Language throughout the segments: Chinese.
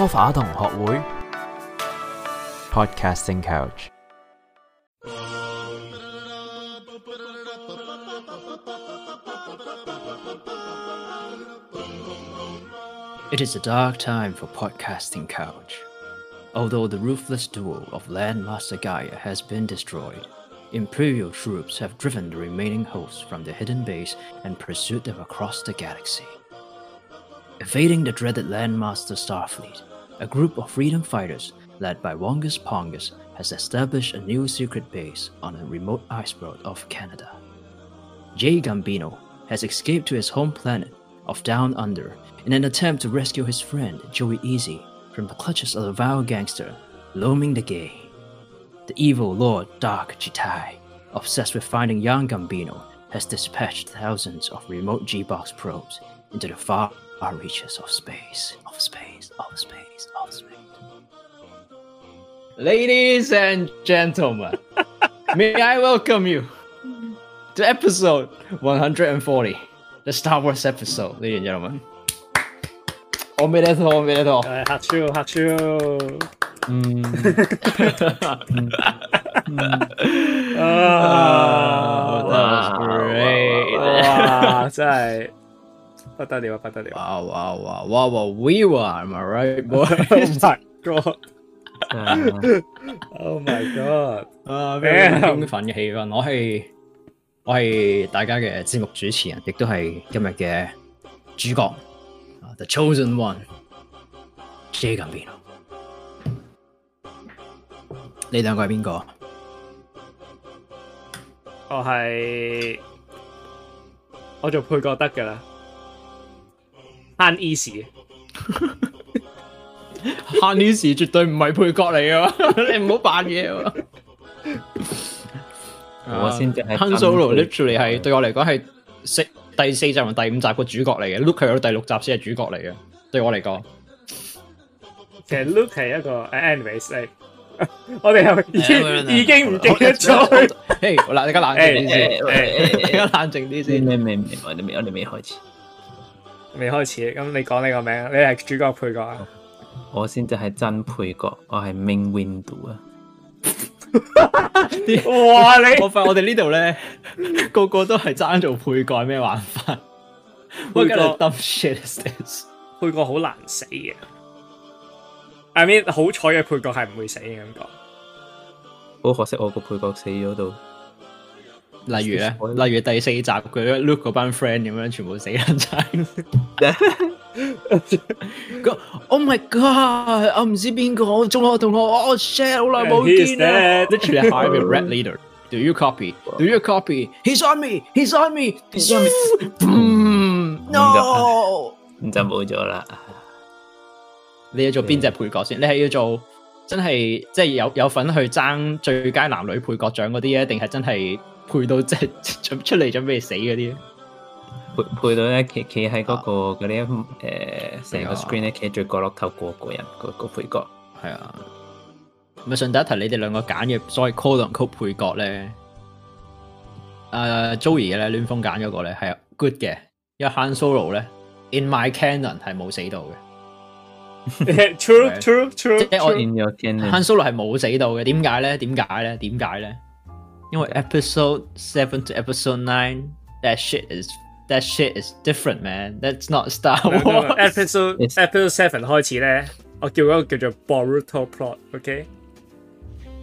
梳化同學會 Podcasting Couch。It is a dark time for Podcasting Couch. Although the ruthless duo of Landmaster Gaia has been destroyed, Imperial troops have driven the remaining hosts from their hidden base and pursued them across the galaxy. Evading the dreaded Landmaster Starfleet, a group of freedom fighters led by Wongus Pongus has established a new secret base on a remote iceberg of Canada. Jay Gambino has escaped to his home planet of Down Under in an attempt to rescue his friend Joey Easy from the clutches of the vile gangster Looming the Gay. The evil Lord Dark Jitai, obsessed with finding young Gambino, has dispatched thousands of remote G-Box probes into the far are riches of space, of space, of space, of space. Ladies and gentlemen, may I welcome you to episode 140, the Star Wars episode, ladies and gentlemen. おめでとう、おめでとう。拍手、拍手。うん。啊，that's great！哇塞！我哋话，我哋话。哇哇哇哇哇！We were，am I right，boy？唔该，哥。Oh my god！啊咩？好興嘅气氛，我系我系大家嘅节目主持人，亦都系今日嘅主角，the chosen one。j 咁边邊？你两个系边个？我系我做配角得噶啦。h n e a s y 悭 e a s y 绝对唔系配角嚟噶，你唔好扮嘢。我先系 h a n Solo literally 系对我嚟讲系四第四集同第五集个主角嚟嘅，Luke 系到第六集先系主角嚟嘅，对我嚟讲。其实 Luke 系一个，anyways，我哋系已已经唔记得咗。嘿，嗱，你家冷静啲先，你家冷静啲先。你明唔明，我哋未，我哋未开始。未开始，咁你讲呢个名，你系主角配角啊？我先至系真配角，我系 main window 啊！哇，你 我发，我哋呢度咧 个个都系争做配角，咩玩法？配角好难死嘅，I mean 好彩嘅配角系唔会死嘅感觉。好可惜，我个配角死咗度。例如咧，例如第四集佢 look 嗰班 friend 咁样全部死人仔，个 oh my god，我唔知边个中学同学，我 share 好耐冇见啦。t e chair high red leader，do you copy？do you copy？He's on me，He's on me，He's on me。No，就冇咗啦。你要做边只配角先？你系要做真系即系有有份去争最佳男女配角奖嗰啲啊？定系真系？配到即系出出嚟准备死嗰啲，配配到咧企企喺嗰个嗰啲诶成个 screen 咧企最角落头过过人嗰个配角，系啊。咪顺第一题，你哋两个拣嘅所谓 call a call 配角咧，诶 Joey 咧暖风拣咗个咧系 good 嘅，因为 Han Solo 咧 In My c a n o n 系冇死到嘅，true true true。Han Solo 系冇死到嘅，点解咧？点解咧？点解咧？You know, episode seven to episode nine, that shit is that shit is different, man. That's not Star Wars. No, no, no. Episode it's... episode seven 開始咧，我叫嗰個叫做 Boruto Okay,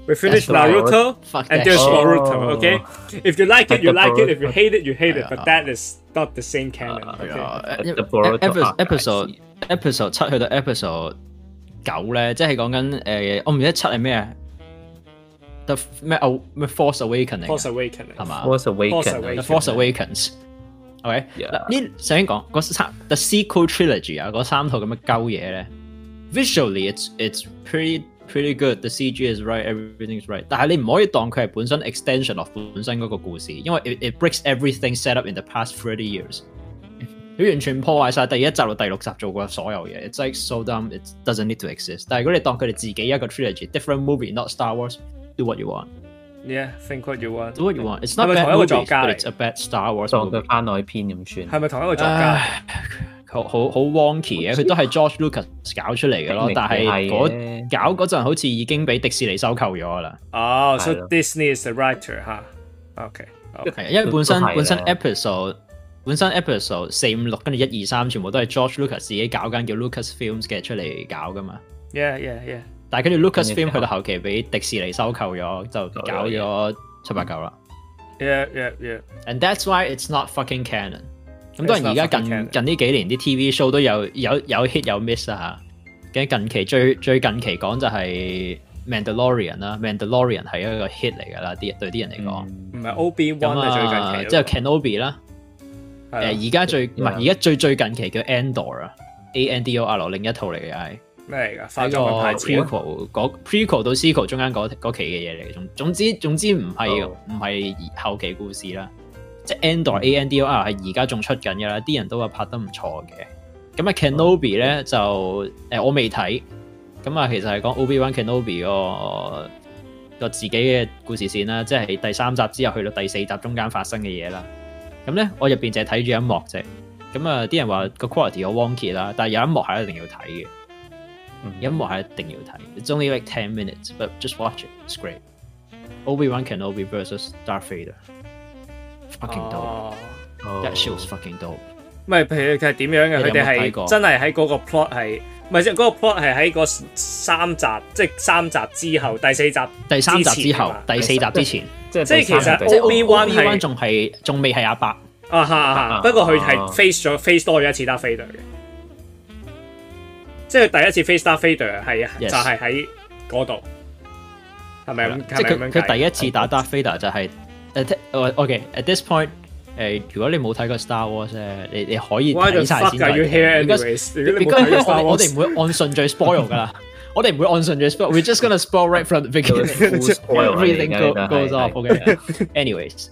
we finish Naruto and there's Boruto. Oh. Okay, if you like it, you like it. If you hate it, you hate it. But that is not the same canon. Uh, okay, episode episode 七去到 episode 九咧，即係講緊誒，我唔記得七係咩啊。the 咩啊？Force Awakening，Force oh, Awakening 係嘛？Force Awakening，The Force Awakens。OK，嗱呢首先講嗰三 The Sequel Trilogy 啊，嗰三套咁嘅鳩嘢咧，visually it's it's pretty pretty good。The CG is right，everything's right。但係你唔可以當佢係本身 extension of 本身嗰個故事，因為 it it breaks everything set up in the past thirty years。佢完全破壞晒第一集到第六集做過所有嘢，it's like so dumb，it does doesn't need to exist。但係如果你當佢哋自己一個 trilogy，different movie，not Star Wars。Do what you want. Yeah, think what you want. Do what you want. It's not 係咪同一個作家算。係咪同一個作家？好好好，wonky 嘅佢都係 George Lucas 搞出嚟嘅咯。但係嗰搞嗰陣好似已經俾迪士尼收購咗啦。哦，所以 Disney is The Writer 嚇。OK，係因為本身本身 Episode 本身 Episode 四五六跟住一二三全部都係 George Lucas 自己搞間叫 Lucas Films 嘅出嚟搞噶嘛。Yeah, yeah, yeah. 但系跟住 Lucasfilm 去到后期俾迪士尼收购咗，就搞咗七八九啦。Yeah yeah yeah。And that's why it's not fucking canon。咁当然而家近近呢几年啲 TV show 都有有有 hit 有 miss 啊嚇。咁近期最最近期讲就系 Mandalorian》啦，《Mandalorian》系一个 hit 嚟噶啦，啲对啲人嚟讲。唔系 Obi One 係最近期，即系 Kenobi 啦。诶，而家最唔系而家最最近期叫 Andor 啊 a N D O R 另一套嚟嘅。系。咩嚟噶？喺個 prequel 嗰 prequel 到 sequel 中間嗰期嘅嘢嚟，總总之总之唔係唔系後期故事啦。即系 endor a n d O r 系而家仲出緊嘅啦。啲人都話拍得唔錯嘅。咁啊，Kenobi 咧就诶我未睇。咁啊，其實係講 Obi Wan Kenobi 个個自己嘅故事線啦，即係第三集之後去到第四集中間發生嘅嘢啦。咁咧，我入邊就睇住一幕啫。咁啊，啲人話個 quality 好 w o n k y 啦，但系有一幕係一定要睇嘅。音樂我一定要睇。i t s only like ten minutes，but just watch it，it's great。Obi Wan Kenobi versus Darth Vader，fucking do，that s h o w s fucking do。唔係，佢佢係點樣嘅？佢哋係真係喺嗰個 plot 係，唔係係嗰個 plot 係喺個三集，即系三集之後第四集，第三集之後第四集之前。即係其實 Obi Wan 依仲係仲未係阿伯，啊啊哈，不過佢係 face 咗 face 多咗一次 Darth Vader 嘅。即系第一次 face Star f a d e r 系啊，就系喺嗰度，系咪咁？即系佢佢第一次打 Star Vader 就系诶，我我嘅 At this point，诶，如果你冇睇过 Star Wars 咧，你你可以睇晒先。Why the fuck are you here, anyways？我哋唔会按顺序 spoil 噶，啦，我哋唔会按顺序，but we're just gonna spoil right from the beginning。Everything goes up，okay？Anyways。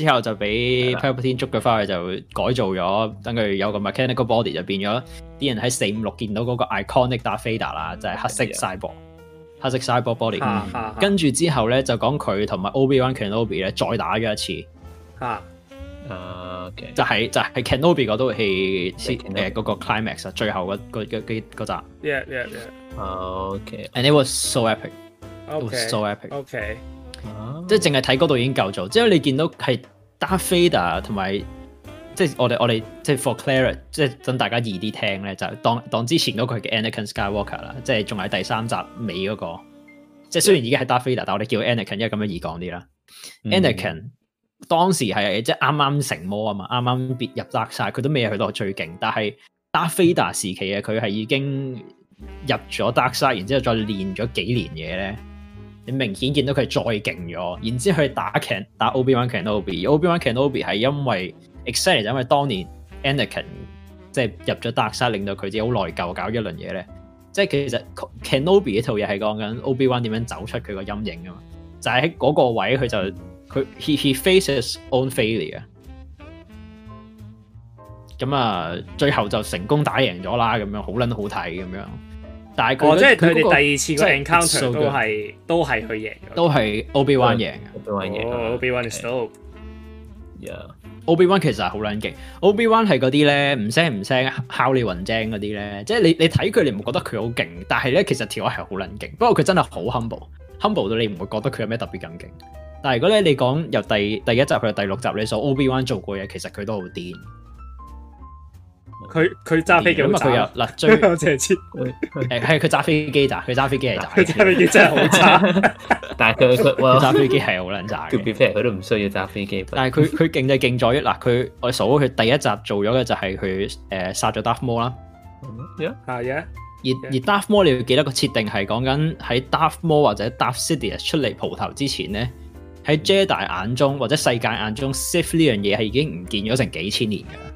之後就俾 p a l p a e r t y 捉佢翻去，就改造咗，等佢有個 mechanical body，就變咗啲人喺四五六見到嗰個 iconic Darth Vader 啦，就係黑色 cyber，黑色 cyber body。跟住之後咧，就講佢同埋 Obi Wan Kenobi 咧再打咗一次。嚇！OK，就係就係 Kenobi 嗰套戲誒嗰個 climax，最後嗰嗰嗰集。Yeah, yeah, yeah. o k a n d it was so epic. It was so epic. Okay. 即系净系睇嗰度已经够做，即系你见到系 d 菲达同埋，即系我哋我哋即系 for clarit，即系等大家易啲听咧，就当当之前嗰个嘅 Anakin Skywalker 啦，即系仲系第三集尾嗰个，即系虽然已经系 d 菲达，但我哋叫 Anakin，因为咁样易讲啲啦。Anakin 当时系即系啱啱成魔啊嘛，啱啱入 d 晒，佢都未去到最劲，但系 d d a 时期啊，佢系已经入咗 Side，然之后再练咗几年嘢咧。明顯見到佢再勁咗，然之去打 can 打 Obi Wan Kenobi，Obi Wan Kenobi 係因為 exactly 就因為當年 Anakin 即係入咗 Dark Side，令到佢自己好內疚，搞一輪嘢咧。即係其實 Kenobi 呢套嘢係講緊 Obi Wan 點樣走出佢個陰影噶嘛。就喺嗰個位佢就佢 he he faces own failure。咁啊，最後就成功打贏咗啦，咁樣好撚好睇咁樣。但係佢即係佢哋第二次個 encounter 都係都係佢贏，都係 Obi Wan 贏 Obi Wan 贏。Obi Wan is e 呀，Obi Wan 其實係好撚勁 Obi Wan 係嗰啲咧唔聲唔聲，敲你雲精嗰啲咧。即係你你睇佢，你唔覺得佢好勁？但係咧，其實條友係好撚勁，不過佢真係好 humble，humble 到你唔會覺得佢有咩特別勁。但係如果咧你講由第第一集去到第六集，你所 Obi Wan 做過嘢，其實佢都好癲。佢佢揸飛機咁啊！佢有嗱最，謝黐誒係佢揸飛機咋，佢揸飛機係咋。揸飛機真係好渣，但係佢佢揸飛機係好撚渣。特別係佢都唔需要揸飛機。但係佢佢勁就勁在於嗱，佢我數佢第一集做咗嘅就係佢誒殺咗 Darth Mo 啦。而而 Darth Mo 你要記得個設定係講緊喺 Darth Mo 或者 Darth Sidious 出嚟蒲頭之前咧，喺 Jedi 眼中或者世界眼中 s i f e 呢樣嘢係已經唔見咗成幾千年嘅。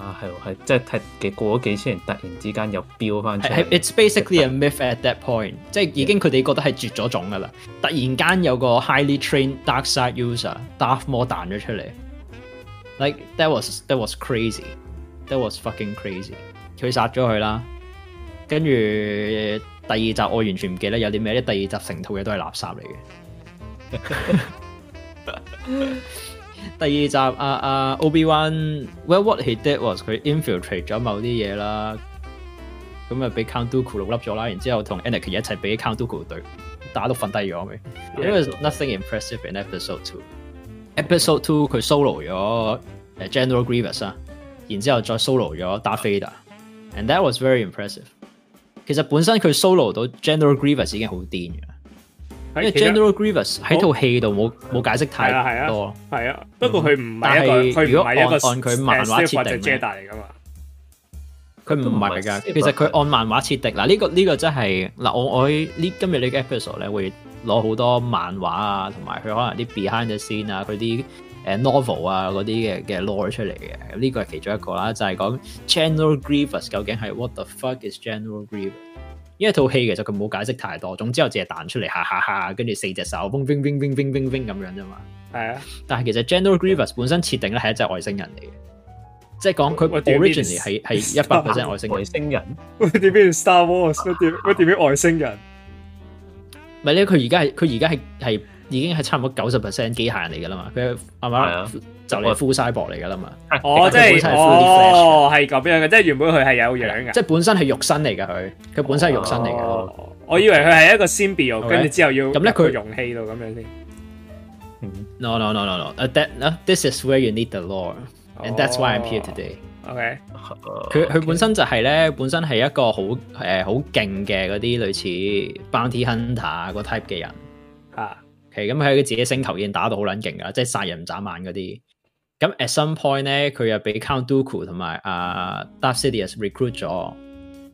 啊，系喎，系即系，几过咗几千年，突然之间又飙翻。出嚟。i t s basically a myth at that point，即系已经佢哋觉得系绝咗种噶啦。突然间有个 highly trained dark side user Darth m 打魔弹咗出嚟，like that was that was crazy，that was fucking crazy。佢杀咗佢啦，跟住第二集我完全唔记得有啲咩，啲第二集成套嘢都系垃圾嚟嘅。第二集啊啊 o b e w e l l what he did was 佢 infiltrate 咗某啲嘢啦，咁啊俾 Count Dooku 笠咗啦，然之後同 Anakin 一齊俾 Count Dooku 對，打到瞓低咗咪？因為 nothing impressive in episode two，episode two 佢 solo 咗诶 General Grievous 啊，然之後再 solo 咗打 e r a n d that was very impressive。其實本身佢 solo 到 General Grievous 已經好癲嘅。因为 General Grievous 喺套戏度冇冇解释太多，系啊，不过佢唔系一个，系按佢漫画设定，佢唔系噶，其实佢按漫画设定嗱呢个呢个真系嗱我我呢今日呢个 episode 咧会攞好多漫画啊，同埋佢可能啲 behind the scene 啊，佢啲诶 novel 啊嗰啲嘅嘅 lore 出嚟嘅，咁呢个系其中一个啦，就系讲 General Grievous 究竟系 what the fuck is General Grievous？因为套戏其实佢冇解释太多，总之就只系弹出嚟，哈哈哈，跟住四只手，boom boom boom boom boom boom 咁样啫嘛。系啊，但系其实 General Grievous 本身设定咧系一只外星人嚟嘅，即系讲佢 originally 系系 一百 percent 外星人。外星人？点变 Star Wars？点？点变外星人？唔系咧，佢而家系佢而家系系已经系差唔多九十 percent 机械人嚟噶啦嘛？佢系嘛？就你 full s e 博嚟噶啦嘛？哦，即系哦，系咁样嘅，即系原本佢系有样嘅，即系本身系肉身嚟嘅佢，佢本身系肉身嚟嘅。我以为佢系一个 s y m b i o 跟住之后要咁咧佢容器度咁样先。No no no no no. That t h i s is where you need the law, and that's why I'm here today. o k 佢佢本身就系咧，本身系一个好诶好劲嘅嗰啲类似 bounty hunter 個 type 嘅人啊。OK，咁喺佢自己星球已经打到好撚劲噶啦，即系杀人唔眨眼嗰啲。咁 at some point 咧，佢又俾 Count Dooku 同埋阿 d a r t i d i o recruit 咗，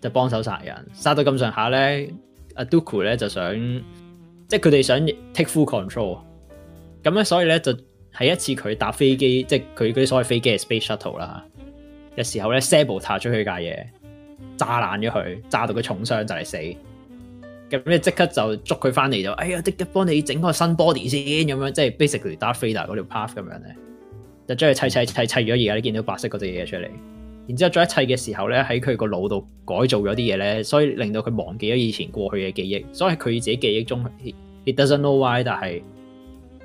就帮手杀人，杀到咁上下咧，阿 Dooku 咧就想，即系佢哋想 take full control，咁咧所以咧就系一次佢搭飞机，即系佢嗰啲所谓飞机嘅 space shuttle 啦，嘅时候咧 sabo 塔出去架嘢，炸烂咗佢，炸到佢重伤就嚟死，咁咧即刻就捉佢翻嚟就，哎呀，即刻帮你整个新 body 先，咁样即系 basically d a f t h a d e r 嗰条 path 咁样咧。就將佢砌砌砌砌咗而家，你見到白色嗰隻嘢出嚟。然之后再砌嘅時候咧，喺佢個腦度改造咗啲嘢咧，所以令到佢忘記咗以前過去嘅記憶。所以佢自己記憶中，it doesn't know why，但係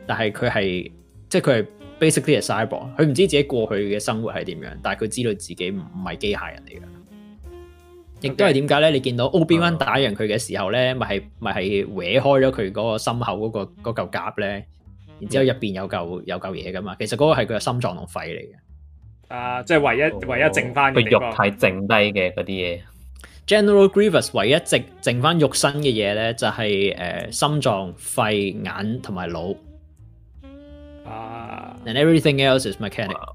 但係佢係即係佢係 basically cyber，佢唔知自己過去嘅生活係點樣，但係佢知道自己唔係機械人嚟嘅。亦都係點解咧？你見到 O B One 打贏佢嘅時候咧，咪係咪係歪開咗佢嗰個心口嗰個嗰嚿甲咧？然之后入边有嚿有嚿嘢噶嘛？其实嗰个系佢嘅心脏同肺嚟嘅啊，即系唯一唯一剩翻嘅肉系剩低嘅嗰啲嘢。General Grievous 唯一剩剩翻肉身嘅嘢咧，就系诶心脏、肺、眼同埋脑啊。And everything else is mechanical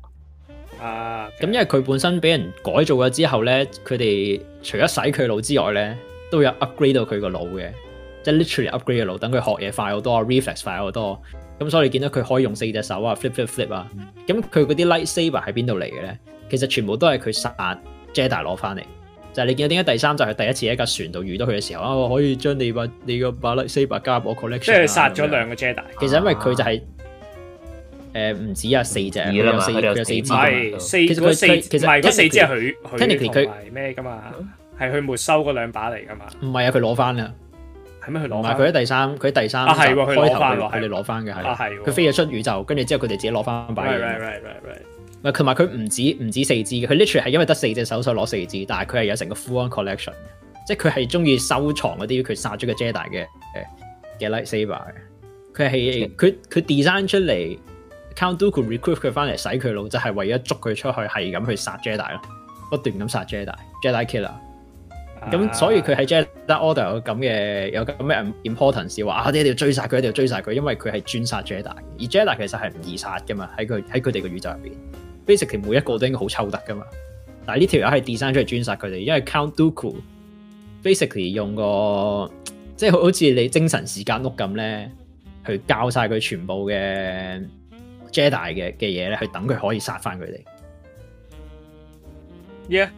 啊。咁因为佢本身俾人改造咗之后咧，佢哋除咗洗佢脑之外咧，都有 upgrade 到佢个脑嘅，即系 literally upgrade 嘅脑，等佢学嘢快好多，reflex 快好多。咁所以你見到佢可以用四隻手啊 flip flip flip 啊，咁佢嗰啲 lightsaber 喺邊度嚟嘅咧？其實全部都係佢殺 Jada 攞翻嚟，就係你見到點解第三集係第一次喺架船度遇到佢嘅時候啊，我可以將你把你個把 lightsaber 加入我 collection。即係殺咗兩個 Jada。其實因為佢就係誒唔止啊四隻，佢有四隻，四隻，其實佢四其實嗰四隻係佢，佢同埋咩噶嘛，係佢沒收嗰兩把嚟噶嘛。唔係啊，佢攞翻啦。咁佢攞佢喺第三，佢喺第三開頭，佢佢哋攞翻嘅係，佢飛咗出宇宙，跟住之後佢哋自己攞翻擺嘢。唔係，同埋佢唔止唔止四支嘅，佢 literally 係因為得四隻手手攞四支，但係佢係有成個 full on collection 即係佢係中意收藏嗰啲佢殺咗嘅 Jada 嘅，嘅 lightsaber 嘅。佢係佢佢 design 出嚟，Count Dooku recruit 佢翻嚟洗佢腦，就係為咗捉佢出去，係咁去殺 Jada 咯，不斷咁殺 Jada，Jada killer。咁所以佢喺 Jada order 有咁嘅有咁嘅 i m p o r t a n c e 話啊定要追杀佢，一定要追杀佢，因為佢係專殺 Jada 嘅。而 Jada 其實係唔易殺噶嘛，喺佢喺佢哋個宇宙入边 b a s i c a l l y 每一個都應該好抽得噶嘛。但系呢條友係 design 出嚟專殺佢哋，因為 Count Dooku，basically 用個即係好似你精神時間屋咁咧，去教晒佢全部嘅 Jada 嘅嘅嘢咧，去等佢可以殺翻佢哋。Yeah.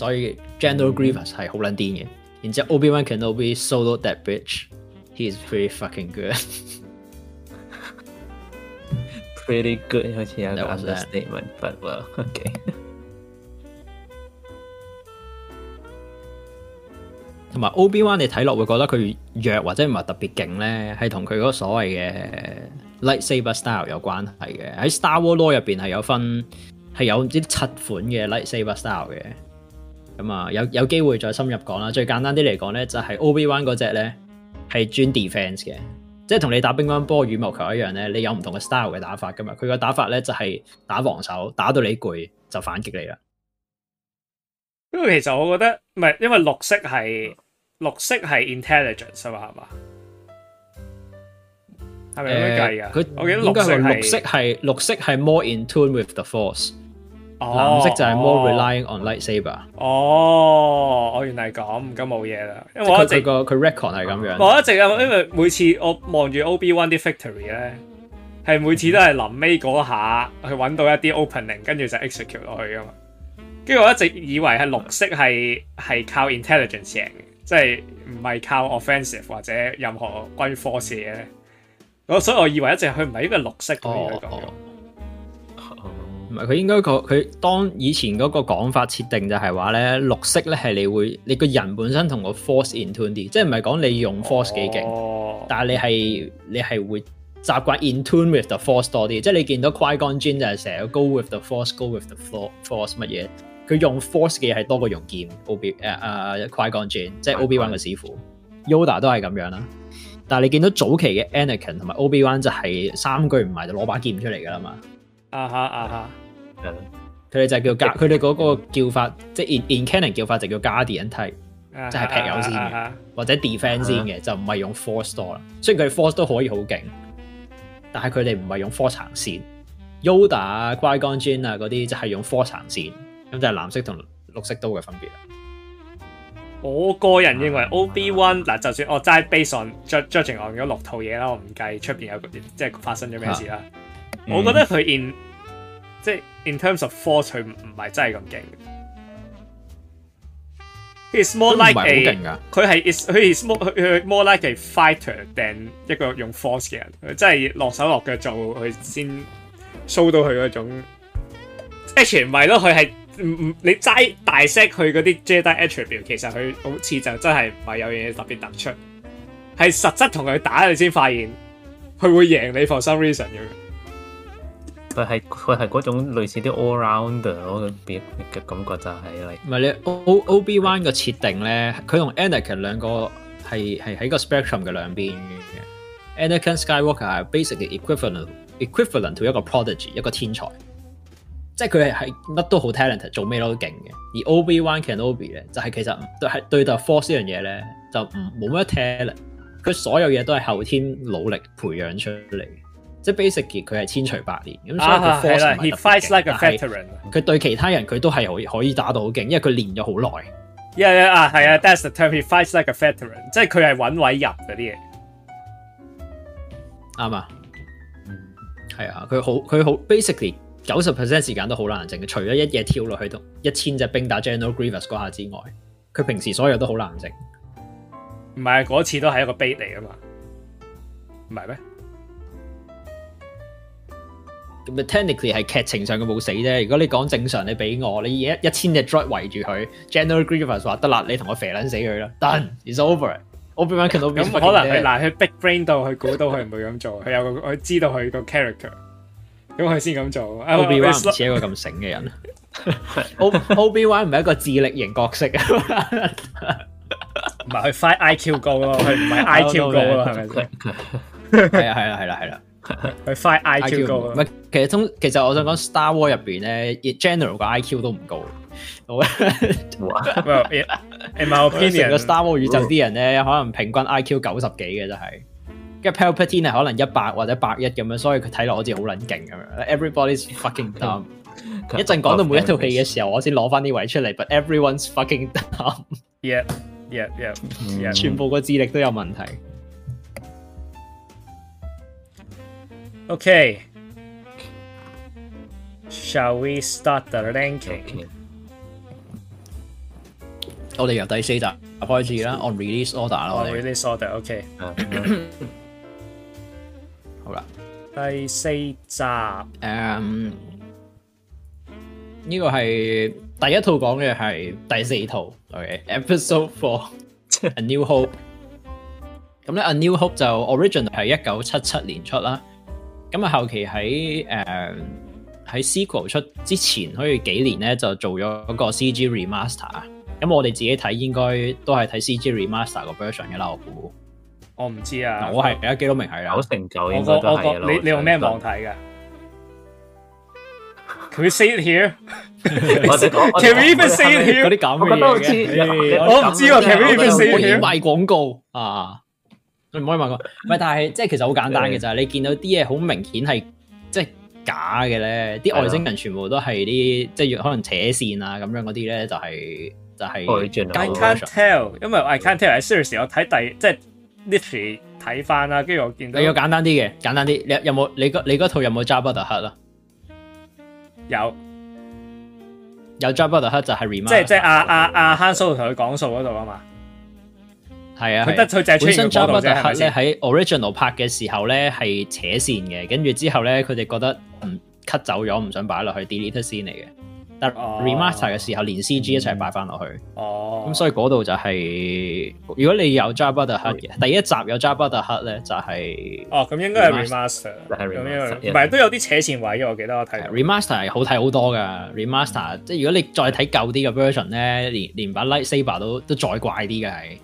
所以 General Grievous 係好撚癲嘅，然之後 Obi Wan can always solo that b i t c h he is pretty fucking good，pretty good 好似啊，嗰個 statement。o k 同埋 Obi Wan 你睇落會覺得佢弱或者唔係特別勁咧，係同佢嗰所謂嘅 lightsaber style 有關係嘅。喺 Star Wars 入邊係有分係有知七款嘅 lightsaber style 嘅。咁啊，有有機會再深入講啦。最簡單啲嚟講咧，就係 Ob One 嗰只咧係專 defence 嘅，即系同你打乒乓波、羽毛球一樣咧，你有唔同嘅 style 嘅打法噶嘛。佢嘅打法咧就係打防守，打到你攰就反擊你啦。因為其實我覺得唔係，因為綠色係綠色係 intelligence 啊嘛，係咪咁计啊？佢我記得色系绿色系綠色係 more in tune with the force。藍色就係 more relying on lightsaber。哦，我原嚟咁，咁冇嘢啦。我一直個佢 record 係咁樣。我一直因為每次我望住 o b One 啲 factory 咧，係每次都係臨尾嗰下去揾到一啲 opening，跟住就 execute 落去噶嘛。跟住我一直以為係綠色係係靠 intelligence 贏嘅，即係唔係靠 offensive 或者任何關於 force 嘅。我所以我以為一直佢唔係應該綠色咁樣講。唔係佢應該個佢當以前嗰個講法設定就係話咧綠色咧係你會你個人本身同個 force in tune 啲，即系唔係講你用 force 劲、勁，但系你係你係會習慣 in tune with the force 多啲，即系你見到 Qui Gon Jinn 就係成日 go with the force，go with the force 乜嘢，佢用 force 嘅嘢係多過用劍 Ob 誒啊 Qui Gon Jinn 即系 Ob One 嘅师傅 Yoda 都係咁樣啦，但系你見到早期嘅 Anakin 同埋 Ob One 就係三句唔埋就攞把劍出嚟噶啦嘛，啊哈啊哈。佢哋就叫加，佢哋嗰个叫法，即系 in in canon 叫法就叫 g u a r d type，即系劈友先嘅，或者 defend 先嘅，就唔系用 force 刀啦。虽然佢 force 都可以好劲，但系佢哋唔系用 force 层线。Yoda 啊、怪光 n 啊嗰啲就系用 force 线，咁就系蓝色同绿色都嘅分别啦。我个人认为 Ob One 嗱，就算我斋 Basin 著著成咁六套嘢啦，我唔计出边有即系发生咗咩事啦，我觉得佢 in。即係 in terms of force，佢唔係真係咁勁。It's more like 佢系 i t 佢係 more like a fighter，定一個用 force 嘅人，佢真係落手落腳做佢先 show 到佢嗰種 a t t i b 咯。佢係唔唔，你齋大 set 佢嗰啲 j e d e a attribute，其實佢好似就真係唔係有嘢特別突出。係實質同佢打，你先發現佢會贏你 for some reason 咁佢係佢係嗰種類似啲 all round 嘅感覺就係嚟。唔係你 O O B One 嘅設定咧，佢同 Anakin 兩個係係喺個 spectrum 嘅兩邊嘅。Anakin Skywalker 係 basic y equivalent equivalent to 一個 prodigy 一個天才，即係佢係乜都好 talent，做咩都勁嘅。而 O B One can O B 咧，就係其實對係對待 force 呢樣嘢咧就唔冇咩 talent，佢所有嘢都係後天努力培養出嚟。即係 basically 佢係千锤百炼，咁所以佢 f i g h t l i k e a veteran。佢對其他人佢都係可以可以打到好勁，因為佢練咗好耐。因為啊係啊，that's the term he fights like a veteran，即係佢係穩位入嗰啲嘢。啱啊，係啊，佢好佢好 basically 九十 percent 時間都好難嘅，除咗一夜跳落去到一千隻兵打 General Grievous 嗰下之外，佢平時所有都好難整。唔係嗰次都係一個 b a i t 嚟噶嘛？唔係咩？咁啊，technically 係劇情上嘅冇死啫。如果你講正常，你俾我，你一一千隻 drop 圍住佢，General Grievous 話得啦，你同我肥撚死佢啦，done，over。Obi Wan 可以咁可能佢嗱佢 Big Brain 度佢估到佢唔會咁做，佢有佢知道佢個 character，咁佢先咁做。Obi w n 唔似一個咁醒嘅人，Ob i w 唔係一個智力型角色啊，唔係佢 f i g h IQ 高咯，佢唔係 IQ 高咯，係咪先？係啊係啦係啦系啦。佢快 IQ 高唔系，其实通，其实我想讲 Star War 入边咧，general 个 IQ 都唔高。my opinion，个 Star War 宇宙啲人咧，可能平均 IQ 九十几嘅就系，跟 Palpatine 系可能一百或者百一咁样，所以佢睇落好似好冷劲咁样。Everybody's fucking dumb。一阵讲到每一套戏嘅时候，我先攞翻啲位出嚟，but everyone's fucking dumb。Yeah，yeah，yeah，yeah。全部个智力都有问题。Okay，shall we start the ranking？我哋由第四集，开始啦。On release order 啦，On release order，okay。好啦，第四集。诶，呢个系第一套讲嘅系第四套 o k episode four，a new hope。咁咧，a new hope 就 original 系一九七七年出啦。咁啊，後期喺誒喺 SQL 出之前，可以幾年咧就做咗嗰個 CG remaster。咁我哋自己睇應該都係睇 CG remaster 個 version 嘅啦。我估我唔知啊。我係而家幾多名係啦，好成舊應該都係。我你你用咩網睇嘅？Can you see it here？我哋講，Can we even see it？here？嗰啲咁嘅嘢，我唔知。我唔知喎。Can we even see it？可以賣廣告啊！你唔可以問我，唔 係，但係即係其實好簡單嘅就系你見到啲嘢好明顯係即係假嘅咧，啲外星人全部都係啲即係可能扯線啊咁樣嗰啲咧，就係就係。I can't tell，因為 I can't tell。係 serious，我睇第即係呢 y 睇翻啦，跟住我見。你要簡單啲嘅，簡單啲。你有冇你嗰你嗰套有冇 Jabba 扎 u 特克啦？有，有 Jabba 扎 u 特克就係即即阿阿阿 Han 亨蘇同佢講數嗰度啊嘛。系啊，佢得佢就係本身《扎布拉黑咧喺 original 拍嘅时候咧系扯线嘅，跟住之后咧佢哋觉得唔 cut 走咗，唔想摆落去 delete 线嚟嘅。但 remaster 嘅时候连 C G 一齐摆翻落去。哦，咁所以嗰度就系如果你有《Jabba 扎布黑嘅第一集有《扎布拉黑咧就系哦，咁应该系 remaster 咁样，唔系都有啲扯线位嘅。我记得我睇 remaster 系好睇好多噶，remaster 即系如果你再睇旧啲嘅 version 咧，连连把 lightsaber 都都再怪啲嘅系。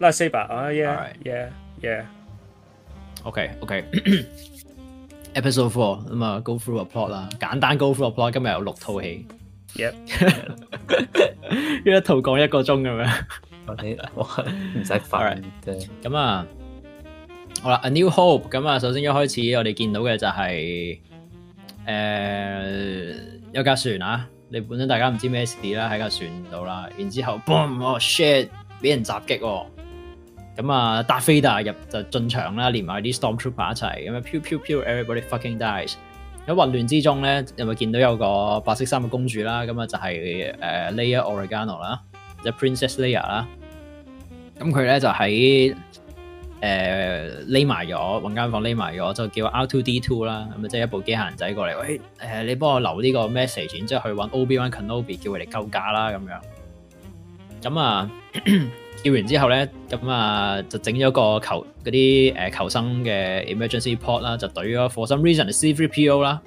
嗱 e 百啊，yeah，yeah，yeah。o k o k a y Episode four 咁啊，go through a plot 啦，簡單 go through a plot。今日有六套戲，h 一套講一個鐘咁樣。我哋唔使煩咁啊，好啦，A New Hope。咁啊，首先一開始我哋見到嘅就係誒有架船啊，你本身大家唔知咩事啦，喺架船度啦，然之後 boom，oh shit，俾人襲擊喎。咁啊达菲达入就进场啦连埋啲 storm trooper 一齐咁啊 pu pu pu everybody fucking dies 喺混乱之中咧有冇见到有个白色衫嘅公主啦咁啊就系诶 leah origano 啦即 princess leah 啦咁佢咧就喺诶匿埋咗间房匿埋咗就叫 out two d two 啦咁啊即系一部机械人仔过嚟喂诶你帮我留呢个 message 然之后去 ob one c o n n o b i 叫佢哋救假啦咁样咁啊叫完之后咧，咁啊就整咗个求嗰啲诶求生嘅 emergency pod 啦，就怼咗火 o reason C3PO 啦，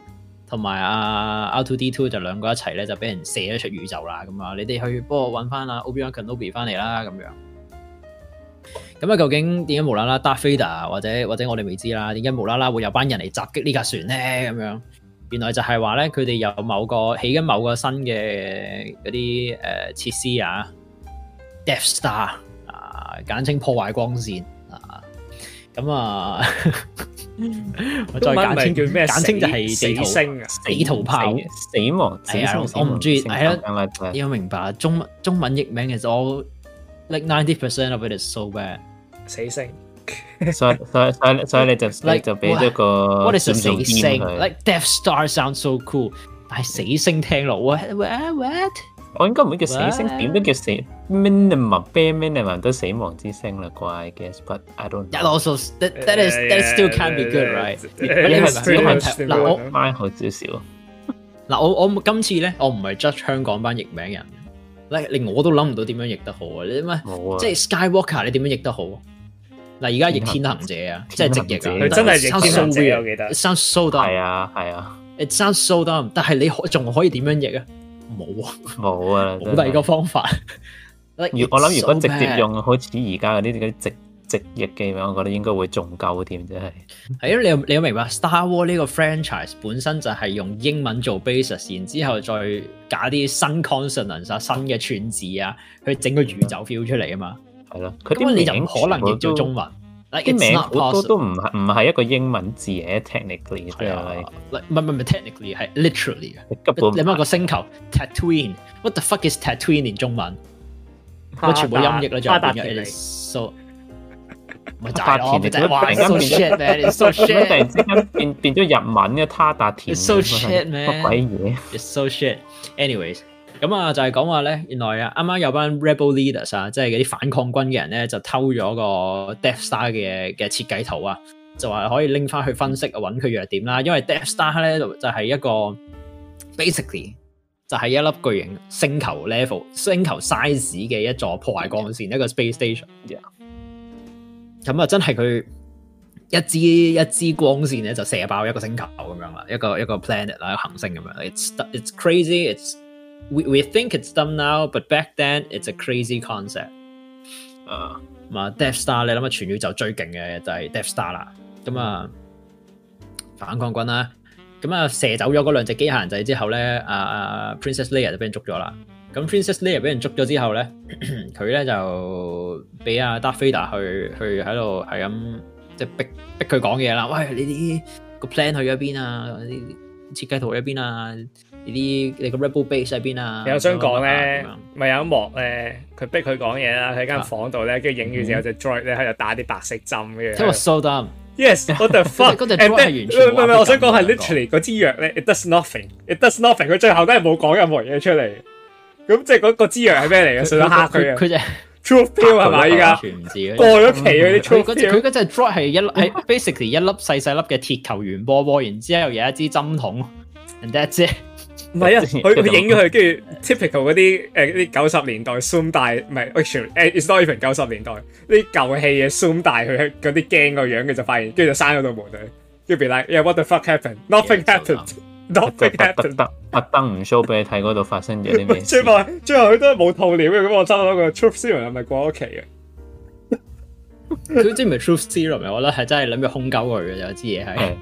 同埋啊 R2D2 就两个一齐咧就俾人射咗出宇宙啦。咁啊，你哋去帮我搵翻啊 Obi Wan Kenobi 翻嚟啦，咁样。咁啊，究竟点解无啦啦打 Fader，或者或者我哋未知啦？点解无啦啦会有班人嚟袭击呢架船咧？咁样，原来就系话咧，佢哋有某个起紧某个新嘅嗰啲诶设施啊。Death Star 啊，简称破坏光线啊，咁啊，我再简称叫咩？简称就系地图星啊，死逃派死亡。係啊，我唔中意。系啊，你要明白中文中文译名其实我，like ninety percent of it is so bad，死星。所以所以所以所以你就就俾咗个陰字佢。What is a t h l i k e Death Star sounds so cool，但系死星听落，what what what？我應該唔會叫死星，點都叫死 minimum b a r e minimum 都死亡之星啦，怪 g u e s s but I don't。一六首，That that is that still can be good，right？你係咪？嗱我 mind 好少少。嗱我我今次咧，我唔係 judge 香港班譯名人，令令我都諗唔到點樣譯得好啊！你點啊？即系 Skywalker，你點樣譯得好？嗱而家譯天行者啊，即係直譯啊！真係譯天行者，sounds so dumb。係啊係啊，it sounds so dumb。但係你仲可以點樣譯啊？冇啊，冇啊，冇第二个方法。如我谂，如果直接用好似而家嗰啲啲直直译嘅话，我觉得应该会仲够添，真系。系啊，你你明白 Star Wars 呢个 franchise 本身就系用英文做 basis，然之后再加啲新 consonants 啊、新嘅串字啊，去整个宇宙 feel 出嚟啊嘛。系咯，咁你就可能译做中文。啲名好多都唔係唔系一個英文字嘅 technically，啊，唔係唔係 technically 係 literally 啊，根本你問個星球 tattoo，what the fuck is tattoo in 中文？我全部音譯啦，仲變咗 s o 唔係渣田，真係話 so shit man，突然之間變咗日文嘅他达田，so shit man，乜鬼嘢？It's so shit，anyways。咁啊，就系讲话咧，原来啊，啱啱有班 Rebel Leaders 啊，即系嗰啲反抗军嘅人咧，就偷咗个 Death Star 嘅嘅设计图啊，就话可以拎翻去分析，揾佢弱点啦。因为 Death Star 咧就系一个 basically 就系一粒巨型星球 level 星球 size 嘅一座破坏光线一个 space station。咁啊，真系佢一支一支光线咧就射爆一个星球咁样啦，一个一个 planet 啦，一行星咁样。It's it's crazy。We we think it's done now, but back then it's a crazy concept。啊，咁啊，Death Star 你谂下全宇宙最劲嘅就系 Death Star 啦，咁啊，反抗军啦，咁啊射走咗嗰两只机械人仔之后咧，啊啊 Princess Leia 就俾人捉咗啦。咁 Princess Leia 俾人捉咗之后咧，佢咧就俾阿 dar Vader 去去喺度系咁即系逼逼佢讲嘢啦。喂，你啲个 plan 去咗边啊？啲设计图去咗边啊？呢啲你个 Rebel Base 喺边啊？有想讲咧，咪有一幕咧，佢逼佢讲嘢啦，喺间房度咧，跟住影完之后只 d r i d 咧喺度打啲白色针嘅。听我 s o d u m b y e s w h a t the fuck？嗰只 d r o i 完全唔係唔我想讲系 literally 嗰支药咧，it does nothing，it does nothing。佢最后都系冇讲任何嘢出嚟。咁即系嗰个支药系咩嚟嘅？食得佢，佢只 truth pill 系嘛？依家全过咗期嗰啲 truth i 佢嗰只 d r o g 系一 basically 一粒细细粒嘅铁球圆波波，然之后有一支针筒，and that's it。唔系啊，佢佢影咗佢，跟住 typical 嗰啲诶，啲九十年代 zoom 大，唔系 actually 诶 h s t even 九十年代啲旧戏嘅 zoom 大佢嗰啲惊个样，佢就发现，跟住就删咗度门佢，跟住 yeah what the fuck happened，nothing happened，nothing happened，特登唔 show 俾你睇嗰度发生咗啲咩？最后最后佢都系冇套料嘅，咁我唔多个 truth serum 系咪过咗期嘅？佢知唔系 truth serum？我得系真系谂住空鸠佢嘅有支嘢系。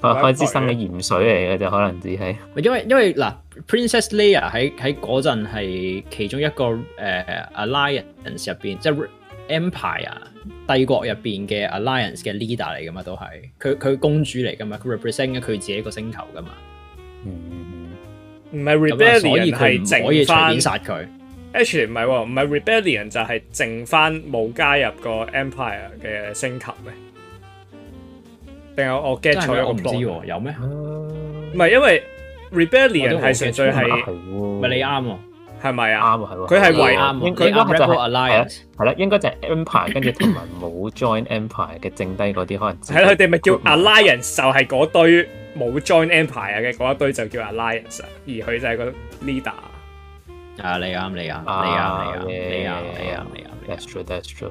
啊，可支生嘅鹽水嚟嘅就可能只系，因为因为嗱，Princess Leia 喺喺嗰阵系其中一个诶，Alliance 入边，即系 Empire 帝国入边嘅 Alliance 嘅 leader 嚟噶嘛，都系佢佢公主嚟噶嘛，佢 represent 咗佢自己一个星球噶嘛。唔系 rebellion 系唔可以随便杀佢。H 唔系唔系 rebellion 就系剩翻冇加入个 Empire 嘅星球咩？定有我 get 咗一個波，有咩？唔係因為 Rebellion 係純粹係，咪你啱？係咪啊？啱啊，係喎。佢係為佢應該就 e 系啦，應該就係 Empire 跟住同埋冇 join Empire 嘅，剩低嗰啲可能。係佢哋咪叫 a l l i a n c e 就係嗰堆冇 join Empire 嘅嗰一堆就叫 a l l i a n c e 而佢就係個 leader。啊！你啱，你啱，你啱，你啱，你啱，你啱。That's true. That's true.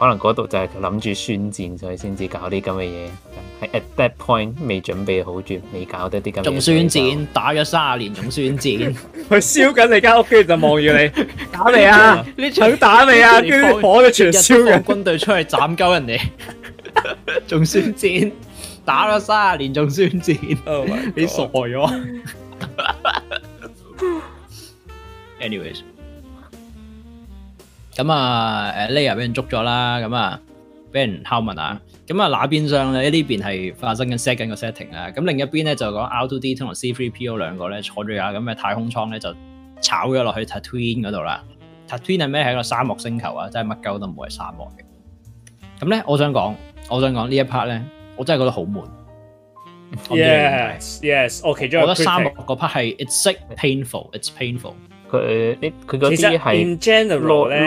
可能嗰度就系谂住宣战，所以先至搞啲咁嘅嘢。喺 at that point 未准备好住，未搞得啲咁。仲宣战，打咗三廿年仲宣战，佢烧紧你间屋，跟住就望住你 打未啊？你想打未啊？跟住火嘅全烧嘅军队出去斩鸠人哋，仲宣战，打咗三廿年仲宣战，你傻咗？Anyways。咁啊，誒，Layer 俾人捉咗啦，咁啊，俾人敲問啊，咁啊，那邊上咧呢邊係發生緊 set 緊個 setting 啦，咁另一邊咧就講 r o d 同 C3PO 兩個咧坐住啊，咁嘅太空艙咧就炒咗落去 Tatooine 嗰度啦。Tatooine 係咩？係一個沙漠星球啊，真係乜鳩都唔會係沙漠嘅。咁咧，我想講，我想講呢一 part 咧，我真係覺得好悶。Yes, yes. OK，我覺得沙漠嗰 part 係 it's sick, painful, it's painful。佢呢佢嗰 in general 咧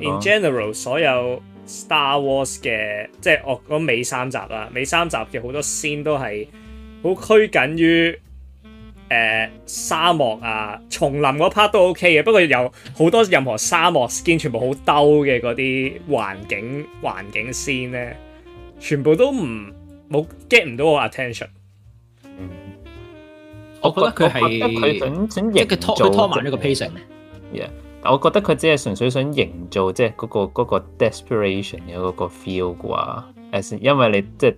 ，in general 所有 Star Wars 嘅即係我講尾三集啦，尾三集嘅好多先都係好拘緊於。誒、沙漠啊，叢林嗰 part 都 OK 嘅，不過有好多任何沙漠 skin 全部好兜嘅嗰啲環境環境先咧，全部都唔～冇 get 唔到我 attention。我覺得佢係，因為佢想想營拖緊一個 pacing。yeah，我覺得佢只係純粹想營造即係嗰個嗰個 desperation 嘅嗰個 feel 啩。as 因為你即係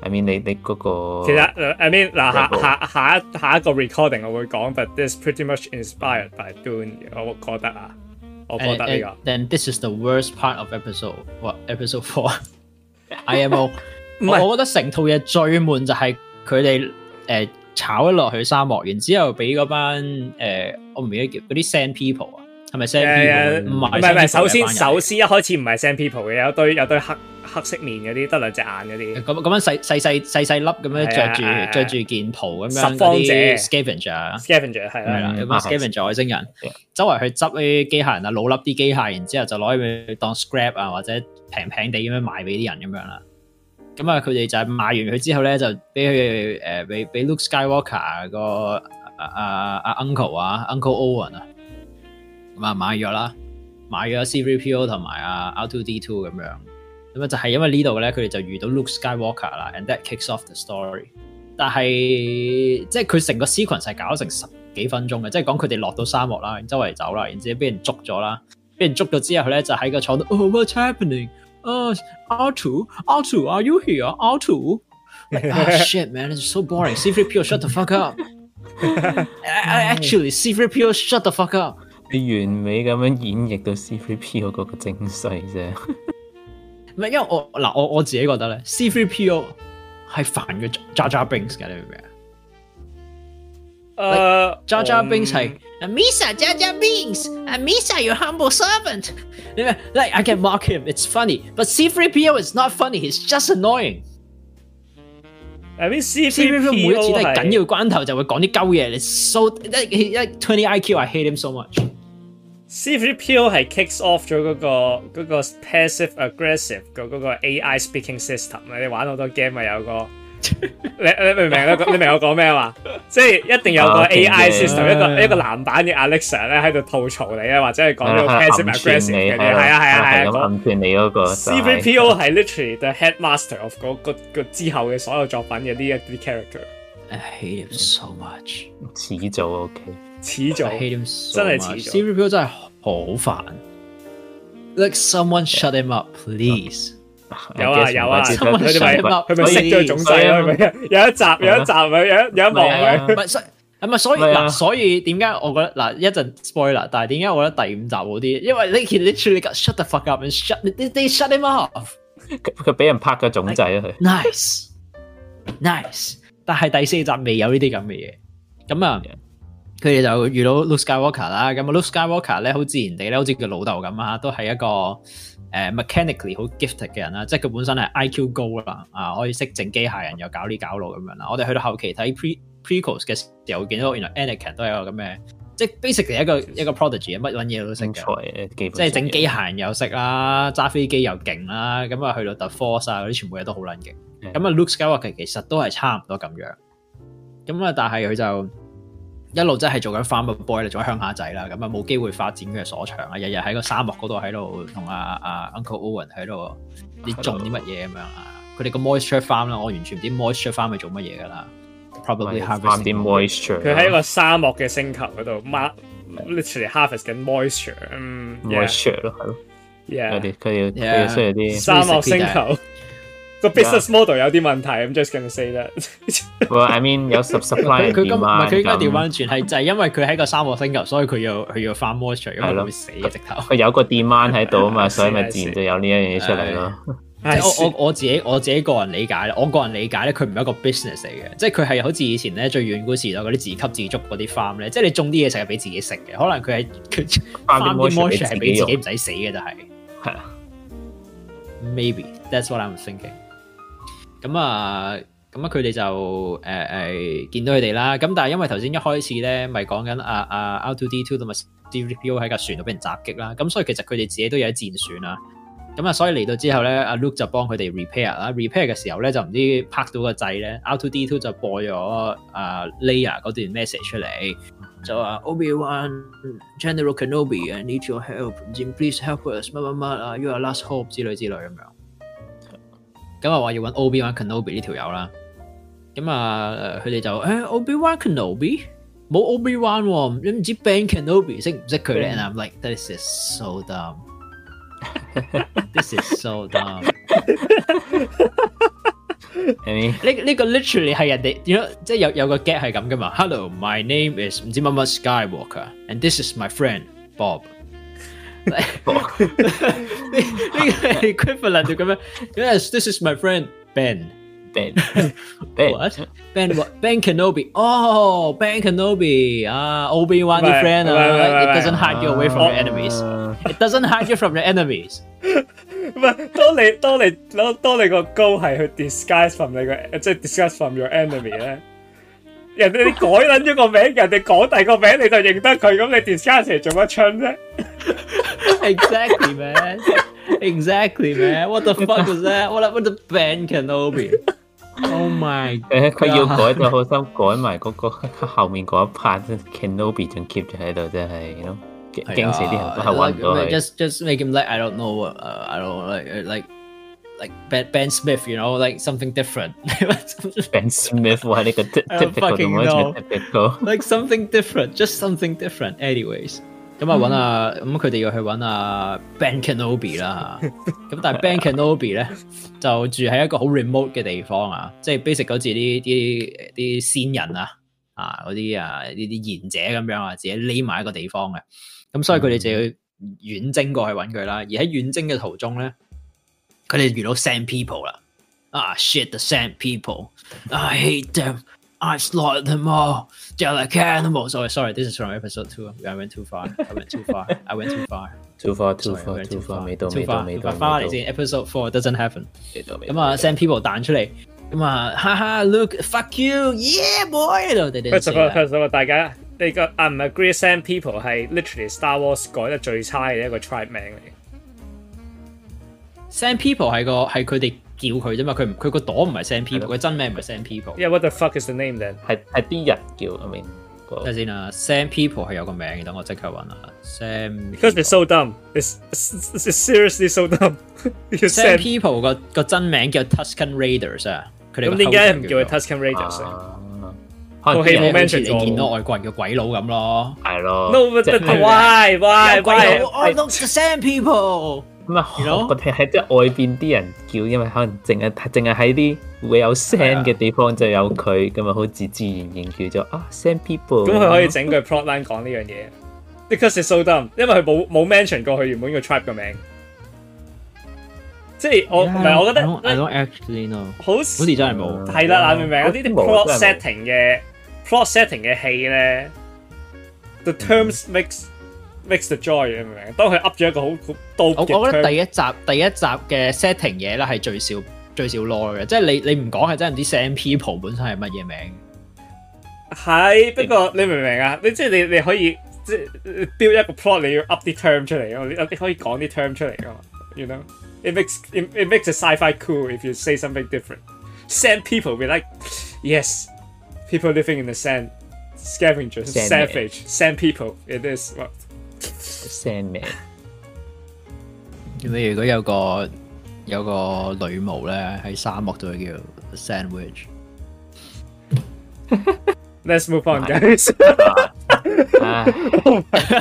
，I mean 你你嗰個其實 I mean 嗱下下下一下一個 recording 我會講，but this pretty much inspired by d o i n g 我覺得啊，我覺得你啊，then this is the worst part of episode what episode four，IMO。我覺得成套嘢最悶就係佢哋诶炒一落去沙漠，然之後俾嗰班誒我唔記得叫嗰啲 s a n d people 啊，係咪 s a n d people？唔系唔系，首先首先一開始唔係 s a n d people 嘅，有堆有堆黑黑色面嗰啲，得兩隻眼嗰啲，咁咁樣細細细细细粒咁樣着住着住件袍咁樣嗰者 scavenger，scavenger 系啦，咁啊 scavenger 外星人，周圍去執啲機械啊，老粒啲機械，然之後就攞去當 scrap 啊，或者平平地咁樣賣俾啲人咁樣啦。咁啊，佢哋就系买完佢之後咧，就俾佢诶，俾俾 Luke Skywalker 个阿阿阿 Uncle 啊，Uncle Owen 啊，咁啊買咗啦，買咗 c v p o 同埋啊，Out to D two 咁樣。咁啊，就係因為呢度咧，佢哋就遇到 Luke Skywalker 啦，and that kicks off the story。但係即係佢成個 sequence 係搞咗成十幾分鐘嘅，即係講佢哋落到沙漠啦，周圍走啦，然之後俾人捉咗啦，俾人捉咗之後咧，就喺個廠度，oh what's happening？哦，奥土，奥土，Are you here？奥土，like shit，man，i t s s o boring。C t r e e P O，shut the fuck up。Actually，C t r e e P O，shut the fuck up。你完美咁样演绎到 C t r e e P O 嗰个精髓啫。唔系，因为我嗱，我我自己觉得咧，C t r e e P O 系烦嘅渣渣 brings 嘅，你明唔明啊？Uh, like, Jar Jar um... Binks 係 Amisa Jar Jar Binks Amisa your humble servant like I can mock him it's funny but C3PO is not funny he's just annoying I mean C3PO It's so like, like 20 IQ I hate him so much C3PO 係 kicks off 咗嗰、嗰個嗰、嗰個 passive aggressive 嘅嗰個 AI speaking system 你玩好多 game 咪有個你你明唔明咧？你明我讲咩嘛？即系一定有个 AI system，一个一个男版嘅 Alexa 咧喺度吐槽你啊，或者系讲呢个歧视、歧视嗰啲，系啊系啊系啊，困住你嗰个 CVPO 系 literally t headmaster h e of 嗰个个之后嘅所有作品嘅呢一啲 character。Hate him so much。始早 OK，始早，真系始早，CVPO 真系好烦。Let someone shut him up, please. 有啊有啊，佢咪佢咪识咗种仔咯，有一集有一集咪有一有一幕咪，系所，所以嗱，所以点解我觉得嗱一阵 spoiler，但系点解我觉得第五集好啲，因为 c n literally shut the fuck up and shut they t shut him off，佢俾人拍个种仔啊佢，nice nice，但系第四集未有呢啲咁嘅嘢，咁啊佢哋就遇到 Lucas Walker 啦，咁啊 Lucas Walker 咧好自然地咧好似佢老豆咁啊，都系一个。誒 mechanically 好 gifted 嘅人啦，即係佢本身係 IQ 高啦，啊可以識整機械人又搞呢搞路咁樣啦。我哋去到後期睇 pre prequel 嘅時候，見到原來 Anakin 都係個咁嘅，即係 basically 一個一個 prodigy，乜撚嘢都識嘅，即係整機械人又識啦，揸飛機又勁啦，咁啊去到 The Force 啊嗰啲全部嘢都好撚勁。咁啊 Luke Skywalker 其實都係差唔多咁樣，咁啊但係佢就。一路真系做紧 farmboy 啦，做乡下仔啦，咁啊冇机会发展佢嘅所长啊，日日喺个沙漠嗰度喺度同阿阿 uncle Owen 喺度，你種啲乜嘢咁样啊？佢哋个 moisture farm 啦，我完全唔知 moisture farm 系做乜嘢噶啦，probably harvest 啲 moisture。佢喺一个沙漠嘅星球嗰度，literally harvest 緊 moisture，moisture 咯，系咯，佢哋佢哋佢哋需要啲沙漠星球。個 business model 有啲問題，咁 just g o n say 啦。l l i mean 有十十塊錢，佢今唔係佢應該掉翻轉係就係因為佢喺個沙漠星球，所以佢要佢要翻 moisture，因為佢會死嘅直頭。佢有個 demand 喺度啊嘛，所以咪自然就有呢一樣嘢出嚟咯。我我我自己我自己個人理解咧，我個人理解咧，佢唔係一個 business 嚟嘅，即係佢係好似以前咧最遠古時代嗰啲自給自足嗰啲 farm 咧，即係你種啲嘢食係俾自己食嘅，可能佢係佢啲 moisture 係俾自己唔使死嘅就係係啊。Maybe that's what I'm thinking. 咁啊，咁啊，佢哋就诶诶见到佢哋啦。咁但系因为头先一开始咧，咪讲紧阿阿 Out to D two 同埋 D V P O 喺架船度俾人袭击啦。咁所以其实佢哋自己都有啲战损啦。咁啊，所以嚟到之后咧，阿 Luke 就帮佢哋 repair 啦。repair 嘅时候咧，就唔知拍到个掣咧。Out to D two 就播咗啊 l e a 嗰段 message 出嚟，就話 Obi Wan General Kenobi，I need your help。Please help us。乜乜乜啊，You are last hope 之類之類咁樣。咁啊話要揾 Obi-Wan Kenobi 呢條友啦咁啊誒佢哋就誒 Obi-Wan Kenobi 冇 Obi-Wan Ben Kenobi 識唔識佢咧 and I'm like this is so dumb. This is so dumb. 呢呢個 literally 係人哋，如果即係有有個 get 系咁噶嘛？Hello, my name is 唔知乜乜 Skywalker, and this is my friend Bob. 呢個 equivalent this is my friend Ben. Ben what Ben what Ben Kenobi Oh, Ben Kenobi 啊 Obi Wan 啲 friend ah, It does doesn't hide you away from your uh. enemies it doesn't hide you from your enemies 唔係當你當你當當你個 goal 係去 disguise from 你個即係 disguise from your enemy 咧。人哋你改捻咗個名，人哋讲第二個名你就認得佢，咁你 d i s c u s s e 嚟做乜春啫？Exactly man, e x a c t l y man. w h a t the fuck is that？What what the Ben Kenobi？Oh my god！佢要改就好心改埋嗰個後面嗰一 part，Kenobi 仲 keep 住喺度，真咯，惊死啲人都係揾到。Just just make him like I don't know，I don't like like。like Ben Smith，you know，like something different。Ben Smith 話：呢個典型嘅動物。I f u c a l t g k n o a Like something different，just something different，anyways。咁啊揾啊，咁佢哋要去揾阿 Ben Kenobi 啦。咁但系 Ben Kenobi 咧就住喺一個好 remote 嘅地方啊，即係 basic 嗰啲啲啲仙人啊啊嗰啲啊呢啲賢者咁樣啊，自己匿埋一個地方嘅。咁所以佢哋就要遠征過去揾佢啦。而喺遠征嘅途中咧。佢哋遇到 Sand People 啦。Ah ah, shit, the Sand People. I hate them. I slaughtered them all. They're like animals. Sorry, This is from episode two. I went too far. I went too far. I went too far. Too far, too far, too far. episode 4 four doesn't happen。咁啊，Sand People 彈出嚟。咁啊，哈哈，Look，fuck you，yeah boy 喺度。First of all，first of all，大家你個 I'm agree Sand People 係 literally Star Wars 改得最差嘅一個 tribe 名嚟。s a m people 係個係佢哋叫佢啫嘛，佢佢個朵唔係 s a m people，佢真名唔係 s a m people。Yeah，what the fuck is the name then？係係啲人叫，I mean。先啦 s a m people 係有個名，等我即刻揾下。s a m Because it's so dumb. It's it's seriously so dumb. s a m people 個個真名叫 Tuscan Raiders 啊。佢哋咁點解唔叫佢 Tuscan Raiders？好 i o n 你見到外國人嘅鬼佬咁咯。係咯。No，why？Why？Why？I o the same people。咁啊，我哋喺即系外边啲人叫，因为可能净系净系喺啲会有声嘅地方就有佢，咁啊，好似自然然叫咗啊 s e n d people。咁佢可以整句 plotline 讲呢样嘢，because it's so dumb，因为佢冇冇 mention 过佢原本个 trib 嘅名，即系我唔系，我觉得 don't a c t u a l l y 咯，好好似真系冇，系啦，明唔明啊？呢啲 plot setting 嘅 plot setting 嘅戏咧，the terms mix。makes the joy 明唔明？當佢 up 咗一個好好刀。我觉覺得第一集第一集嘅 setting 嘢啦，係最少最少攞嘅。即係你你唔講係真係知 sand people 本身係乜嘢名？係不過你明唔明啊？你即係你你可以即 build 一個 plot，你要 up 啲 term 出嚟啊，你你可以講啲 term 出嚟噶嘛？You know it makes it it makes the sci-fi cool if you say something different. Sand people b e like. Yes, people living in the sand scavengers, savage sand people. It is what. sandwich，如果有个有个女巫咧喺沙漠度叫 sandwich，let's move on guys，oh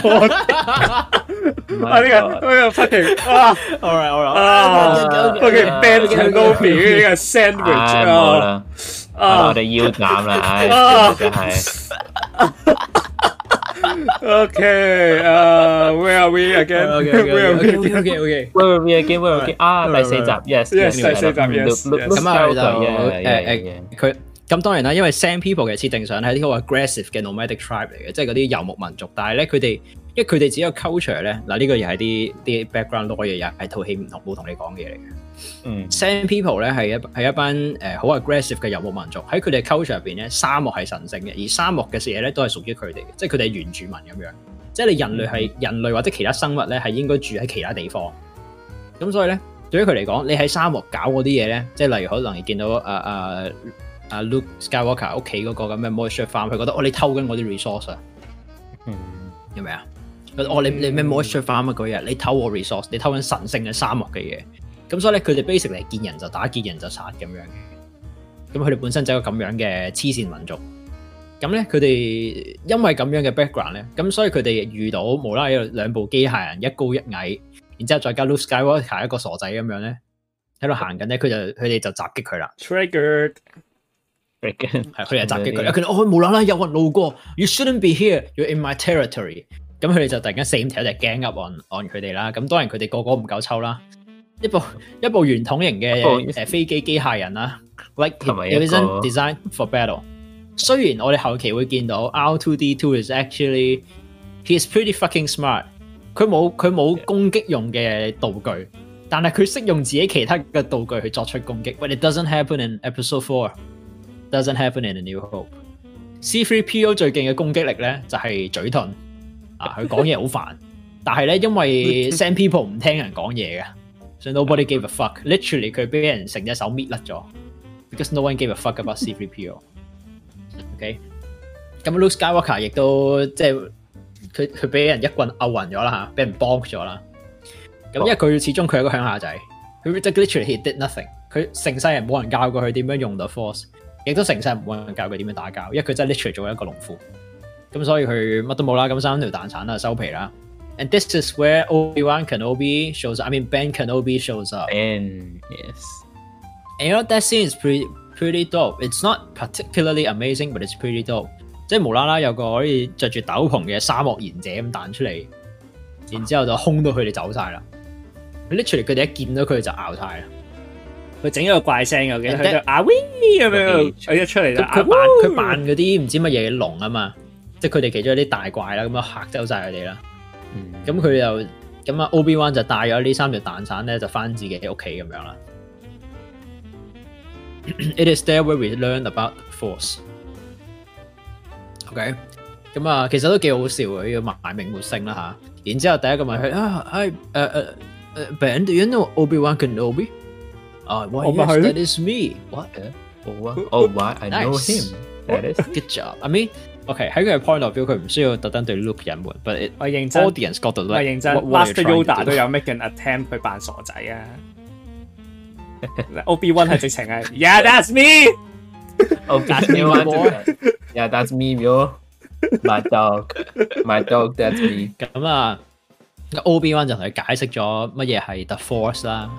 my god，啊呢个呢个 fucking，a l l right all right，ok，banding 高棉呢个 sandwich，啊我哋要斩啦，唉真系。Okay，呃，where are we a g a i n o k a y o k a y o k a o k a y Where we again？Where okay？啊，第四集 y e s y e s 太塞杂，yes。咁啊，就誒誒佢咁当然啦，因为 s a n d people 嘅设定上系啲好 aggressive 嘅 nomadic tribe 嚟嘅，即系嗰啲游牧民族。但系咧，佢哋因为佢哋自己有 culture 咧，嗱呢个又系啲啲 background lore 嘅套戏唔同冇同你讲嘅嘢嚟嘅。Same people 咧系一系一班诶好 aggressive 嘅游牧民族喺佢哋 culture 入边咧沙漠系神圣嘅，而沙漠嘅嘢咧都系属于佢哋嘅，即系佢哋系原住民咁样。即系你人类系人类或者其他生物咧系应该住喺其他地方。咁所以咧，对于佢嚟讲，你喺沙漠搞嗰啲嘢咧，即系例如可能见到阿阿阿 Luke Skywalker 屋企嗰个咁嘅 moisture farm，佢觉得哦你偷紧我啲 resource 啊？嗯，系咪啊？哦你你咩 moisture farm 啊嗰嘢？你偷我 resource？你偷紧神圣嘅沙漠嘅嘢？咁所以咧，佢哋 b a s i c 嚟见人就打，见人就杀咁样嘅。咁佢哋本身就一个咁样嘅黐线民族。咁咧，佢哋因为咁样嘅 background 咧，咁所以佢哋遇到无啦啦有两部机械人，一高一矮，然之后再加 k e Skywalker 一个傻仔咁样咧，喺度行紧咧，佢就佢哋就袭击佢啦。Trigger，系佢哋袭击佢。佢哋哦，无啦啦有人路过，You shouldn't be here, you're in my territory。咁佢哋就突然间四点调只 gun up on on 佢哋啦。咁当然佢哋个个唔够抽啦。一部一部圆筒型嘅诶飞机机械人啦，like it w a s designed for battle。虽然我哋后期会见到，R two D two is actually he is pretty fucking smart。佢冇佢冇攻击用嘅道具，但系佢识用自己其他嘅道具去作出攻击。But it doesn't happen in episode four。Doesn't happen in a new hope。C three P O 最劲嘅攻击力咧就系嘴盾啊，佢讲嘢好烦，但系咧因为 s e n d people 唔听人讲嘢嘅。所以 nobody gave a fuck，literally 佢俾人成隻手搣甩咗，because no one gave a fuck about C3PO。OK，咁 Luke Skywalker 亦都即系佢佢俾人一棍拗暈咗啦吓，俾人 block 咗啦。咁因為佢始終佢係個鄉下仔，佢即 literally he did nothing。佢成世人冇人教過佢點樣用 The Force，亦都成世人冇人教佢點樣打交，因為佢真係 literally 做一個農夫。咁所以佢乜都冇啦，咁三条條蛋散啦，收皮啦。And this is where Obi Wan Kenobi shows up. I mean Ben Kenobi shows up. And yes. And you know that scene is pretty pretty dope. It's not particularly amazing, but it's pretty dope. 即系无啦啦有个可以着住斗篷嘅沙漠贤者咁弹出嚟，然之后就轰到佢哋走晒啦。a l 出嚟佢哋一见到佢哋就咬晒啦。佢整一个怪声，我惊佢阿威咁样。佢一出嚟，佢扮佢扮嗰啲唔知乜嘢龙啊嘛，即系佢哋其中一啲大怪啦，咁样吓走晒佢哋啦。咁佢又咁啊 o b One 就带咗呢三条蛋散咧，就翻自己屋企咁样啦。It is there where we learn about force。OK，咁啊，其实都几好笑嘅，要埋命活星啦吓。然之后第一个问佢啊 h 诶诶 b e n d o you know Obi a n Kenobi？w h a t h a t is me。w h a t o o h w h a t i know him。That is good job。I mean。OK 喺佢嘅 point of view，佢唔需要特登對 look it, 我认真 Audience 角度都我認真，Last Yoda 都有 make an attempt 去扮傻仔啊！Ob One 係直情啊！Yeah，that's me。Ob One，yeah，that's me，o My dog，my dog，that's me。咁啊，Ob One 就同佢解釋咗乜嘢係 The Force 啦，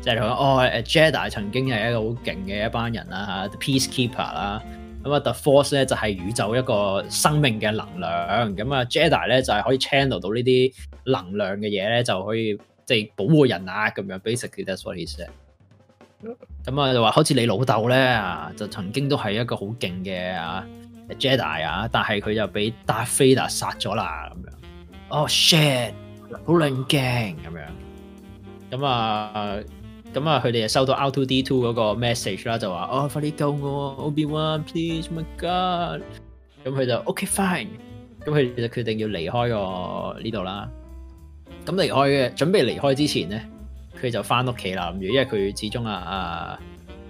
即係講哦，j e d a 曾經係一個好勁嘅一班人啦 p e a c e k e e p e r 啦。咁啊，The Force 咧就系宇宙一个生命嘅能量，咁啊，Jedi 咧就系可以 channel 到呢啲能量嘅嘢咧，就可以即系保护人啊，咁样。Basicly a l that's what he s a d 咁啊，就话好似你老豆咧，就曾经都系一个好劲嘅啊 Jedi 啊，但系佢就俾达菲达杀咗啦，咁样。Oh shit！好令惊咁样。咁啊。咁啊，佢哋就收到 Out to D two 嗰个 message 啦，就话哦，快啲救我，Obi Wan please，my god！咁佢就 OK fine，咁佢就决定要离开个呢度啦。咁离开嘅，准备离开之前咧，佢就翻屋企啦。唔如，因为佢始终啊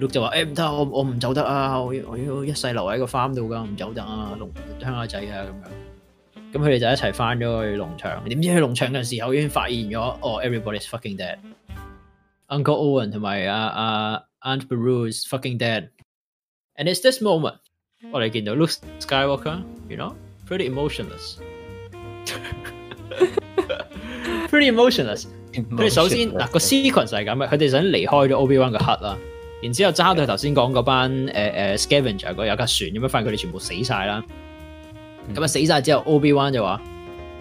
，Luke 就话诶唔得，我我唔走得啊，我我要一世留喺个 farm 度噶，唔走得啊，农乡下仔啊咁样。咁佢哋就一齐翻咗去农场。点知去农场嘅时候已经发现咗，哦，everybody is fucking dead。Uncle Owen 同埋啊啊 Aunt Beru s fucking dead，and it's this moment，我哋见到 Luke Skywalker，you know，pretty emotionless，pretty emotionless。佢哋首先嗱个 sequence 系咁嘅，佢哋想离开咗 Obi Wan 嘅 hut 啦，然之后揸到头先讲嗰班诶诶 Scavenger 嗰有架船，咁样，发现佢哋全部死晒啦。咁啊死晒之后 o b i Wan 就话。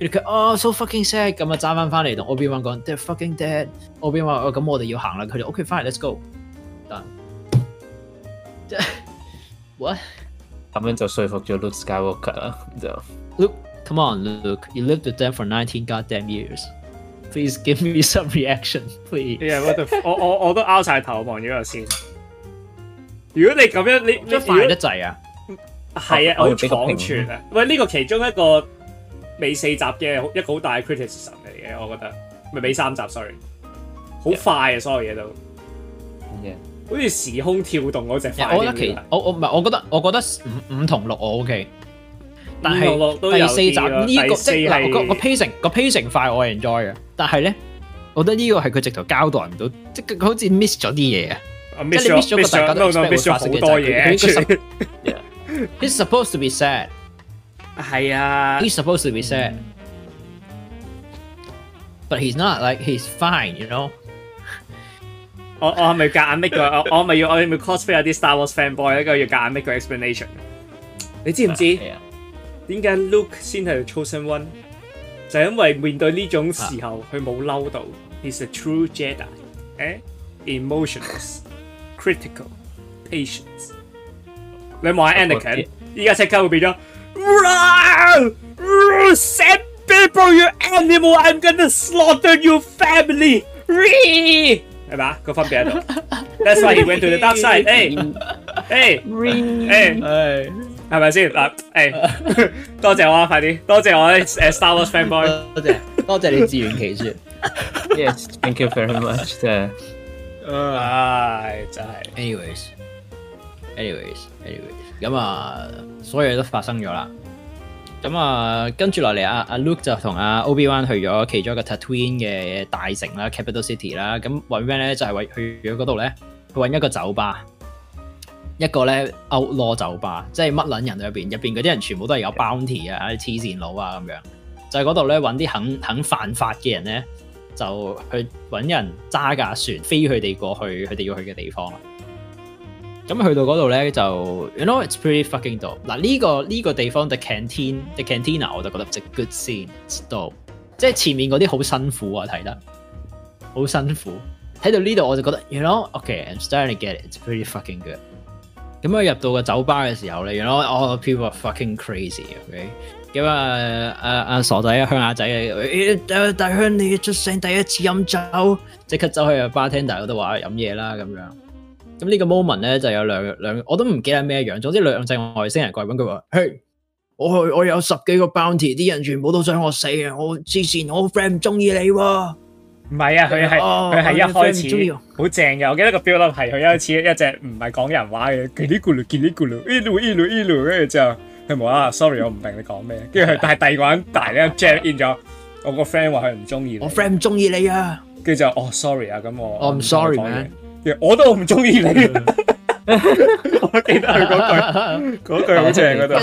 佢哋佢哦，so fucking sad，咁啊，揸翻翻嚟同 Obi Wan 讲，they're fucking dead。Obi Wan，咁我哋要行啦。佢哋，OK fine，let's go。但 what？咁样就说服咗 Luke Skywalker 啦，你知 l u k e c o m e on，Luke，you lived with them for nineteen goddamn years。Please give me some reaction，please。Yeah，我我我我都拗晒头，望住嗰先。如果你咁样，你你快得滞啊？系啊，我要闯权啊！喂，呢个其中一个。尾四集嘅一个好大嘅 criticism 嚟嘅，我觉得，咪尾三集 sorry，好快啊，所有嘢都，好似时空跳动嗰只，我得其我我唔系，我觉得我觉得五五同六我 ok，但係第四集呢个即係嗱个 pacing 个 pacing 快我 enjoy 嘅，但系咧，我觉得呢个系佢直头交代唔到，即係佢好似 miss 咗啲嘢啊，即系你 miss 咗个大家都 e x p e 咗好多嘢，佢呢 t s supposed to be sad。系啊，e supposed to be sad，Like he's fine，know. 我我系咪夹硬 make 个？我我咪要我咪 cosplay 下啲 Star Wars fanboy，一个要夹硬 make 个 explanation。你知唔知？点解 Luke 先系 chosen one？就因为面对呢种时候，佢冇嬲到，he's a true Jedi。诶，emotional，critical，patience。你望下 Anakin，依家即刻会变咗。Send people, you animal! I'm gonna slaughter your family! Diba? Ko fan piano. That's why he went to the dark side. Hey! Hey! Hey! 係咪先嗱？誒，多謝我啊，快啲！多謝我啲誒 uh, uh, Star Wars fanboy。多謝，多謝你自圓其説。Yes, thank you very much。真係，唉，真係。Anyways。anyways，anyways，咁啊，所有嘢都發生咗啦。咁啊，跟住落嚟啊，阿 Luke 就同阿 o b i w a 去咗其中一個 Tatooine 嘅大城啦，Capital City 啦。咁為咩咧？就係為去嗰度咧，去揾一個酒吧，一個咧 outlaw 酒吧，即系乜撚人入边？入边嗰啲人全部都係有 bounty 啊，啲黐線佬啊咁樣。就喺嗰度咧揾啲肯肯犯法嘅人咧，就去揾人揸架船飛佢哋過去，佢哋要去嘅地方。咁去到嗰度咧就，you know it's pretty fucking do。嗱呢个呢個地方 the canteen the canteena 我就覺得即 good scene s t o p 即系前面嗰啲好辛苦啊睇得，好辛苦。睇到呢度我就覺得，you know okay I'm starting to get it it's pretty fucking good。咁啊入到個酒吧嘅時候咧，you know all the people are fucking crazy。咁啊阿阿傻仔啊鄉下仔啊，大乡你出声第一次飲酒，即刻走去阿 bartender 嗰度話飲嘢啦咁樣。咁呢个 moment 咧就有两两，我都唔记得咩样，总之两只外星人鬼揾佢话：，嘿，我去我有十几个 bounty，啲人全部都想我死啊！我之前我 friend 唔中意你喎。唔系啊，佢系佢系一开始好正嘅，我记得个 buildup 系佢一开始一只唔系讲人话嘅，叽哩咕噜叽哩咕噜一路一路一路，跟住之后佢冇啦 s o r r y 我唔明你讲咩，跟住佢但系第二个人大咧 j a m in 咗，我个 friend 话佢唔中意我 friend 唔中意你啊，跟住就哦 sorry 啊，咁我我唔 sorry 我都唔中意你，我記得嗰句，嗰句好正嗰度。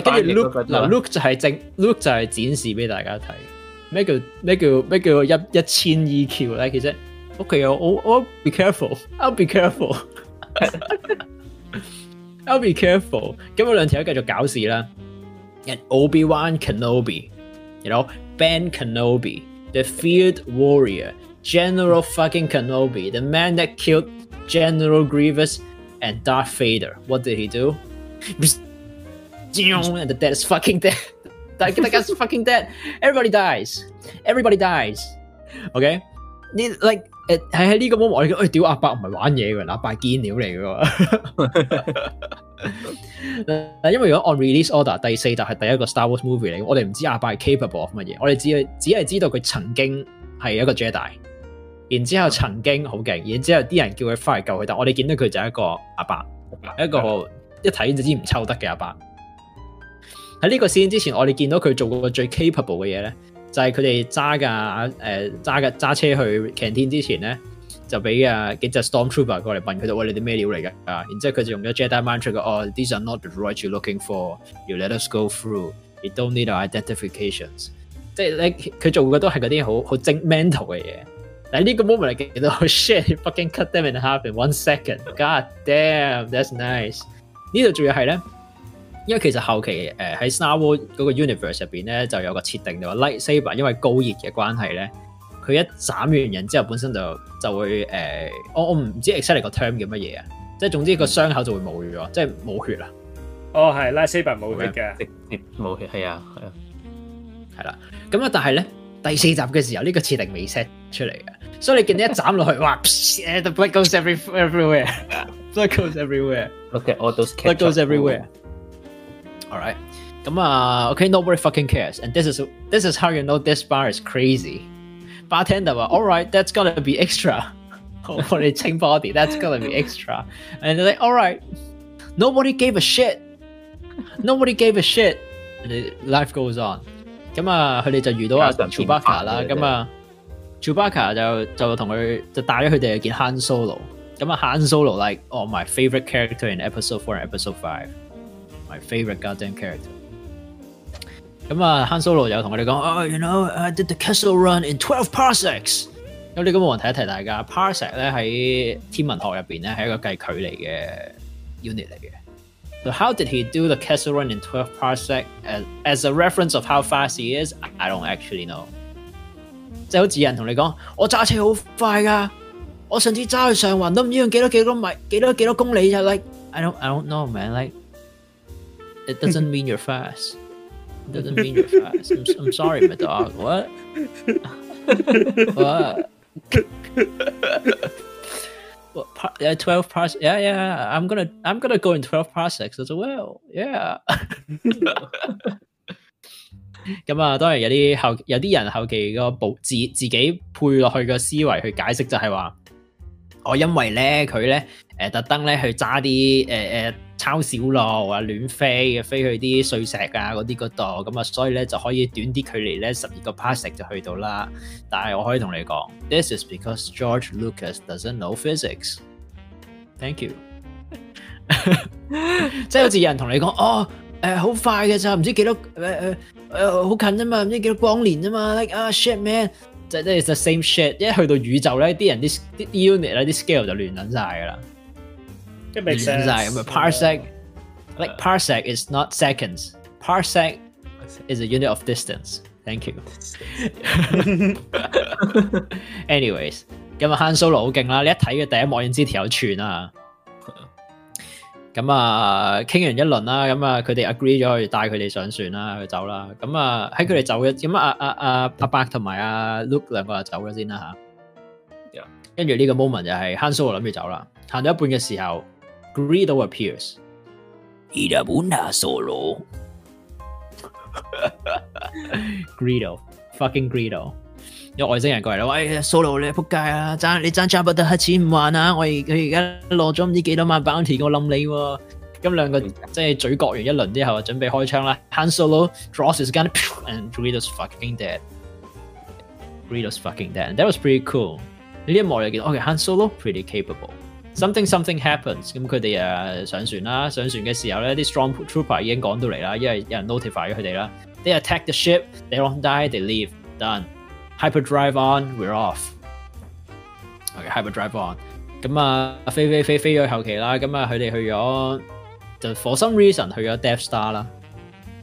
跟住 look，嗱 look 就係正，look 就係展示俾大家睇。咩叫咩叫咩叫一一千 e q 咧？其實 O.K. 我我 be careful，I'll be careful，I'll be careful。咁我兩條友繼續搞事啦。And Obi Wan Kenobi，you know Ben Kenobi，the feared warrior。General fucking Kenobi, the man that killed General Grievous and Darth Vader. What did he do? and the dead is fucking dead. The guy's fucking dead. Everybody dies. Everybody dies. Okay. like 誒係喺呢個 moment on release order 第四集係第一個 Star Wars movie 嚟，我哋唔知阿伯係 capable of a Jedi。然之後曾經好勁，然之後啲人叫佢翻嚟救佢，但我哋見到佢就係一個阿伯，一個一睇就知唔抽得嘅阿伯。喺呢個先之前，我哋見到佢做過最 capable 嘅嘢咧，就係佢哋揸架誒揸架揸車去 c a n t e e n 之前咧，就俾啊幾隻 stormtrooper 過嚟問佢哋：，我哋啲咩料嚟㗎？啊！然之後佢就用咗 Jedi mantra 講：，哦，these are not the right you r e looking for，，you let us go t h r o u g h You don't need our identifications。即係你佢做嘅都係嗰啲好好精 mental 嘅嘢。来呢个 moment 来给到 shit fucking cut them in half in one second god damn that's nice 呢度仲要系咧，因为其实后期诶喺、Star Wars 嗰个 universe 入边咧就有个设定就话 lightsaber 因为高热嘅关系咧，佢一斩完人之后本身就就会诶、我我唔知 exactly 个 term 叫乜嘢啊，即系总之个伤口就会冇血即系冇血啦。哦，系 lightsaber 冇血嘅，冇血系啊系啊，系啦。咁啊，但系咧第四集嘅时候呢、這个设定未 set。出嚟嘅，所以你見到一斬落去，哇！The blood goes every Blood goes everywhere。Look at all those blood goes nobody fucking And this is this is how you know this bar is crazy。Bartender that's right，that's gonna be extra 我哋清 that's body，that's gonna be extra。And they're like, all right, nobody gave a shit. Nobody gave a shit。Life goes on。咁啊，佢哋就遇到阿 Chewbacca 啦，咁啊。Chewbacca 就就同佢就帶咗佢哋去見 Han Solo，咁啊 Solo like oh my favorite character in episode four and episode five，my favorite goddamn character. 咁啊，Han Han Solo 又同佢哋講，oh you know I did the castle run in twelve parsecs。咁呢個我提一提大家，parsec 咧喺天文學入邊咧係一個計距離嘅 unit 嚟嘅。So how did he do the castle run in twelve parsec as as a reference of how fast he is? I don't actually know。即係好似有人同你講，我揸車好快㗎，我上次揸去上環都唔知用幾多幾多米、幾多幾多公里咋，like I don't I don't know man like it doesn't mean you're fast it doesn't mean you're fast I'm I'm sorry my dog what what what par yeah twelve parts? yeah yeah I'm gonna I'm gonna go in twelve parsecs as well yeah 咁啊，当然有啲后，有啲人后期个补自自己配落去个思维去解释，就系话我因为咧佢咧诶特登咧去揸啲诶诶抄小路啊，乱飞飞去啲碎石啊嗰啲嗰度，咁啊，所以咧就可以短啲距离咧十二个 passage 就去到啦。但系我可以同你讲，this is because George Lucas doesn't know physics。Thank you。即系好似有人同你讲哦。诶，好快嘅咋？唔知几多诶诶诶，好近啫嘛，唔知几多光年啫嘛。Like 啊，shit man，即即系 the same shit。一去到宇宙咧，啲人啲啲 unit 咧啲 scale 就乱晒噶啦。乱晒，咁啊 parsec。Like parsec is not seconds. Parsec is a unit of distance. Thank you. Anyways，今日 h a n solo 好劲啦，你一睇嘅第一幕已经知条有串啦。咁啊，傾完一輪啦，咁啊，佢哋 agree 咗去帶佢哋上船啦，去走啦。咁啊，喺佢哋走嘅，咁啊啊啊，阿伯同埋阿 l u k e 兩個就走咗先啦吓，跟住呢個 moment 就係 l 蘇諗住走啦，行到一半嘅時候，Greedo appears。伊拉 s o l o Greedo，fucking Greedo。有外星人过嚟啦，喂，Solo 你仆街啊！争你争差不得黑钱唔还啊！我而佢而家落咗唔知几多万 bounty，我冧你。咁两个即系嘴角完一轮之后，准备开枪啦。Han Solo，Dross is g u n and Greedo's fucking dead。Greedo's fucking dead，that was pretty cool。呢一幕又见到，我嘅 Han Solo pretty capable。Something something happens，咁佢哋诶上船啦。上船嘅时候咧，啲 Strong Trooper 已经赶到嚟啦，因为有人 notify 咗佢哋啦。They attack the ship，they don't die，they leave，done。Hyperdrive on, we're off. o k hyperdrive on. 咁啊，飛飛飛飛咗後期啦。咁啊，佢哋去咗就 for some reason 去咗 Death Star 啦。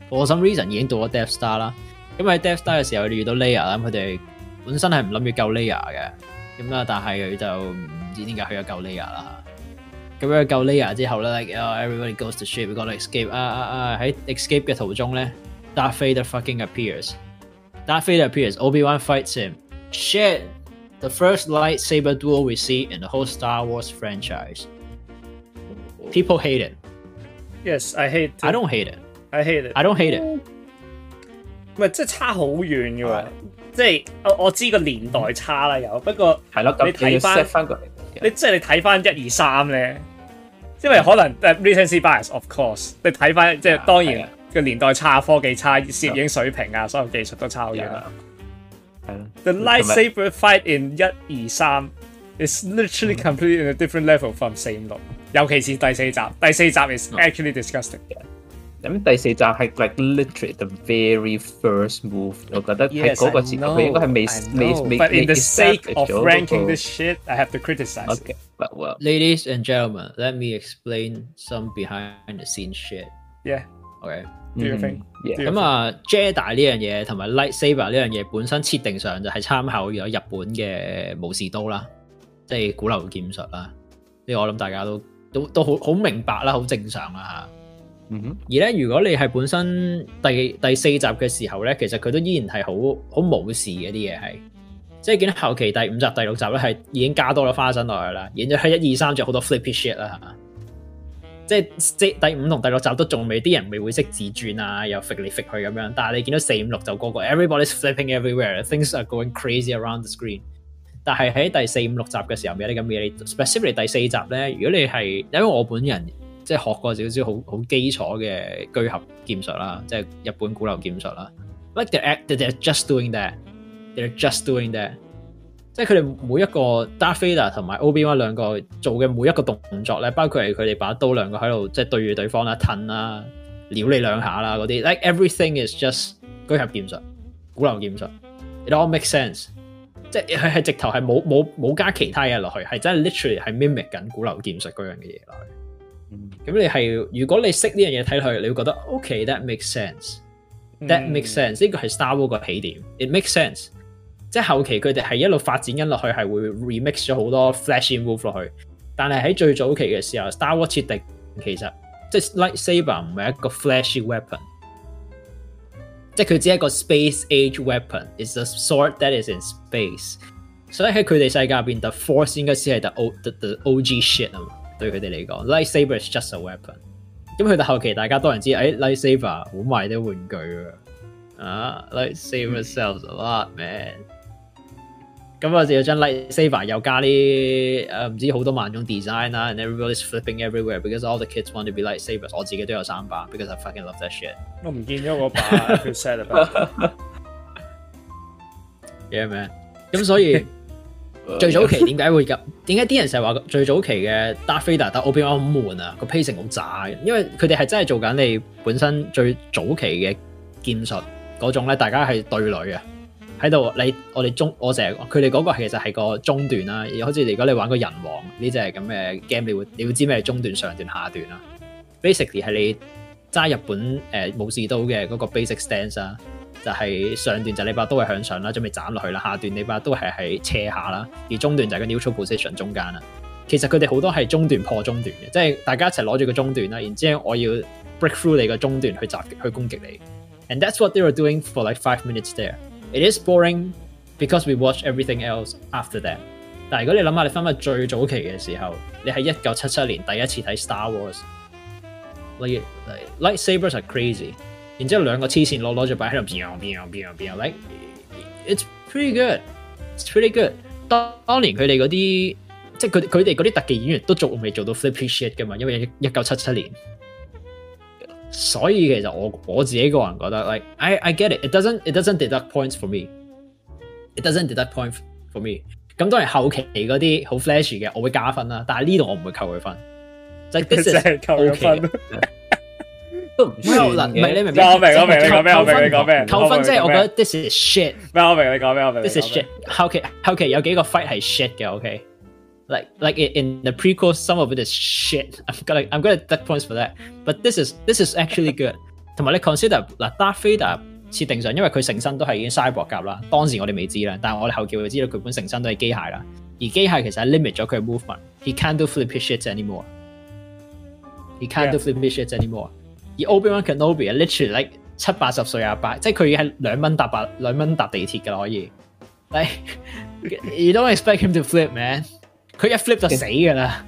For some reason 已經到咗 Death Star 啦。咁喺 Death Star 嘅時候，佢哋遇到 Layer 啦。佢哋本身係唔諗住救 Layer 嘅。咁啊，但係佢就唔知點解去咗救 Layer 啦。咁样救 Layer 之後咧，like everybody goes to ship，佢講到 escape 啊啊啊！喺 escape 嘅途中咧，Dark Vader fucking appears。Darth Vader appears. Obi Wan fights him. Shit! The first lightsaber duel we see in the whole Star Wars franchise. People hate it. Yes, I hate. It. I don't hate it. I hate it. I don't hate it. 唔係，即係差好遠嘅喎。即係我我知個年代差啦，有不過係咯。你睇翻翻過嚟，你即係你睇翻一二三咧，因為可能誒 recency bias of course，你睇翻即係當然。the lightsaber fight in 一二三 is literally completely in a different level from 四五六，尤其是第四集。第四集 is actually disgusting。咁第四集係 like literally the very first But in the sake of ranking this shit, I have to criticize Okay, But well, ladies and gentlemen, let me explain some behind the scenes shit. Yeah. Okay. 咁啊，J a 呢样嘢同埋 Light Saber 呢样嘢本身设定上就系参考咗日本嘅武士刀啦，即系古流剑术啦。呢个我谂大家都都都好好明白啦，好正常啦吓。嗯哼。而咧，如果你系本身第第四集嘅时候咧，其实佢都依然系好好武士嘅啲嘢系，即系见到后期第五集、第六集咧系已经加多咗花生落去啦，演咗系一二三就好多 flippy shit 啦。即係第五同第六集都仲未，啲人未會識自轉啊，又揈嚟揈去咁樣。但係你見到四五六就個個 everybody s flipping everywhere，things are going crazy around the screen。但係喺第四五六集嘅時候，有啲咁嘅。specifically 第四集咧，如果你係因為我本人即係學過少少好好基礎嘅居合劍術啦，即係日本古流劍術啦，like they're they're just doing that，they're just doing that。即系佢哋每一个 d a r t h v a d e r 同埋 ob i Wan 两个做嘅每一个动作咧，包括系佢哋把刀两个喺度即系对住对方啦，吞啦，撩你两下啦嗰啲，like everything is just 居合剑术，古流剑术，it all makes sense。即系系直头系冇冇冇加其他嘢落去，系真系 literally 系 mimic 紧古流剑术嗰样嘅嘢落去。咁你系如果你识呢样嘢睇落去，你会觉得 ok that makes sense，that makes sense。呢个系 Star Wars 个起点，it makes sense。即係後期佢哋係一路發展跟落去，係會 remix 咗好多 f l a s h and move 落去。但係喺最早期嘅時候，Star Wars 設定其實即係 lightsaber 唔係一個 flashy weapon，即係佢只係一個 space age weapon。It's a sword that is in space。所以喺佢哋世界入邊，the force 應該先係 the o the the O.G shit 啊嘛。對佢哋嚟講，lightsaber is just a weapon。咁去到後期，大家多人知，哎，lightsaber 好賣啲玩具啊，lightsaber sells a lot man。咁我仲有張 Light s a b e r 又加啲誒唔知好多萬種 design 啦，and everybody's flipping everywhere because all the kids want to be light s a b e r s 我自己都有三把，because I fucking love that shit。我唔見咗我把 p r e t Yeah man，咁所以最早期點解會咁？點解啲人成日話最早期嘅 Dark Vader、d Obi Wan 好悶啊？個 pacing 好渣，因為佢哋係真係做緊你本身最早期嘅劍術嗰種咧，大家係對壘啊。喺度，你我哋中我成日佢哋嗰個其實係個中段啦，好似如果你玩個人王呢只咁嘅 game，你會你会知咩中段、上段、下段啦。basically 係你揸日本誒武士刀嘅嗰個 basic stance 啦，就係上段就你把刀係向上啦，準備斬落去啦；下段你把刀係喺斜下啦，而中段就係個 neutral position 中間啦。其實佢哋好多係中段破中段嘅，即系大家一齊攞住個中段啦。然之後我要 break through 你個中段去襲去攻擊你，and that's what they were doing for like five minutes there。It is boring because we watch everything else after that。但係如果你諗下，你翻返最早期嘅時候，你喺一九七七年第一次睇 Star Wars，你 lightsabers are crazy，然之後兩個黐線佬攞住擺喺度，biang biang biang biang，like it's pretty good，it's pretty good。當當年佢哋嗰啲即係佢佢哋嗰啲特技演員都仲未做到 flippy shit 㗎嘛，因為一九七七年。所以其实我我自己个人觉得，like I I get it, it doesn't it doesn't deduct points for me, it doesn't deduct point for me。咁当然后期嗰啲好 flash 嘅，我会加分啦，但系呢度我唔会扣佢分，即系 this is 扣 k 分，都唔可能嘅。你明我明我明，讲咩？我明你讲咩？扣分即系我觉得 this is shit。咩？我明你讲咩？我明。this is shit。后期后期有几个 fight 系 shit 嘅，OK。like like in the prequel some of it is shit i have got, i'm gonna deduct points for that but this is this is actually good To 同埋你 consider 嗱 Darth Vader 設定上，因為佢成身都係已經嘥薄甲啦，當時我哋未知啦，但係我哋後期會知道佢本成身都係機械啦，而機械其實係 limit 咗佢嘅 movement，he can't do flip shit anymore，he can't do flip shit anymore，而 Obi-Wan Kenobi 係 literally like 七八十歲阿伯，即係佢係兩蚊搭八兩蚊搭地鐵㗎啦可以，like you don't expect him to flip man。佢一 flip 就死噶啦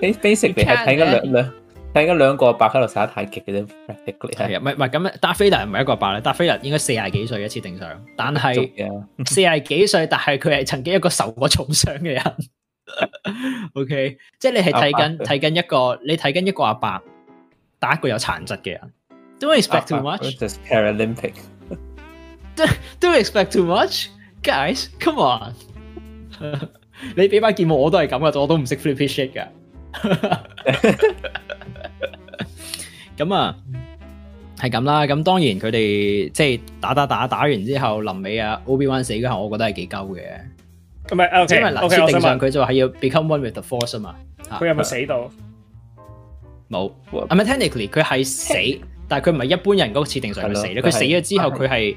b a s i c a l l y 系睇紧两两睇紧两个阿伯喺度耍太极嘅啫。系啊，唔系唔系咁啊！达飞人唔系一个阿伯咧，达飞人应该四廿几岁一次定上，但系四廿几岁，但系佢系曾经一个受过重伤嘅人。OK，即系你系睇紧睇紧一个，你睇紧一个阿伯打一个有残疾嘅人。Don't expect too much. Just Paralympic. Don't expect too much, guys. Come on. 你俾翻节目我都系咁噶，我都唔识 flip shit 噶。咁啊，系咁啦。咁当然佢哋即系打打打打完之后，临尾啊 Obi Wan 死嗰下，我觉得系几鸠嘅。咁咪 O K 因为设定上佢就系要 become one with the force 啊嘛。佢有咪死到？冇。咪 t e n c a l l y 佢系死，但系佢唔系一般人嗰个设定上面死咧。佢死咗之后，佢系。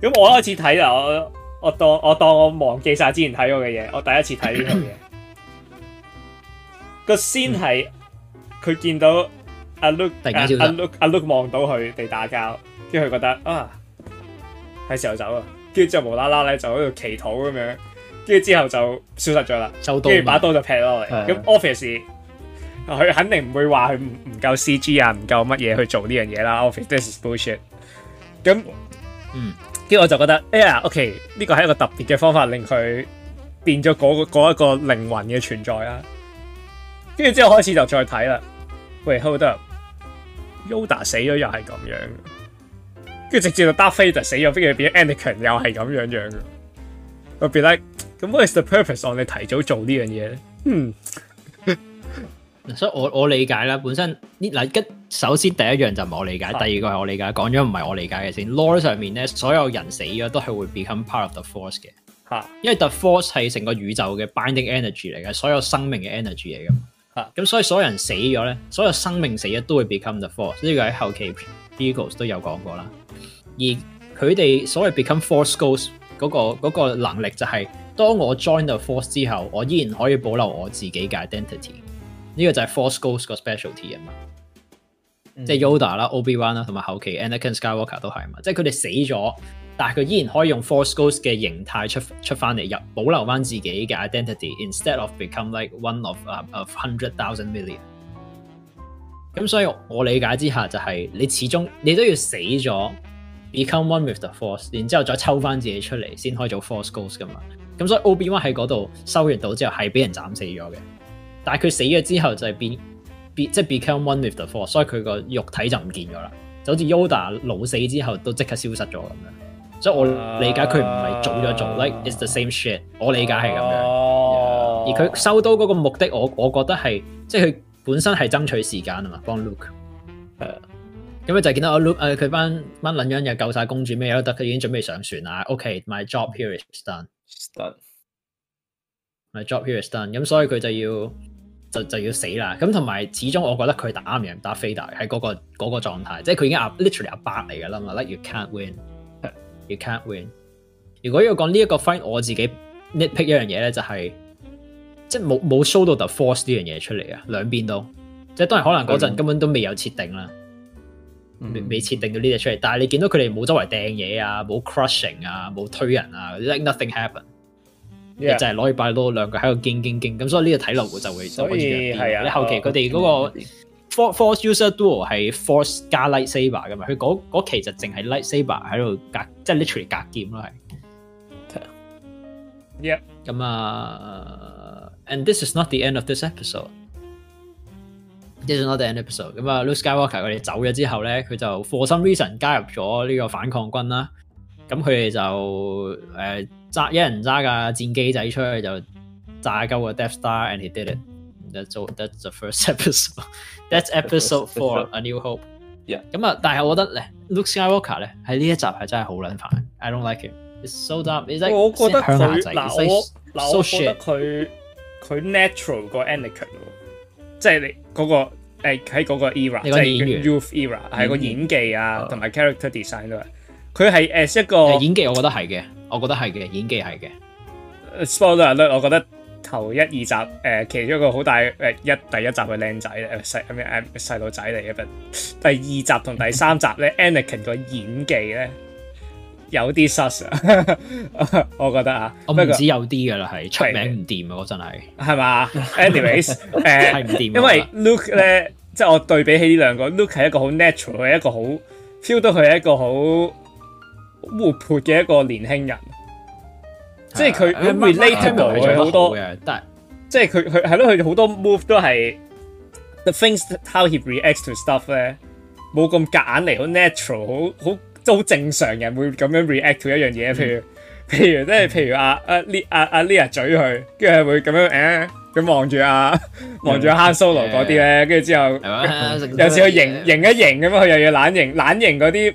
咁我开始睇啦，我我当我当我忘记晒之前睇过嘅嘢，我第一次睇呢套嘢。个先系佢见到阿 Luke，阿 l o k 阿 Luke 望到佢哋打交，跟住佢觉得啊，系时候走啦，跟住之后无啦啦咧就喺度祈祷咁样，跟住之后就消失咗啦，跟住把刀就劈落嚟。咁 Office，佢肯定唔会话佢唔唔够 C G 啊，唔够乜嘢去做呢样嘢啦。Office，this is bullshit。咁，嗯。跟住我就覺得，哎呀，OK，呢個係一個特別嘅方法，令佢變咗嗰嗰一個靈魂嘅存在啦。跟住之後開始就再睇啦。喂，h o l d u p y o d a 死咗又係咁樣，跟住直接就 darth Vader 死咗，跟住變 Anakin 又係咁樣樣。我變咧，咁 what is the purpose 我哋提早做呢樣嘢咧？嗯。所以我我理解啦，本身呢嗱，跟首先第一样就唔系我理解，第二个系我理解，讲咗唔系我理解嘅先。Law 上面咧，所有人死咗都系会 become part of the force 嘅，吓，因为 the force 系成个宇宙嘅 binding energy 嚟嘅，所有生命嘅 energy 嚟嘅，吓，咁所以所有人死咗咧，所有生命死咗都会 become the force。呢个喺后期 v i g l e s 都有讲过啦，而佢哋所谓 become force goals 嗰个嗰个能力就系当我 join the force 之后，我依然可以保留我自己嘅 identity。呢個就係 Force Ghost 嘅 specialty 啊嘛，即係 Yoda 啦、Obi Wan 啦，同埋后期 Anakin Skywalker 都係啊嘛，即係佢哋死咗，但係佢依然可以用 Force Ghost 嘅形態出出翻嚟，入保留翻自己嘅 identity，instead of become like one of a o f hundred thousand million。咁所以我理解之下就係你始終你都要死咗，become one with the force，然之後再抽翻自己出嚟，先可以做 Force Ghost 噶嘛。咁所以 Obi Wan 喺嗰度收完到之後，係俾人斬死咗嘅。但系佢死咗之后就系变变即系 become one with the force，所以佢个肉体就唔见咗啦，就好似 Yoda 老死之后都即刻消失咗咁样，所以我理解佢唔系做咗做，like is t the same shit，我理解系咁样，而佢收刀嗰个目的，我我觉得系即系佢本身系争取时间啊嘛，帮 Luke，系啊，咁咪就见到我 Luke 诶佢班班捻样又救晒公主咩都得，佢已经准备上船啦，OK，my job here is done，done，my job here is done，咁所以佢就要。就就要死啦！咁同埋，始終我覺得佢打啱人打飛大，喺嗰個嗰個狀態，即係佢已經阿 literally 阿八嚟噶啦嘛。Like you can't win, you can't win。如果要講呢一個 f i h t 我自己 nitpick 一樣嘢咧，就係即係冇冇 show 到 the force 呢樣嘢出嚟啊！兩邊都即系當然可能嗰陣根本都未有設定啦，未未設定到呢只出嚟。但係你見到佢哋冇周圍掟嘢啊，冇 crushing 啊，冇推人啊，嗰啲 nothing happen。就係攞佢拜多兩個喺度競競競，咁所以呢個睇落就會就可你後期佢哋嗰個 Force User Duo 係 Force 加 Light Saber 噶嘛？佢嗰期就淨係 Light Saber 喺度隔，即系 literally 隔劍咯，系。咁啊，And this is not the end of this episode. This is not the end episode。咁啊，Luke Skywalker 佢哋走咗之後咧，佢就 for some reason 加入咗呢個反抗軍啦。咁佢哋就誒。揸一人揸架战机仔出去就炸鳩个 d e a h Star，and he did it。That's that's the first episode。That's episode four，A New Hope。咁啊，但系我觉得咧，Luke Skywalker 咧喺呢一集系真系好卵烦。I don't like him。It's so dumb。我覺得佢，嗱我嗱我得佢佢 natural 個 actor，即係你嗰個喺嗰個 era，即系 youth era，係個演技啊同埋 character design 都係佢係 as 一個演技，我覺得係嘅。我覺得係嘅，演技係嘅。Spoiler 咧，我覺得頭一二集誒，其中一個好大誒一第一集嘅靚仔咧，細咁樣路仔嚟嘅。第二集同第三集咧，Anakin 個演技咧有啲失，我覺得啊，我唔知有啲嘅啦，係出名唔掂啊，嗰真係係嘛？Anyways，诶 係唔掂，因為 Luke 咧，即系我對比起呢兩個 Luke 係一個好 natural，係一個好 feel 到佢係一個好。活泼嘅一个年轻人，即系佢佢 relatable 好多，即系佢佢系咯，佢好多 move 都系 the things how he reacts to stuff 咧，冇咁夹硬嚟，好 natural，好好都好正常人会咁样 react to 一样嘢，譬如 譬如即系譬如阿阿 Lee 阿阿 Lee 嘴佢，跟住会咁样诶咁望住阿望住 Han Solo 嗰啲咧，跟住之后 有时佢型型一型咁样，佢又要懒型懒型嗰啲。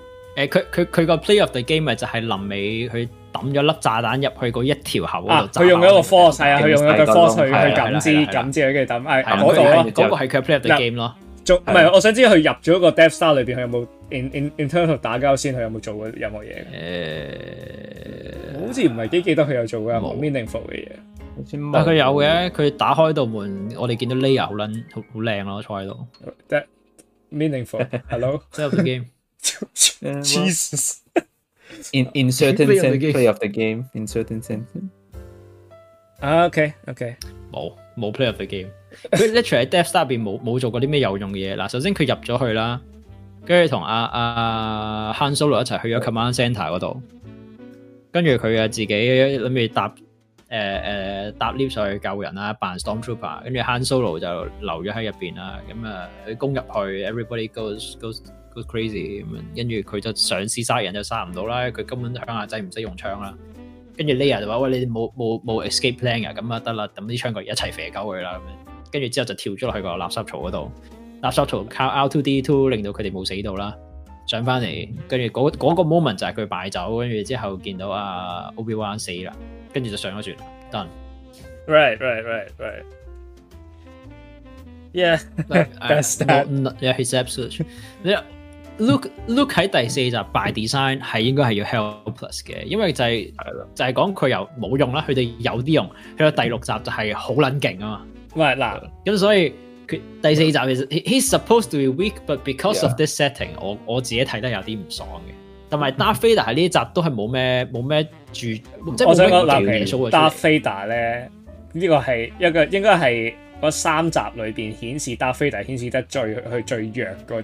诶，佢佢佢个 play of the game 咪就系临尾佢抌咗粒炸弹入去嗰一条口嗰度。啊，佢用咗个 force 细啊，用咗个 force 去感知感知佢嘅抌。诶，嗰个嗰个系佢 play of the game 咯。唔系，我想知佢入咗个 Death Star 里边，佢有冇 in in internal 打交先？佢有冇做过任何嘢？诶，好似唔系几记得佢有做何 m e a n i n g f u l 嘅嘢。但佢有嘅，佢打开道门，我哋见到 layer 好捻好好靓咯，坐喺度。That meaningful，hello，y o the game。Jesus！in in certain play of the game in certain sentence。啊，OK OK，冇冇 play of the game。佢 literally death star 入边冇冇做过啲咩有用嘅嘢嗱。首先佢入咗去啦，跟住同阿阿 Han Solo 一齐去咗 Command Center 嗰度，跟住佢啊自己谂住搭誒誒搭 lift 上去救人啦，扮 Stormtrooper，跟住 Han Solo 就留咗喺入边啦。咁啊，佢攻入去，everybody goes goes。g crazy 咁樣，跟住佢就嘗試殺人就殺唔到啦，佢根本鄉下仔唔識用槍啦。跟住 l a e a 就話：，喂，你冇冇冇 escape plan 啊？咁啊得啦，咁啲槍佢一齊射鳩佢啦。咁樣跟住之後就跳咗落去個垃圾槽嗰度，垃圾槽靠 out to D two 令到佢哋冇死到啦，上翻嚟，跟住嗰個 moment 就係佢擺走，跟住之後見到阿 Obi Wan 死啦，跟住就上咗船，done。Right, right, right, right. Yeah, best that. Yeah, he's a b s o t e l y h look look 喺第四集 by design 係應該係要 helpless 嘅，因為就係就系講佢又冇用啦，佢哋有啲用。去到第六集就係好撚勁啊嘛。喂，嗱，咁所以第四集其實 he supposed to be weak，but because of this setting，我我自己睇得有啲唔爽嘅。同埋，darfida 呢一集都係冇咩冇咩住，即係我想講，darfida 咧呢個係一個應該係嗰三集裏边顯示 darfida 顯示得最去最弱個。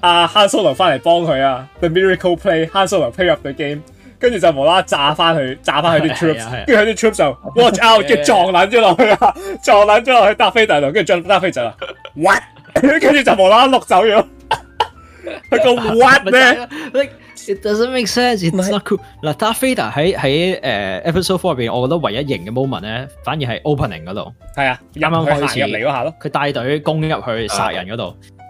阿 Han Solo 翻嚟帮佢啊，The Miracle Play，Han Solo play the game，跟住就无啦炸翻佢，炸翻佢啲 troops，跟住佢啲 troops 就哇 out 叫撞卵咗落去啊，撞卵咗落去搭飞度，跟住再搭飞 h 啦，t 跟住就无啦碌走咗，佢个 w 咩？Like it doesn't make sense, it's not cool。嗱，搭飞弹喺喺诶 episode four 入边，我觉得唯一型嘅 moment 咧，反而系 opening 嗰度，系啊，啱啱开始，入嚟嗰下咯，佢带队攻入去杀人嗰度。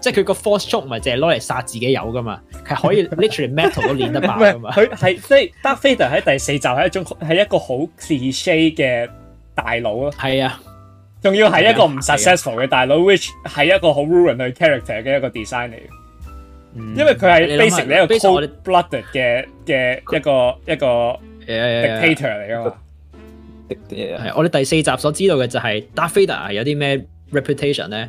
即系佢个 force choke 係净系攞嚟杀自己友噶嘛，系可以 literally metal 都练得慢噶嘛。佢系即系 Darth Vader 喺第四集系一种系一个好 cliche 嘅大佬咯。系啊，仲要系一个唔 successful 嘅大佬，which 系一个好 ruin 嘅 character 嘅一个 design 嚟。因为佢系 basic 嘅一个 cold-blooded 嘅嘅一个一个 dictator 嚟噶嘛。系我哋第四集所知道嘅就系 Darth Vader 有啲咩 reputation 咧？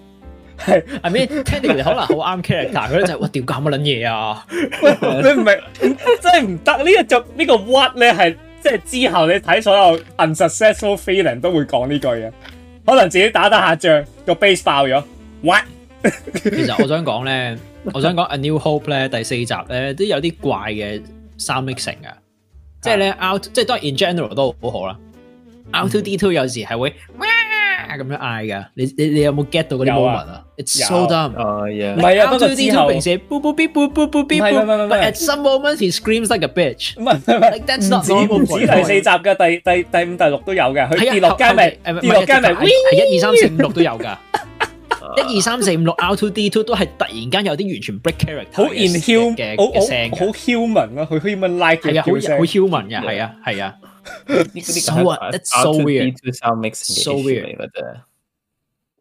系，I mean，Tandy 可能好啱 character，佢咧就系，哇，屌，搞乜捻嘢啊？你唔明，真系唔得。呢一集呢个 what 咧，系即系之后你睇所有 unsuccessful feeling 都会讲呢句嘅。可能自己打得下仗，个 base 爆咗，what？其实我想讲咧，我想讲 A New Hope 咧第四集咧都有啲怪嘅三 mixing 啊，即系咧 out，即系当然 in general 都好好啦。Out to detail 有时系会。咁样嗌噶，你你你有冇 get 到嗰啲 moment 啊？It's so dumb，唔系啊。After D two，平时 boop boop boop boop boop boop，唔系唔系唔系。At some moments，screams like a bitch。唔系唔系，第四集嘅第第第五第六都有嘅，佢二六街未，二六间未，系一二三四五六都有噶。一二三四五六 o u t to D two 都系突然间有啲完全 break character，好 i n human 嘅成声，好 human 啊，佢 human like 嘅声，好 human 嘅系啊系啊。so what? That's so weird. So weird 嚟嘅啫。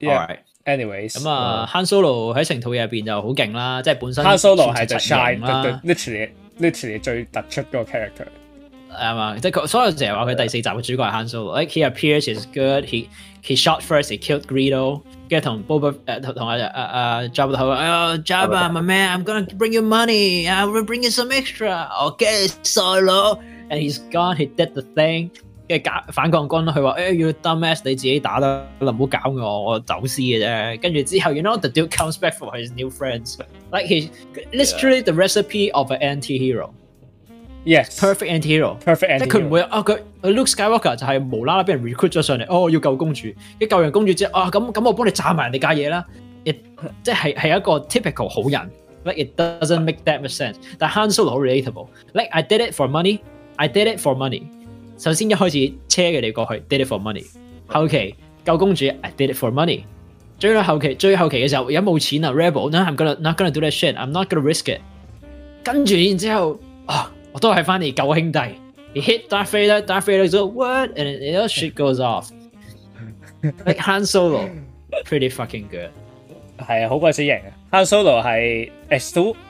Yeah. Anyways，咁啊，Han Solo 喺成套嘢入邊就好勁啦，即係本身 Han Solo 係就 shine 啦，literally literally 最突出嗰個 character。係嘛？即係佢，所以成日話佢第四集嘅主角係 Han Solo。Like he appears is good. He he shot first. He killed Greedo. 跟住同 Boba 誒同阿阿 Jabba 頭啊，Jabba my man，I'm gonna bring you money. I to bring you some extra. Okay，細佬。and he's gone, he did the thing。跟住反抗軍佢話：誒、hey, you dumbass，你自己打啦，唔好搞我，我走私嘅啫。跟住之後，you know the dude comes back for his new friends，like he literally the recipe of an anti-hero。Yes，perfect anti-hero，perfect 即係佢唔會啊，佢 Luke Skywalker 就係無啦啦俾人 recruit 咗上嚟，哦要救公主，一救完公主之後啊咁咁我幫你炸埋人哋架嘢啦，即係係一個 typical 好人，like it doesn't make that much sense，但係 Han Solo 好 relatable，like I did it for money。I did it for money。首先一开始车嘅你过去，did it for money。后期救公主，I did it for money。最到后期最后期嘅时候，而家冇钱啊 r e b e l o i m gonna not gonna do that shit。I'm not gonna risk it。跟住然之后，啊，我都系翻嚟救兄弟。你 hit Darth Vader，Darth Vader 做 what？And it all shit goes off。Like Han Solo，pretty fucking good。系啊，好鬼死型。啊 Han Solo 系 S2。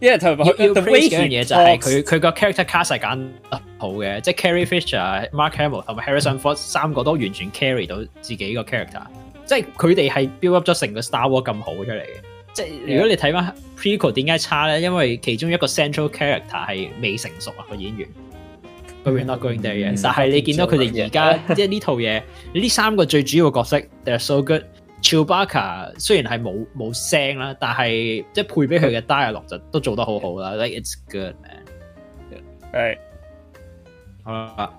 因為佢佢嘅嘢就係佢佢個 character cast 係揀好嘅，即係 c a r r i s h e r Mark Hamill 同埋 Harrison Ford 三個都完全 carry 到自己個 character，即係佢哋係 build up 咗成個 Star War 咁好出嚟嘅。即係如果你睇翻 Prequel 點解差咧？因為其中一個 central character 係未成熟啊個演員，佢 y o u n g t o o i n g there 嘅，但係你見到佢哋而家即係呢套嘢呢三個最主要嘅角色，they're so good。c h e w b a c a 雖然係冇冇聲啦，但係即系配俾佢嘅 dialog 就都做得好好啦。Like it's good，係好啦。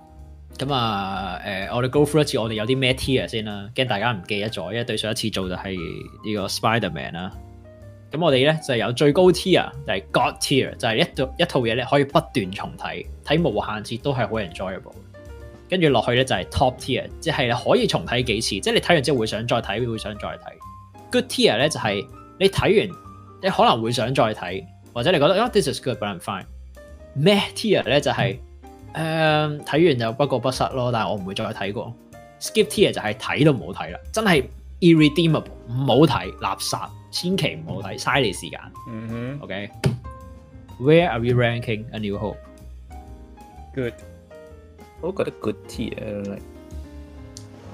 咁啊，誒，我哋 go through 一次，我哋有啲咩 tier 先啦，驚大家唔記得咗，因為對上一次做就係呢個 Spiderman 啦。咁我哋咧就有最高 tier 就係 God tier，就係一一套嘢咧可以不斷重睇，睇無限次都係好 enjoyable。跟住落去咧就係 top tier，即系可以重睇幾次，即系你睇完之後會想再睇，會想再睇。good tier 咧就係你睇完你可能會想再睇，或者你覺得 oh, t h i s is good but I'm fine。咩 tier 咧就係誒睇完就不過不失咯，但系我唔會再睇過。skip tier 就係睇都唔好睇啦，真係 irredeemable，唔好睇，垃圾，千祈唔好睇，嘥你時間。嗯哼，OK。Where are we ranking a new hope？Good。我都覺得 good tea 啊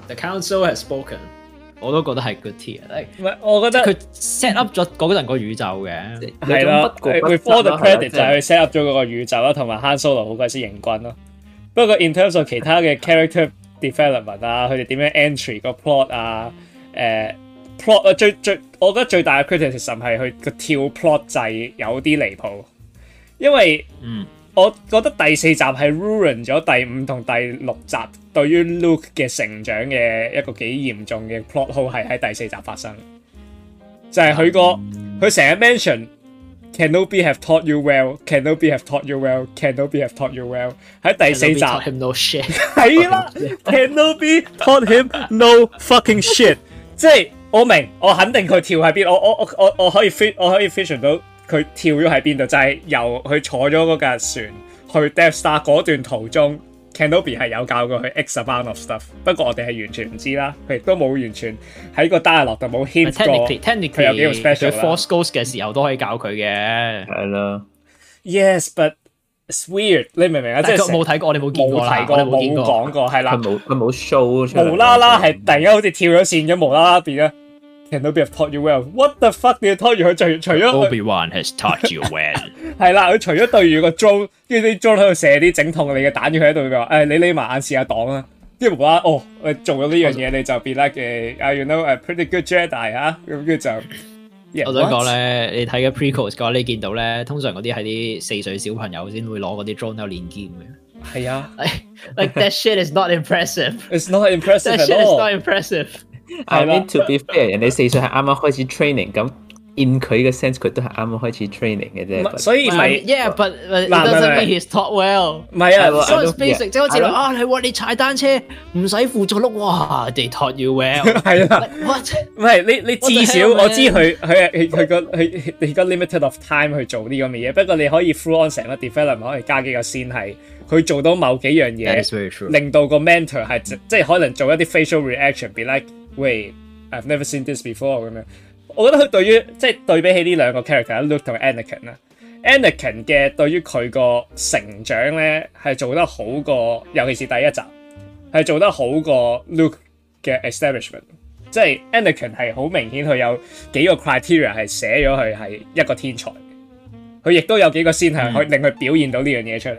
！The council has spoken。我都覺得係 good tea 啊！唔係，我覺得佢 set up 咗嗰陣個宇宙嘅，係啦，佢 for the credit 就係佢 set up 咗嗰個宇宙啦，同埋 Han Solo 好鬼先認君咯。不過，in terms of 其他嘅 character development 啊，佢哋點樣 entry 个 plot 啊，誒 plot 啊，最最我覺得最大嘅 criticism 係佢个跳 plot 制有啲離譜，因為嗯。我覺得第四集係 ruin 咗第五同第六集對於 Luke 嘅成長嘅一個幾嚴重嘅 plot hole 係喺第四集發生，就係佢個佢成日 m e n t i o n c a n n o d y have taught you w e l l c a n n o d y have taught you w e l l c a n n o d y have taught you well，喺第四集。係啦 c a n n o d y taught him no fucking shit。即係我明，我肯定佢跳喺邊，我我我我我可以 fit，我可以 fiction 到。佢跳咗喺邊度？就係由佢坐咗嗰架船去 Death Star 嗰段途中 c a n d o b i 係有教過佢 x a m u n d of stuff，不過我哋係完全唔知啦。佢亦都冇完全喺個 d 入落就冇 hint 過。Technically，佢有幾 special Force Ghost 嘅時候都可以教佢嘅。係啦。Yes，but it's weird。你明唔明啊？即係冇睇過，你冇見過啦。冇講過係啦。佢冇佢冇 show 无無啦啦係突然间好似跳咗線咁，無啦啦變咗。can have taught Obi you well，what the fuck 你要 o u 佢？除除咗 Obi Wan has taught you well，系啦，佢除咗对住个 o 钟，跟住啲 o 钟喺度射啲整痛你嘅弹住佢喺度，佢话诶，你匿埋眼试下挡啦。跟住无啦哦，做咗呢样嘢你就变啦嘅。阿元都诶，pretty good Jedi 啊，咁跟住就我想讲咧，你睇嘅 prequel 嘅话，你见到咧，通常嗰啲系啲四岁小朋友先会攞嗰啲钟嚟练剑嘅。系啊，like that shit is not impressive。It's not impressive. That shit is not impressive. I need to be fair，人哋四岁系啱啱开始 training，咁 in 佢嘅 sense 佢都系啱啱开始 training 嘅啫。所以唔係，yeah，but not well。唔係啊，所以 basic 即系我知啦，啊，你你踩单车唔使辅助碌，哇，they taught you well。係啦，唔係你你至少我知佢佢佢佢你佢 limited of time 去做呢咁嘅嘢。不過你可以 full on 成日 develop，m e n t 可以加几个先系佢做到某几样嘢，令到个 mentor 係即係可能做一啲 facial reaction，be like。Wait, I've never seen this before 咁樣。我覺得佢對於即係對比起呢兩個 character，Look 同 Anakin 啦。Anakin 嘅對於佢個成長咧係做得好過，尤其是第一集係做得好過 Look 嘅 establishment。即係 Anakin 係好明顯佢有幾個 criteria 係寫咗佢係一個天才。佢亦都有幾個先系可以令佢表現到呢樣嘢出嚟。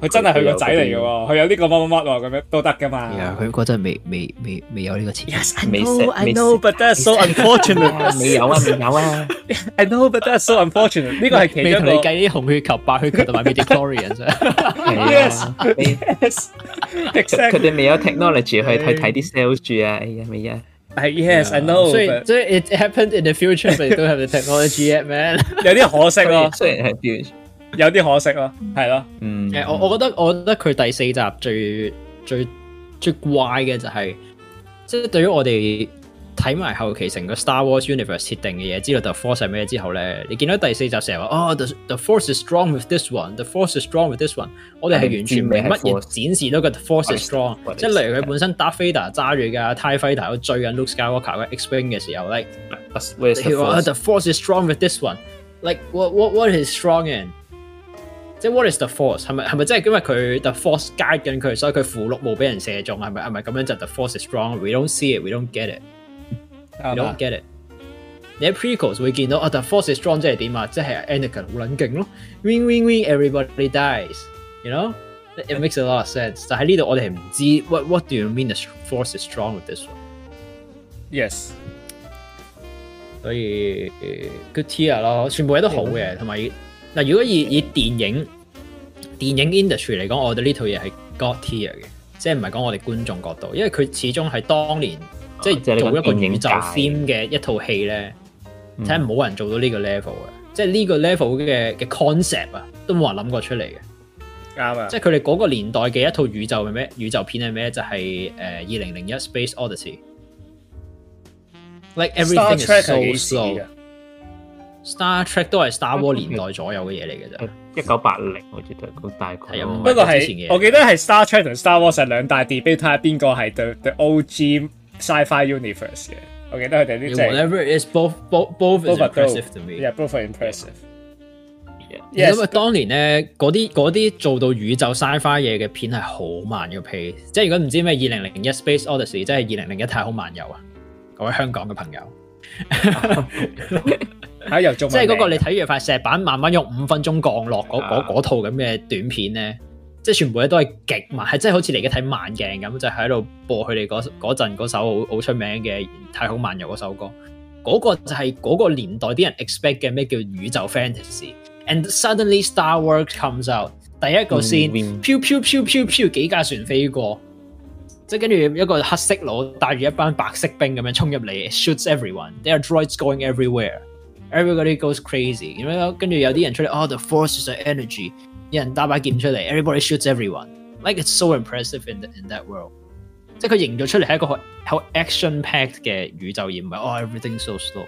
佢真係佢個仔嚟嘅喎，佢有呢個乜乜乜咁樣都得噶嘛。佢嗰陣未未未未有呢個 a 未 e 未有啊，未有啊。I know, but that's so unfortunate。呢個係其中你計啲紅血球、白血球同埋 m i t o c h o n r i a n Yes, yes, 佢哋未有 technology 去睇睇啲 s a l e s 住啊！哎呀，未呀。Yes, I know。所以所以 it happened in the future，但係佢哋冇呢個 technology yet，man。有啲可惜咯。虽然系 future。有啲可惜咯，系咯，嗯，诶，我我觉得我觉得佢第四集最最最怪嘅就系，即系对于我哋睇埋后期成个 Star Wars Universe 设定嘅嘢，知道 The Force 系咩之后咧，你见到第四集成日话，哦，the the Force is strong with this one，the Force is strong with this one，我哋系完全明乜嘢展示到个 Force is strong，即系例如佢本身 darth Vader 揸住嘅，tie fighter，追紧 Luke Skywalker 嘅 X-wing 嘅时候，like the force？the force is strong with this one，like what what what is strong in？即係 what is the force 係咪係咪即係因為佢 the force guide 緊佢，所以佢附錄冇俾人射中係咪係咪咁樣就 the force is strong we don't see it we don't get it we don't get it 你 prequel 會見到啊 the force is strong 即係點啊即係 e n a g g n 好冷勁咯 wing wing wing everybody dies you know it makes a lot of sense 但係呢度我哋唔知 what what do you mean the force is strong with this one yes 所以 good t e r 咯全部嘢都好嘅同埋。嗱，如果以以電影電影 industry 嚟講，我哋呢套嘢係 god tier 嘅，即系唔係講我哋觀眾角度，因為佢始終係當年即係做一個宇宙 theme 嘅一套戲咧，睇下冇人做到呢個 level 嘅，即系呢個 level 嘅嘅 concept 啊，都冇人諗過出嚟嘅。啱啊！即系佢哋嗰个年代嘅一套宇宙系咩？宇宙片系咩？就系诶二零零一 Space Odyssey，like everything is so slow。Star Trek 都系 Star Wars 年代左右嘅嘢嚟嘅啫，一九八零我記得，咁大概。不過係，我記得係 Star Trek 同 Star Wars 两兩大 debate，睇下邊個係對對 O G sci fi universe 嘅。我記得佢哋啲即係 whatever is both both both impressive to me，b o t h impressive。因為當年咧，嗰啲啲做到宇宙 sci fi 嘢嘅片係好慢嘅 pace，即系如果唔知咩二零零一 Space Odyssey，即係二零零一太空漫游啊，各位香港嘅朋友。喺 即系嗰个你睇住块石板慢慢用五分钟降落嗰套咁嘅短片咧，即系全部咧都系极慢，系即系好似嚟家睇慢镜咁，就喺度播佢哋嗰阵嗰首好好出名嘅《太空漫游》嗰首歌。嗰个就系嗰个年代啲人 expect 嘅咩叫宇宙 fantasy？And suddenly Star Wars comes out。第一个先飘飘飘飘飘几架船飞过，即系跟住一个黑色佬带住一班白色兵咁样冲入嚟，shoots everyone。There are droids going everywhere。Everybody goes crazy，因為跟住有啲人出嚟，哦，The Force is the energy，有人搭把劍出嚟，Everybody shoots everyone，like it's so impressive in in that world。即係佢營造出嚟係一個好 action packed 嘅宇宙，而唔係哦 everything so slow。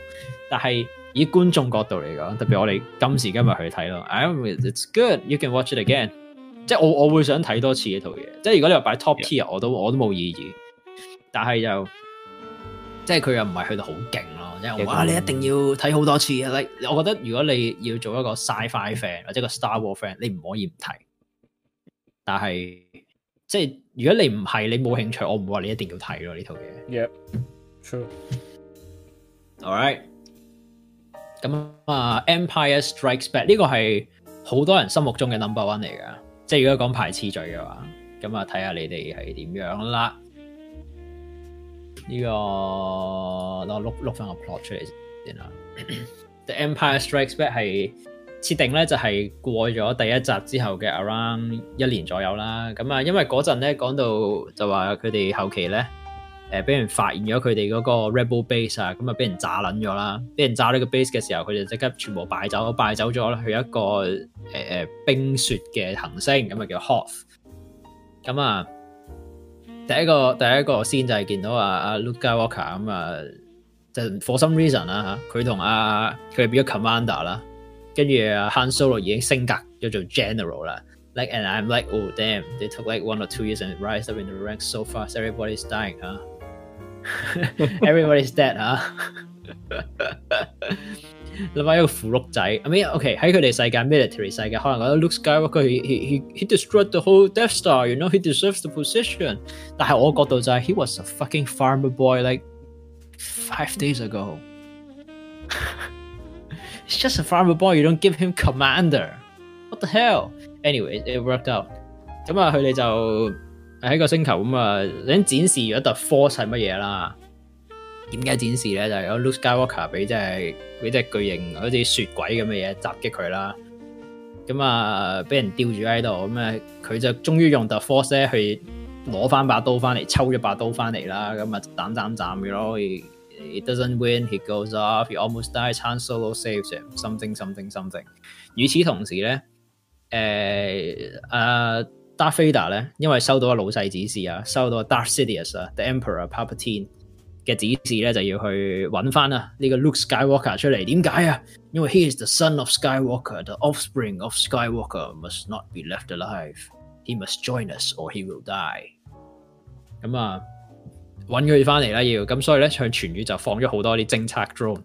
但係以觀眾角度嚟講，特別我哋今時今日去睇咯，I'm it's good，you can watch it again。即係我我會想睇多次呢套嘢。即係如果你話擺 top tier，我都我都冇意义，但係又即係佢又唔係去到好勁咯。哇！你一定要睇好多次啊！我我觉得如果你要做一个 s c i f i e fan 或者个 Star War fan，你唔可以唔睇。但系即系如果你唔系你冇兴趣，我唔话你一定要睇咯呢套嘢。Yep，true。All right。咁啊，《Empire Strikes Back》呢个系好多人心目中嘅 number one 嚟噶，即系如果讲排次序嘅话，咁啊睇下你哋系点样啦。呢個攞攞攞翻個 plot 出嚟先啦。The Empire Strikes Back 係設定咧就係過咗第一集之後嘅 around 一年左右啦。咁啊，因為嗰陣咧講到就話佢哋後期咧诶，俾人發現咗佢哋嗰個 rebel base 啊，咁啊俾人炸撚咗啦，俾人炸呢個 base 嘅時候，佢哋即刻全部敗走，敗走咗啦去一個诶、誒冰雪嘅行星，咁啊叫 Hoth。咁啊～第一個第一個先就係見到阿阿 Luke w a l k e r 咁啊，就 for some reason 啦吓，佢同阿佢變咗 Commander 啦，跟住 Han Solo 已經升格叫做 General 啦，like and I'm like oh damn they took like one or two years and rise up in the ranks so fast everybody's dying 啊，everybody's dead 啊。諗下一個符碌仔，I mean，OK、okay，喺佢哋世界 military 世界，可能覺得 Luke Skywalker he he he he destroyed the whole Death Star，you know he deserves the position。但係我角度就係、是、he was a fucking farmer boy like five days ago。It's just a farmer boy. You don't give him commander. What the hell? Anyway, it worked out。咁啊，佢哋就喺個星球咁啊，已經展示咗 The Force 係乜嘢啦。點解展示咧？就係有 Loose Skywalker 俾只俾只巨型好似雪鬼咁嘅嘢襲擊佢啦。咁啊，俾人吊住喺度。咁啊，佢就終於用 The Force 咧去攞翻把刀翻嚟，抽咗把刀翻嚟啦。咁啊，斩斩斩嘅咯。It doesn't win, he goes off. He almost dies. Chance solo saves him. Something, something, something。與此同時咧，誒啊，Dark Vader 咧，因為收到老细指示啊，收到 d a r c Sidious 啊，The Emperor Palpatine。嘅指示咧就要去揾翻啊呢個 Luke Skywalker 出嚟。點解啊？因為 He is the son of Skywalker，the offspring of Skywalker must not be left alive。He must join us or he will die。咁啊，揾佢翻嚟啦要。咁所以咧，向全宇就放咗好多啲侦察 Dron。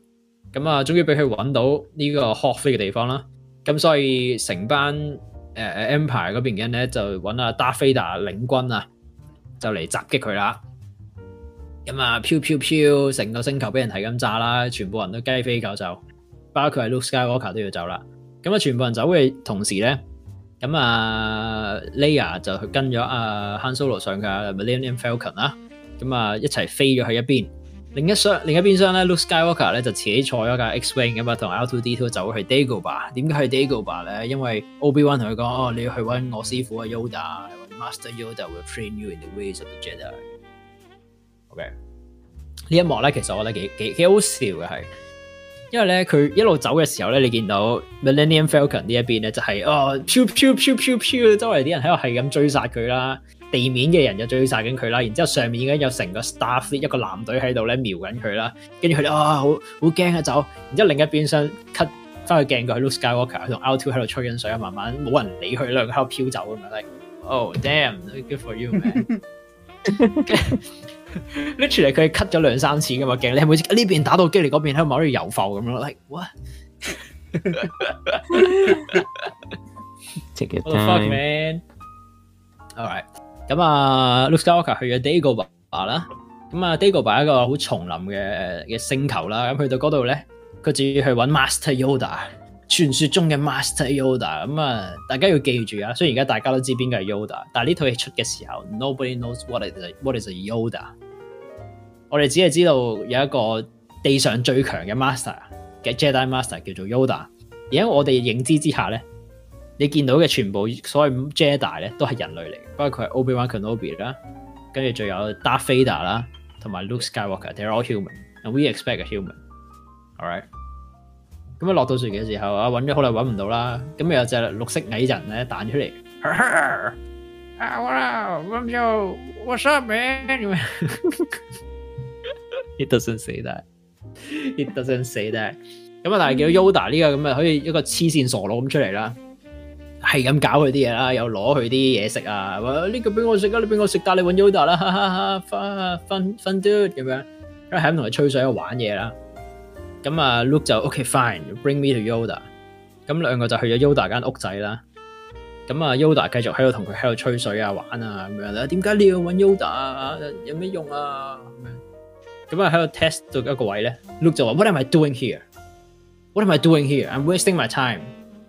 咁啊，終於俾佢揾到呢個 h o 嘅地方啦。咁所以成班诶、誒 Empire 嗰邊人咧就揾阿 darth Vader 領軍啊，就嚟襲擊佢啦。咁啊，飄飄飄，成個星球俾人係咁炸啦，全部人都雞飛狗走，包括係 Luke Skywalker 都要走啦。咁啊，全部人走嘅同時咧，咁啊 l e a 就去跟咗阿 Han Solo 上架，m 咪 l e o n i r d Falcon 啦？咁啊，一齊飛咗去一邊。另一箱另一邊箱咧，Luke Skywalker 咧就自己坐咗架 X-wing 咁啊，同 L2D2 走去 Dagobah。點解去 Dagobah 咧？因為 Obi Wan 同佢講：哦，你要去搵我師傅啊 Yoda，Master Yoda will train you in the ways of the Jedi。嘅呢一幕咧，其實我覺得幾幾幾好笑嘅係，因為咧佢一路走嘅時候咧，你見到 Millennium Falcon 呢一邊咧就係哦飄飄飄飄飄，周圍啲人喺度係咁追殺佢啦，地面嘅人就追殺緊佢啦，然之後上面已經有成個 s t a f f 一個男隊喺度咧瞄緊佢啦，跟住佢哋啊好好驚啊走，然之後另一邊想 cut 翻去鏡佢 l o k Skywalker 同 Two 喺度吹緊水，慢慢冇人理佢兩喺度飄走咁樣，like oh damn good for you man。佢传嚟佢 cut 咗两三次噶嘛镜，你系次呢边打到机，你嗰边喺度某好游浮咁咯？Like what？Take it time。All right，咁啊，Luke Skywalker 去咗 d a g o b a r 啦。咁啊 d a g o b a r 一个好丛林嘅嘅星球啦。咁去到嗰度咧，佢主要去揾 Master Yoda。傳說中嘅 Master Yoda，咁啊，大家要記住啊！雖然而家大家都知邊個係 Yoda，但系呢套戲出嘅時候，Nobody knows what is what is Yoda。我哋只係知道有一個地上最強嘅 Master 嘅 Jedi Master 叫做 Yoda。而喺我哋認知之下咧，你見到嘅全部所謂 Jedi 咧都係人類嚟，包括佢係 Obi Wan Kenobi 啦，跟住仲有 Darth Vader 啦，同埋 Luke Skywalker，They're all human，and we expect a human。All right。咁啊落到船嘅时候啊，揾咗好耐揾唔到啦，咁有只绿色蚁人咧弹出嚟。啊我 It doesn't say that. It doesn't say that。咁啊，但系见到 Yoda 呢个咁啊，可以一个黐线傻佬咁出嚟啦，系咁搞佢啲嘢啦，又攞佢啲嘢食啊，话呢个俾我食啊，你俾我食，但你揾 Yoda 啦，分分 do 咁样，系咁同佢吹水玩嘢啦。咁啊 Luke 就 OK fine，bring me to Yoda。咁兩個就去咗 Yoda 間屋仔啦。咁啊，Yoda 繼續喺度同佢喺度吹水啊、玩啊咁樣啦。點解你要揾 Yoda 啊？有咩用啊？咁樣咁啊，喺度 test 到一個位咧，Luke 就話：What am I doing here? What am I doing here? I'm wasting my time.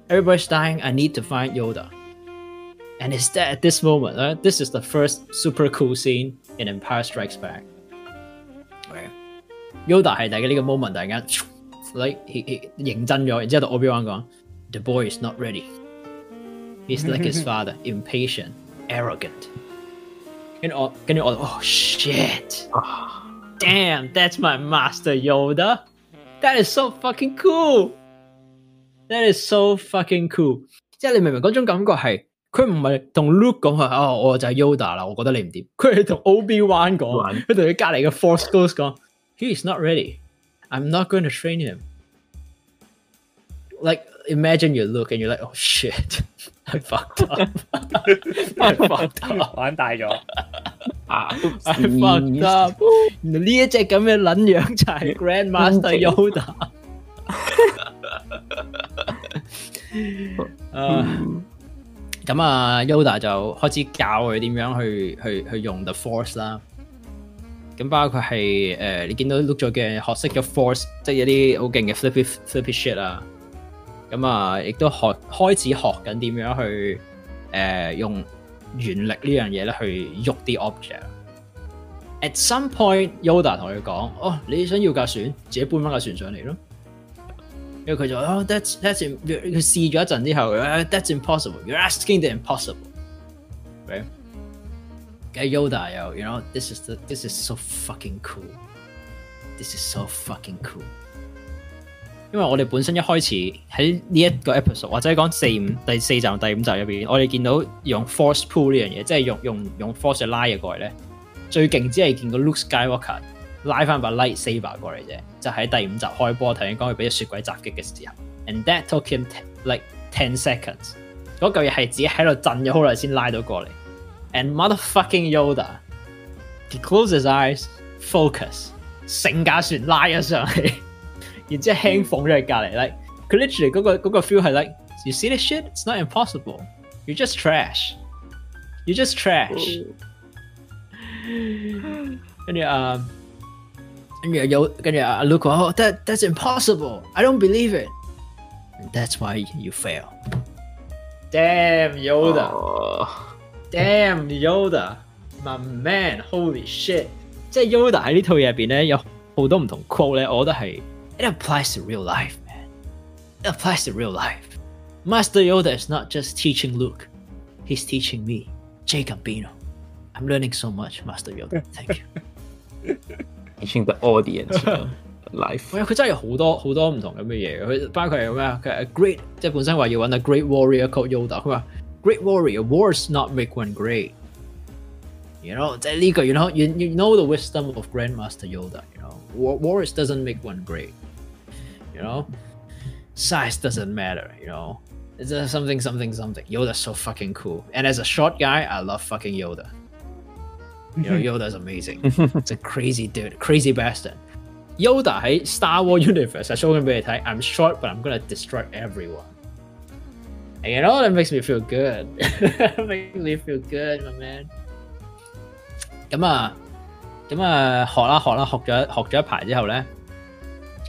Everybody's dying. I need to find Yoda. And it's at this moment, right? This is the first super cool scene in Empire Strikes Back. Yoda 係大家呢個 moment 突然間，你認真咗，然之後同 Obi-Wan 講：The boy is not ready. He's like his father, impatient, arrogant. 跟住我，跟住我，Oh shit! Damn, that's my master Yoda. That is so fucking cool. That is so fucking cool. 即係你明唔明嗰種感覺係？佢唔係同 Luke 講話，哦，我就係 Yoda 啦，我覺得你唔掂。佢係同 Obi-Wan 講，佢同佢隔離嘅 Force Ghost 講。he is not ready. I'm not going to train him. Like, imagine you look and you're like, oh shit, I fucked up. I fucked up. 玩大咗。啊！I fucked up。呢一隻咁嘅撚樣就係 Grandmaster Yoda。誒，咁啊，Yoda ah. 就開始教佢點樣去去去用 The Force 啦。咁包括係誒，你見到 look 咗嘅學識咗 force，即係一啲好勁嘅 flippy flippy shit 啊！咁啊，亦都學開始學緊點樣去誒用原力呢樣嘢咧，去喐啲 object。At some point，Yoda 同佢講：哦，你想要架船，自己搬翻架船上嚟咯。因為佢就哦，that's that's 佢試咗一陣之後，that's impossible。You're asking the impossible。喂？Yoda, y o u know，this is this is so fucking cool，this is so fucking cool。因為我哋本身一開始喺呢一個 episode，或者讲講四五第四集、第五集入边，我哋見到用 force pull 呢樣嘢，即係用用用 force 拉嘢過嚟咧，最勁只係見個 Luke Skywalker 拉翻把 light saber 過嚟啫，就喺第五集開波头先講佢俾雪鬼襲擊嘅時候，and that took him like ten seconds，嗰嚿嘢係自己喺度震咗好耐先拉到過嚟。and motherfucking Yoda. He closes his eyes, focus，成架船拉咗上去，然之後輕放咗喺隔離，like Like, literally go feel like you see this shit? It's not impossible. You're just trash. You're just trash. And um, and uh, look, oh, that that's impossible. I do don't believe it. That's why you fail. Damn Yoda. Damn Yoda, my Holy shit! shit！即係 Yoda 喺呢套嘢入邊咧，有好多唔同 quote 咧，我覺得係 it applies to real life man. It applies to real life. Master Yoda is not just teaching Luke, he's teaching me, Jay Bino. I'm learning so much, Master Yoda. Thank you. Teaching the audience. life. a great a great warrior called Yoda great warrior, wars not make one great. You know, You know, you you know the wisdom of Grandmaster Yoda. You know, war wars doesn't make one great. You know, size doesn't matter. You know, it's something something something. Yoda's so fucking cool. And as a short guy, I love fucking Yoda. You know, Yoda's amazing. it's a crazy dude, crazy bastard. Yoda hey, Star War Universe I'm show i am short, but I'm gonna destroy everyone. know, t h a t makes me feel good。makes me feel good，my man。咁啊，咁啊，学啦学啦，学咗学咗一排之后咧，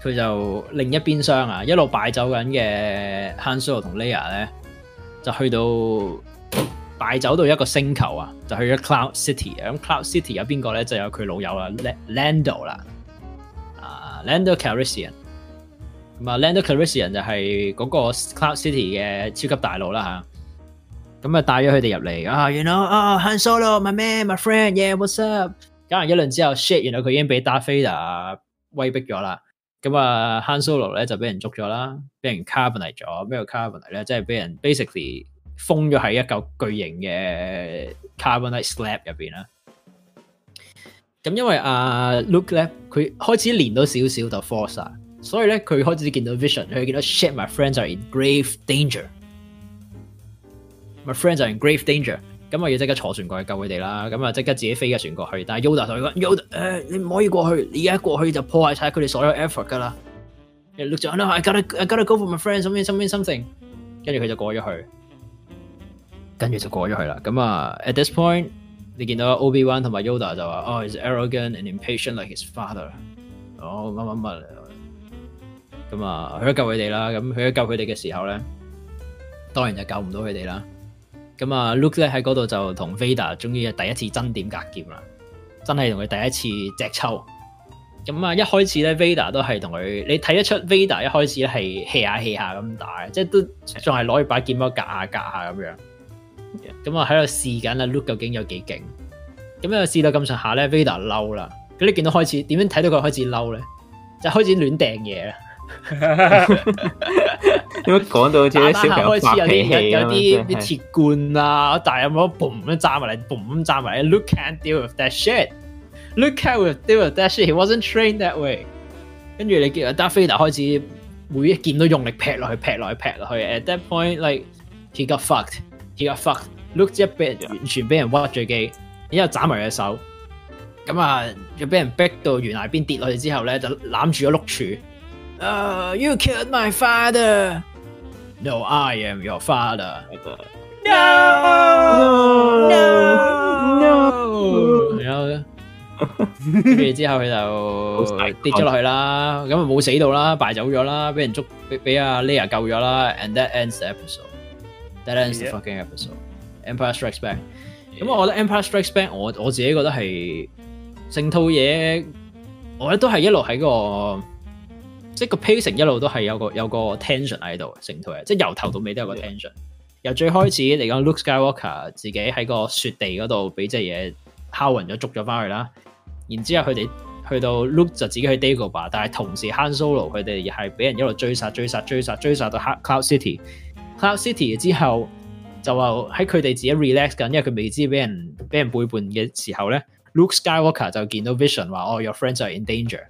佢就另一边厢啊，一路败走紧嘅 Hansel 同 l e a 咧，就去到败走到一个星球啊，就去咗 Cloud City。咁 Cloud City 有边个咧，就有佢老友啦，Lando 啦，啊 Lando Calrissian。咁啊，Lando c a r i s s i a n 就係嗰個 Cloud City 嘅超級大佬啦嚇，咁啊帶咗佢哋入嚟啊，然後啊 Han Solo，my man，my friend，yeah，what's up？搞完一輪之後，shit，原來佢已經被打 d a 威逼咗啦。咁啊，Han Solo 咧就俾人捉咗啦，俾人 carbonite 咗。咩叫 carbonite 咧？即系俾人 basically 封咗喺一嚿巨型嘅 carbonite slab 入邊啦。咁因為啊 Luke 咧，佢開始連到少少就 force。所以咧，佢開始見到 vision，佢見到 shit，my friends are in grave danger。my friends are in grave danger。咁啊，要即刻坐船過去救佢哋啦。咁啊，即刻自己飛架船過去。但系 Yoda 就話：Yoda，誒，你唔可以過去，你而家過去就破坏晒佢哋所有 effort 噶啦。l o o k n o i gotta，I gotta go for my friends，something，something，something。跟住佢就過咗去，跟住就過咗去啦。咁啊，at this point，你見到 Obi Wan 同埋 Yoda 就話：哦，is arrogant and impatient like his father。哦，乜乜乜。咁啊，去咗救佢哋啦。咁去咗救佢哋嘅时候咧，当然就救唔到佢哋啦。咁啊，Luke 咧喺嗰度就同 Vader 终于第一次真点格剑啦，真系同佢第一次只抽。咁啊，一开始咧 Vader 都系同佢，你睇得出 Vader 一开始咧系气下气下咁打，即系都仲系攞把剑咁格下格下咁样。咁啊，喺度试紧啊 l u k e 究竟有几劲？咁样试到咁上下咧 Vader 嬲啦。咁你见到开始点样睇到佢开始嬲咧？就开始乱掟嘢啦。哈点解讲到似小朋友发脾气，有啲啲铁罐啊，但系冇一咁炸埋嚟 b 咁炸埋嚟。Look can deal with that shit。Look can w i t h deal with that shit。He wasn't trained that way。跟住你见阿达 i 就开始每一件都用力劈落去，劈落去，劈落去。At that point, like he got fucked, he got fucked。Look，一被完全俾人屈最机，然后斩埋只手。咁啊，又俾人逼到悬崖边跌落去之后咧，就揽住咗碌柱。Oh, you killed my father. No, I am your father. No! No! No! 然後咧，跟住之後佢就跌咗落去啦，咁啊冇死到啦，敗走咗啦，俾人捉，俾俾阿 Leia 救咗啦，and that ends the episode. That ends the fucking episode. Empire Strikes Back。咁我覺得 Empire Strikes Back，我我自己覺得係成套嘢，我覺得都係一路喺個。即係個 pacing 一路都係有個有個 tension 喺度成套嘢，即係由頭到尾都有個 tension。由最開始嚟講，Luke Skywalker 自己喺個雪地嗰度俾只嘢敲暈咗，捉咗翻去啦。然之後佢哋去到 Luke 就自己去 d a g o b a 但係同時 h a n solo 佢哋係俾人一路追殺、追殺、追殺、追殺到 Cloud City。Cloud City 之後就話喺佢哋自己 relax 緊，因為佢未知俾人俾人背叛嘅時候咧，Luke Skywalker 就見到 Vision 話：哦，Your friends 就係 in danger，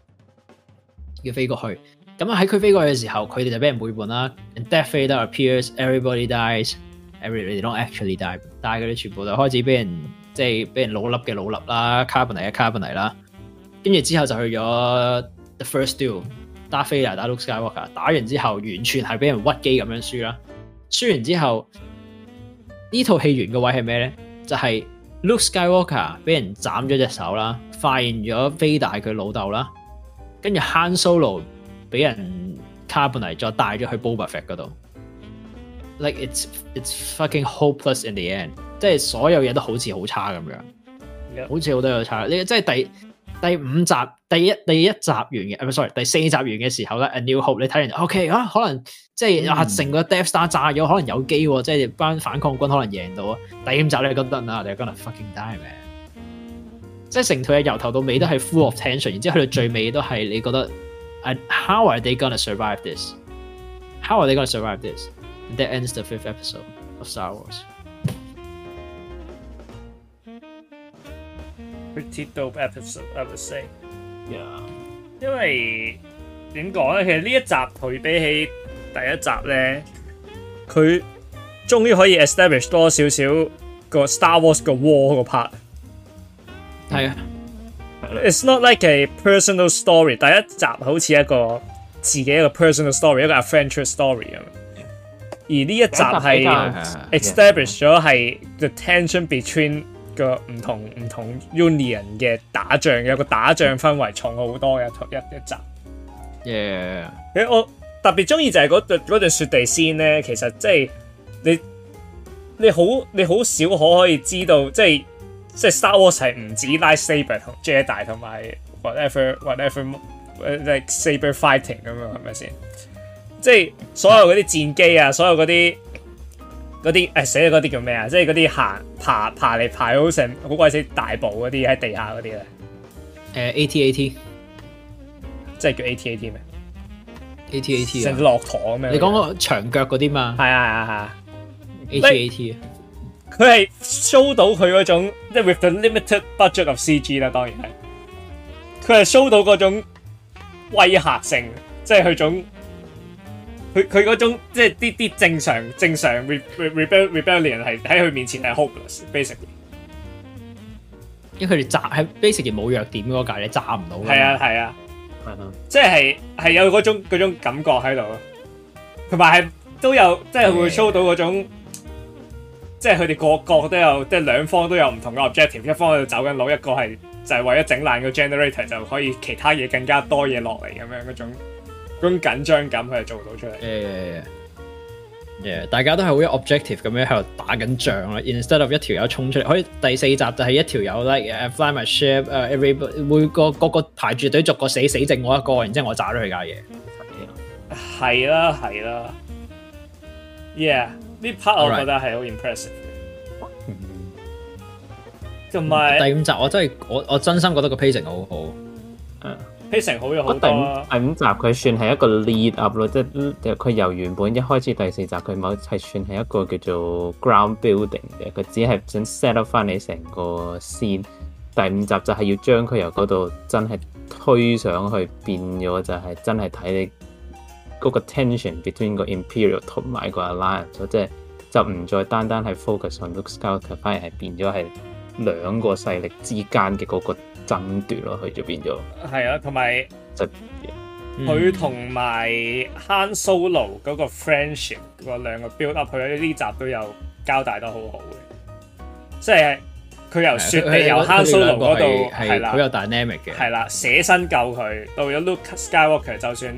要飛過去。咁喺佢飞过嘅时候，佢哋就俾人背叛啦。And death Vader appears, everybody dies. Everybody don't actually die。但佢哋全部就开始俾人，即系俾人老笠嘅老笠啦，carbonite carbonite 啦。跟住之后就去咗 the first duel，打 f a d e r 打 Luke Skywalker。打完之后，完全系俾人屈机咁样输啦。输完之后，呢套戏完嘅位系咩咧？就系 Luke Skywalker 俾人斩咗只手啦，发现咗 Vader 佢老豆啦，跟住 Han Solo。俾人 c a r b o n 帶咗去 Boba Fett 嗰度，like it's it's fucking hopeless in the end，即係所有嘢都好似好差咁樣，好似好都有差。你即係第第五集第一第一集完嘅唔 sorry，第四集完嘅時候咧，A new hope 你睇人 OK 啊，可能即係啊成個 Death Star 炸咗，可能有機，即係班反抗軍可能贏到。啊。第五集你覺得啊，你又覺得 fucking die 咩？即係成套嘢由頭到尾都係 full of tension，然之後去到最尾都係你覺得。And how are they gonna survive this? How are they gonna survive this? And that ends the fifth episode of Star Wars. Pretty dope episode, I would say. Yeah. 因為點講咧？其實呢一集佢比起第一集咧，佢終於可以 establish 多少少個 Star Wars 個 war 個 part。係啊。It's not like a personal story。第一集好似一个自己一个 personal story，一个 adventure story 咁。而呢一集系 establish 咗系 the tension between 个唔同唔同 union 嘅打仗，有个打仗氛围重好多嘅一一集。Yeah，诶我特别中意就系嗰段嗰段雪地先咧，其实即系你你好你好少可可以知道即系。即係《Star Wars》係唔止 lightsaber 同 J 大同埋 whatever whatever 即系 saber fighting 咁樣係咪先？即係所有嗰啲戰機啊，所有嗰啲嗰啲诶寫嗰啲叫咩啊？即係嗰啲行爬爬嚟爬好成好鬼死大步嗰啲喺地下嗰啲咧。誒 ATAT，即係叫 ATAT 咩？ATAT 成落驼咁樣。你講個長腳嗰啲嘛？係啊係啊係。ATAT 佢系 show 到佢嗰种，即系 with the limited budget of CG 啦，当然系，佢系 show 到嗰种威吓性，即系佢种，佢佢嗰种即系啲啲正常正常 re b e rebellion 系喺佢面前系 hopeless，l l y 因为佢哋炸喺 l l y 冇弱点嗰届你炸唔到系啊系啊，系啊，即系系有嗰种嗰种感觉喺度，同埋系都有，即系会 show 到嗰种。即系佢哋个个都有，即系两方都有唔同嘅 objective，一方喺度走紧路，一个系就系为咗整烂个 generator 就可以其他嘢更加多嘢落嚟咁样嗰种嗰种紧张感，佢系做到出嚟。诶，大家都系好 objective 咁样喺度打紧仗啦。Instead of 一条友冲出嚟，可以第四集就系一条友 like fly my ship，e v e r y 每个個个排住队逐个死死剩我一个，然之后我炸咗佢架嘢。係系啦，系啦，yeah。呢 part 我覺得係好 impressive 嘅，同埋第五集我真係我我真心覺得個 pacing 好好，嗯 pacing 好用好多。第五集佢算係一個 lead up 咯，即系佢由原本一開始第四集佢某係算係一個叫做 ground building 嘅，佢只係想 set up 翻你成個線。第五集就係要將佢由嗰度真係推上去，變咗就係真係睇你。嗰個 tension between 個 imperial 同埋個 alliance，即係就唔再單單係 focus on Luke Skywalker，反而係變咗係兩個勢力之間嘅嗰個爭奪咯。佢就變咗。係啊，同埋就佢同埋 Han Solo 嗰個 friendship 嗰兩個 build up，佢喺呢集都有交代得好好嘅。即係佢由雪地由 Han Solo 嗰度係好有 dynamic 嘅。係啦，捨身救佢到咗 Luke Skywalker 就算。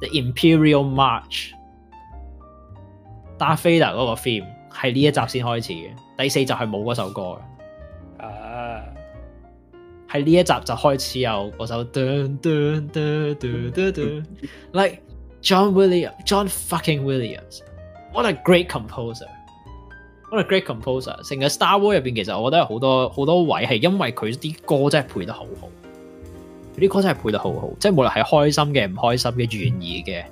The Imperial m a r c h s t a f 嗰個 theme 係呢一集先開始嘅，第四集係冇嗰首歌嘅，啊，係呢一集就開始有嗰首，Like John Williams，John Fucking Williams，What a great composer，What a great composer，成個 Star War 入边，其實我覺得有好多好多位係因為佢啲歌真係配得好好。啲歌真系配得好好，即系无论系开心嘅、唔开心嘅、悬疑嘅，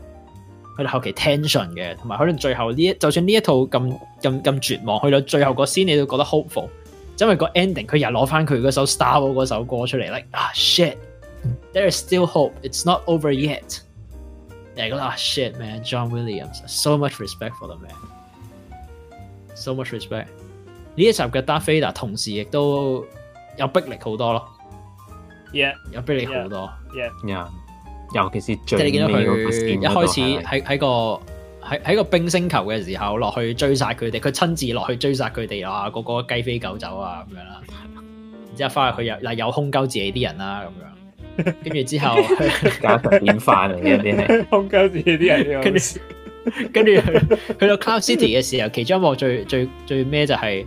佢哋后期 tension 嘅，同埋可能最后呢一就算呢一套咁咁咁绝望，去到最后嗰先，你都觉得 hopeful，因为个 ending 佢又攞翻佢嗰首 Star 嗰首歌出嚟，like 啊 shit，there is still hope，it's not over y e t 你觉得啊 shit man，John Williams，so much respect for the man，so much respect，呢一集嘅 Darth Vader 同时亦都有逼力好多咯。有比你好多，尤其是最佢一开始喺喺个喺喺個冰星球嘅時候落去追殺佢哋，佢親自落去追殺佢哋啊，個個雞飛狗走啊咁樣啦。然之後翻去佢有嗱有空鳩自己啲人啦咁樣，跟住之後 搞成點嚟嘅啲人，空鳩自己啲人。跟住跟住去到 Cloud City 嘅時候，其中一幕最最最咩就係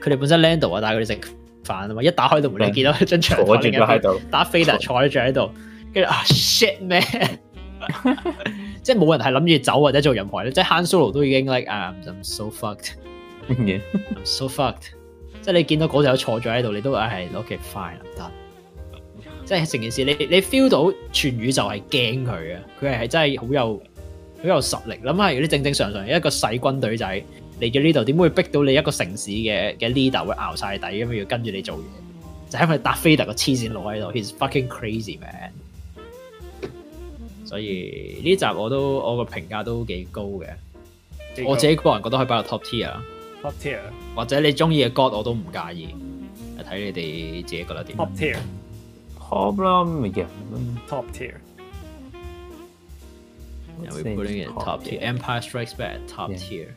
佢哋本身 Lando 啊系佢哋食。啊嘛！一打開到門你見到一張長台，跟住打飛特坐咗住喺度。跟住啊 shit 咩？即係冇人係諗住走或者做任何咧。即係 Han Solo 都已經 like 啊，I'm so fucked。嘢？I'm so fucked。即係你見到嗰隻坐咗喺度，你都唉攞 i n e 唔得。即係成件事，你你 feel 到全宇宙係驚佢嘅。佢係真係好有好有實力。諗下，如果你正正常常一個細軍隊仔。你嘅 leader 点会逼到你一个城市嘅嘅 leader 会熬晒底咁樣要跟住你做嘢？就係因为达菲特个黐线佬喺度，he's fucking crazy man。所以呢集我都我个评价都几高嘅，我自己个人觉得可以擺入 top tier。top tier 或者你中意嘅 god 我都唔介意，睇你哋自己觉得点。top tier problem g i top tier。Now we putting it top tier. Empire strikes back top tier.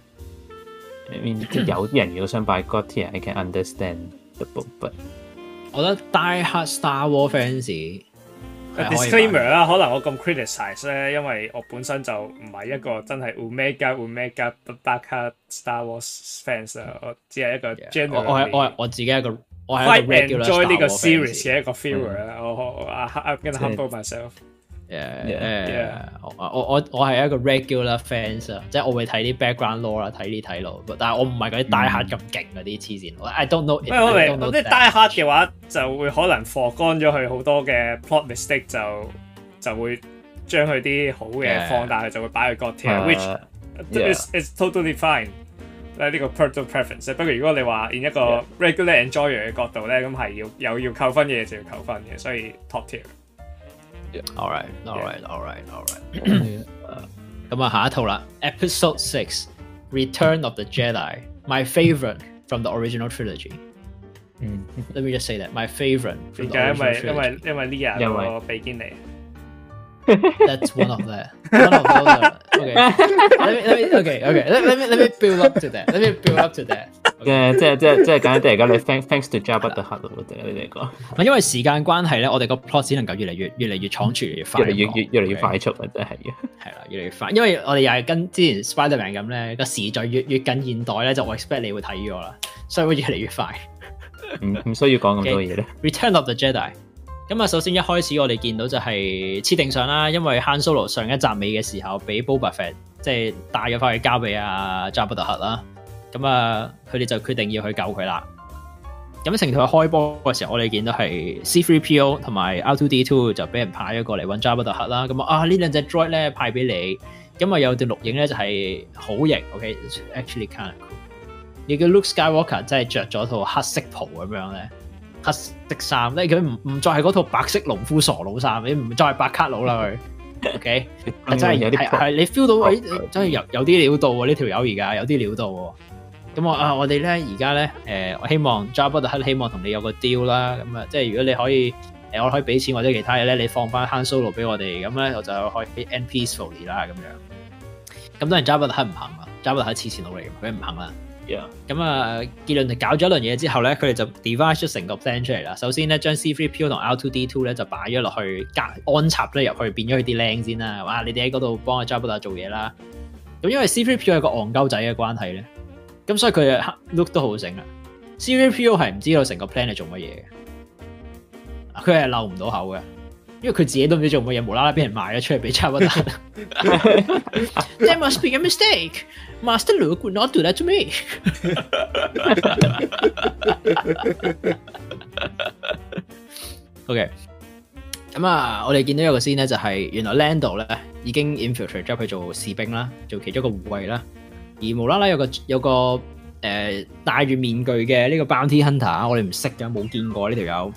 即係有啲人如果想買國 t i can understand the book，but 我覺得 Die Hard Star Wars fans disclaimer 啦。可能我咁 c r i t i c i z e 咧，因為我本身就唔係一個真係 o m e i g a o m e i g a Die Hard Star Wars fans 啊。我只係一個 general。我我我我自己一個我係一個 enjoy 呢個 series 嘅一個 v i e e r 啦。我啊，I'm g o i n a humble myself。我我我係一個 regular fans 啊，即係我會睇啲 background l a w 啦，睇啲睇路，但係我唔係嗰啲大客咁勁嗰啲黐線，I don't know。即係唔係，啲嘅話就會可能放乾咗佢好多嘅 plot mistake，就就會將佢啲好嘅放大，佢就會擺去 g o tier，which is is totally fine。咧呢個 personal preference。不過如果你話 in 一個 regular enjoy 嘅角度咧，咁係要有要扣分嘅嘢就要扣分嘅，所以 top tier。Yeah. All right. All right. All right. All right. Uh, 咁啊，下一套啦，Episode Six: Return of the Jedi, my favorite from the original trilogy. Mm. let me just say that my favorite. 點解？因為因為因為呢日個比堅尼。That's one of that. Okay, let me, okay, okay, let me, let me build up to that. Let me build up to that. 即系即系即系，简单啲嚟讲，你 thanks to《加布的核》你哋嚟讲。唔因为时间关系咧，我哋个 plot 只能够越嚟越，越嚟越闯住，越嚟越越嚟越快速啊！啫，系啊，系啦，越嚟越快。因为我哋又系跟之前 Spiderman 咁咧，个时序越越近现代咧，就我 expect 你会睇咗啦，所以会越嚟越快。唔唔需要讲咁多嘢咧。Return of the Jedi。咁啊，首先一開始我哋見到就係设定上啦，因為 Han Solo 上一集尾嘅時候，俾 Boba Fett 即系帶咗翻去交俾啊 j a r b e 特克啦。咁啊，佢哋就決定要去救佢啦。咁成套開波嘅時候，我哋見到係 C3PO 同埋 R2D2 就俾人派咗過嚟揾 j a r b e 特克啦。咁啊，呢兩隻 Droid 咧派俾你，咁啊有段錄影咧就係好型，OK，actually kind。of 你叫 Luke Skywalker 真係着咗套黑色袍咁樣咧。黑色衫，即佢唔唔再系嗰套白色農夫傻佬衫，你唔再系白卡佬啦佢。O K，真係有啲系你 feel 到，哎，真係有有啲料到喎呢條友而家有啲料到喎。咁我啊，我哋咧而家咧，誒，我希望 b b e r 希望同你有個 deal 啦。咁啊，即係如果你可以誒，我可以俾錢或者其他嘢咧，你放翻 hand solo 俾我哋。咁咧，我就可以 end peacefully 啦咁樣。咁多人 b 布特克唔肯啊，j b e r 克黐線佬嚟嘅，佢唔肯啦。咁啊，結論就搞咗一轮嘢之后咧，佢哋就 d e v i c e 咗成个 plan 出嚟啦。首先咧，将 C3PO 同 L2D2 咧就摆咗落去隔安插咗入去，变咗佢啲靓先啦。哇，你哋喺嗰度帮阿扎 b 达做嘢啦。咁因为 C3PO 系个憨鸠仔嘅关系咧，咁所以佢 look 都好醒啊。C3PO 系唔知道成个 plan 系做乜嘢嘅，佢系漏唔到口嘅。因为佢自己都唔知做乜嘢，无啦啦俾人卖咗出嚟俾差不单。t h e r e must be a mistake. Master Luke would not do that to me. o k 咁啊，我哋见到有个先咧，就系原来 Lando 咧已经 in f i l t r a t e 咗去做士兵啦，做其中一个护卫啦。而无啦啦有个有个诶戴住面具嘅呢个 bounty hunter，我哋唔识嘅，冇见过呢条友。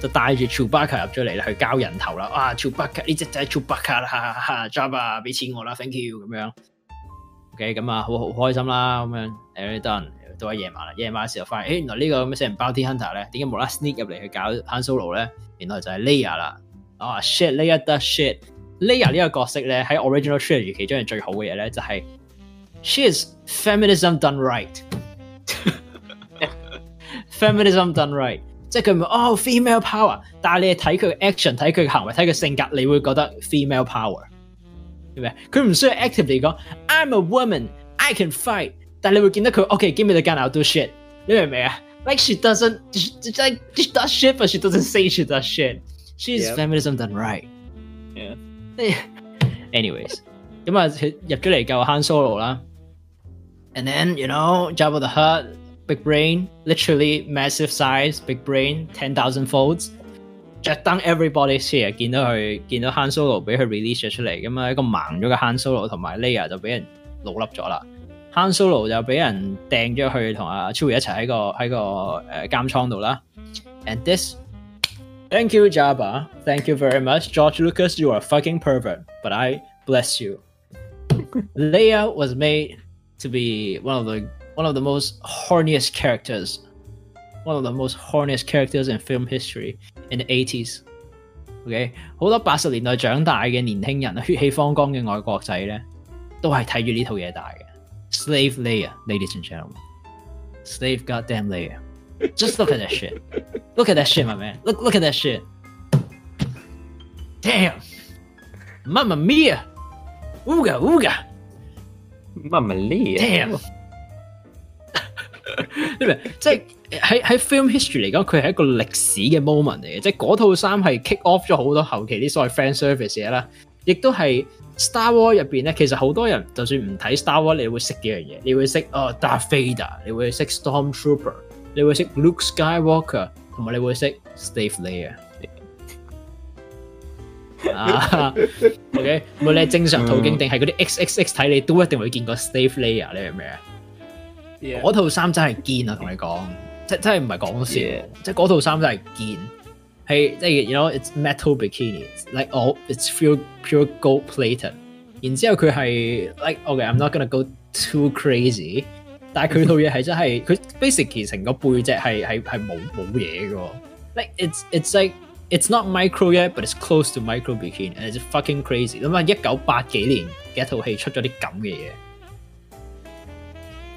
就帶住 c h u Baca 入咗嚟去交人頭啦！啊 c h u Baca 呢只仔 c h u e Baca 啦，job 啊，俾錢我啦，thank you 咁樣。OK，咁啊，好好開心啦，咁樣。o n 人到咗夜晚啦，夜晚嘅時候發現，誒，原來呢個咁嘅死人包天 hunter 咧，點解無啦 sneak 入嚟去搞 h a n solo 咧？原來就係 l e a 啦。啊 s h i t l e a does shit。l e a 呢個角色咧喺 original trilogy 其中係最好嘅嘢咧，就係 she is feminism done right。feminism done right。即系佢唔哦 female power，但係你睇佢 action，睇佢行为，睇佢性格，你会觉得 female power，明唔明？佢唔需要 actively 講 I'm a woman，I can OK give me the gun，I'll do shit，你明唔明啊？Like she doesn't like she does shit，but she doesn't say she does shit。She is feminism done right。Anyways，咁啊入咗嚟救 Han Solo 啦，and then you know Jabba the Hutt。big brain, literally massive size, big brain, ten thousand folds。着燈 everybody share，見到佢見到 Han Solo 俾佢 release 咗出嚟，咁啊一個盲咗嘅 Han Solo 同埋 Leia 就俾人老笠咗啦。Han Solo 就俾人掟咗去同阿 Chewie 一齊喺個喺個誒監倉度啦。And this, thank you Jabba, thank you very much George Lucas, you are fucking pervert, but I bless you. Leia was made to be one of the one of the most horniest characters, one of the most horniest characters in film history in the '80s. Slave 80s。OK，好多八十年代長大嘅年輕人啊，血氣方剛嘅外國仔咧，都係睇住呢套嘢大嘅。Slave ladies and gentlemen. Slave goddamn Just look at that shit. Look at that shit, my man. Look, look at that shit. Damn. Mamma mia. Ooga, ooga. Mamma mia. Damn. 即系喺喺 film history 嚟讲，佢系一个历史嘅 moment 嚟嘅，即系嗰套衫系 kick off 咗好多后期啲所谓 fan service 啦，亦都系 Star War s 入边咧，其实好多人就算唔睇 Star War，s 你会识几样嘢，你会识哦 Darth Vader，你会识 Stormtrooper，你会识 Luke Skywalker，同埋你会识 s t e v y e r 啊，OK，无论正常途径定系嗰啲 X X X 睇你，都一定会见过 s t e v y e r 你系咩啊？嗰套衫真係堅啊，同你講，即係真系唔係講笑，即係嗰套衫真係堅，係即係 o w it's metal bikini，like oh it's pure pure gold plated，然之後佢係 like okay I'm not gonna go too crazy，但系佢套嘢係真係佢 basicly a l 成個背脊係系系冇冇嘢噶 l i k e it's it's like it's not micro yet，but it's close to micro bikini and it's fucking crazy，諗下一九八幾年嘅一套戲出咗啲咁嘅嘢。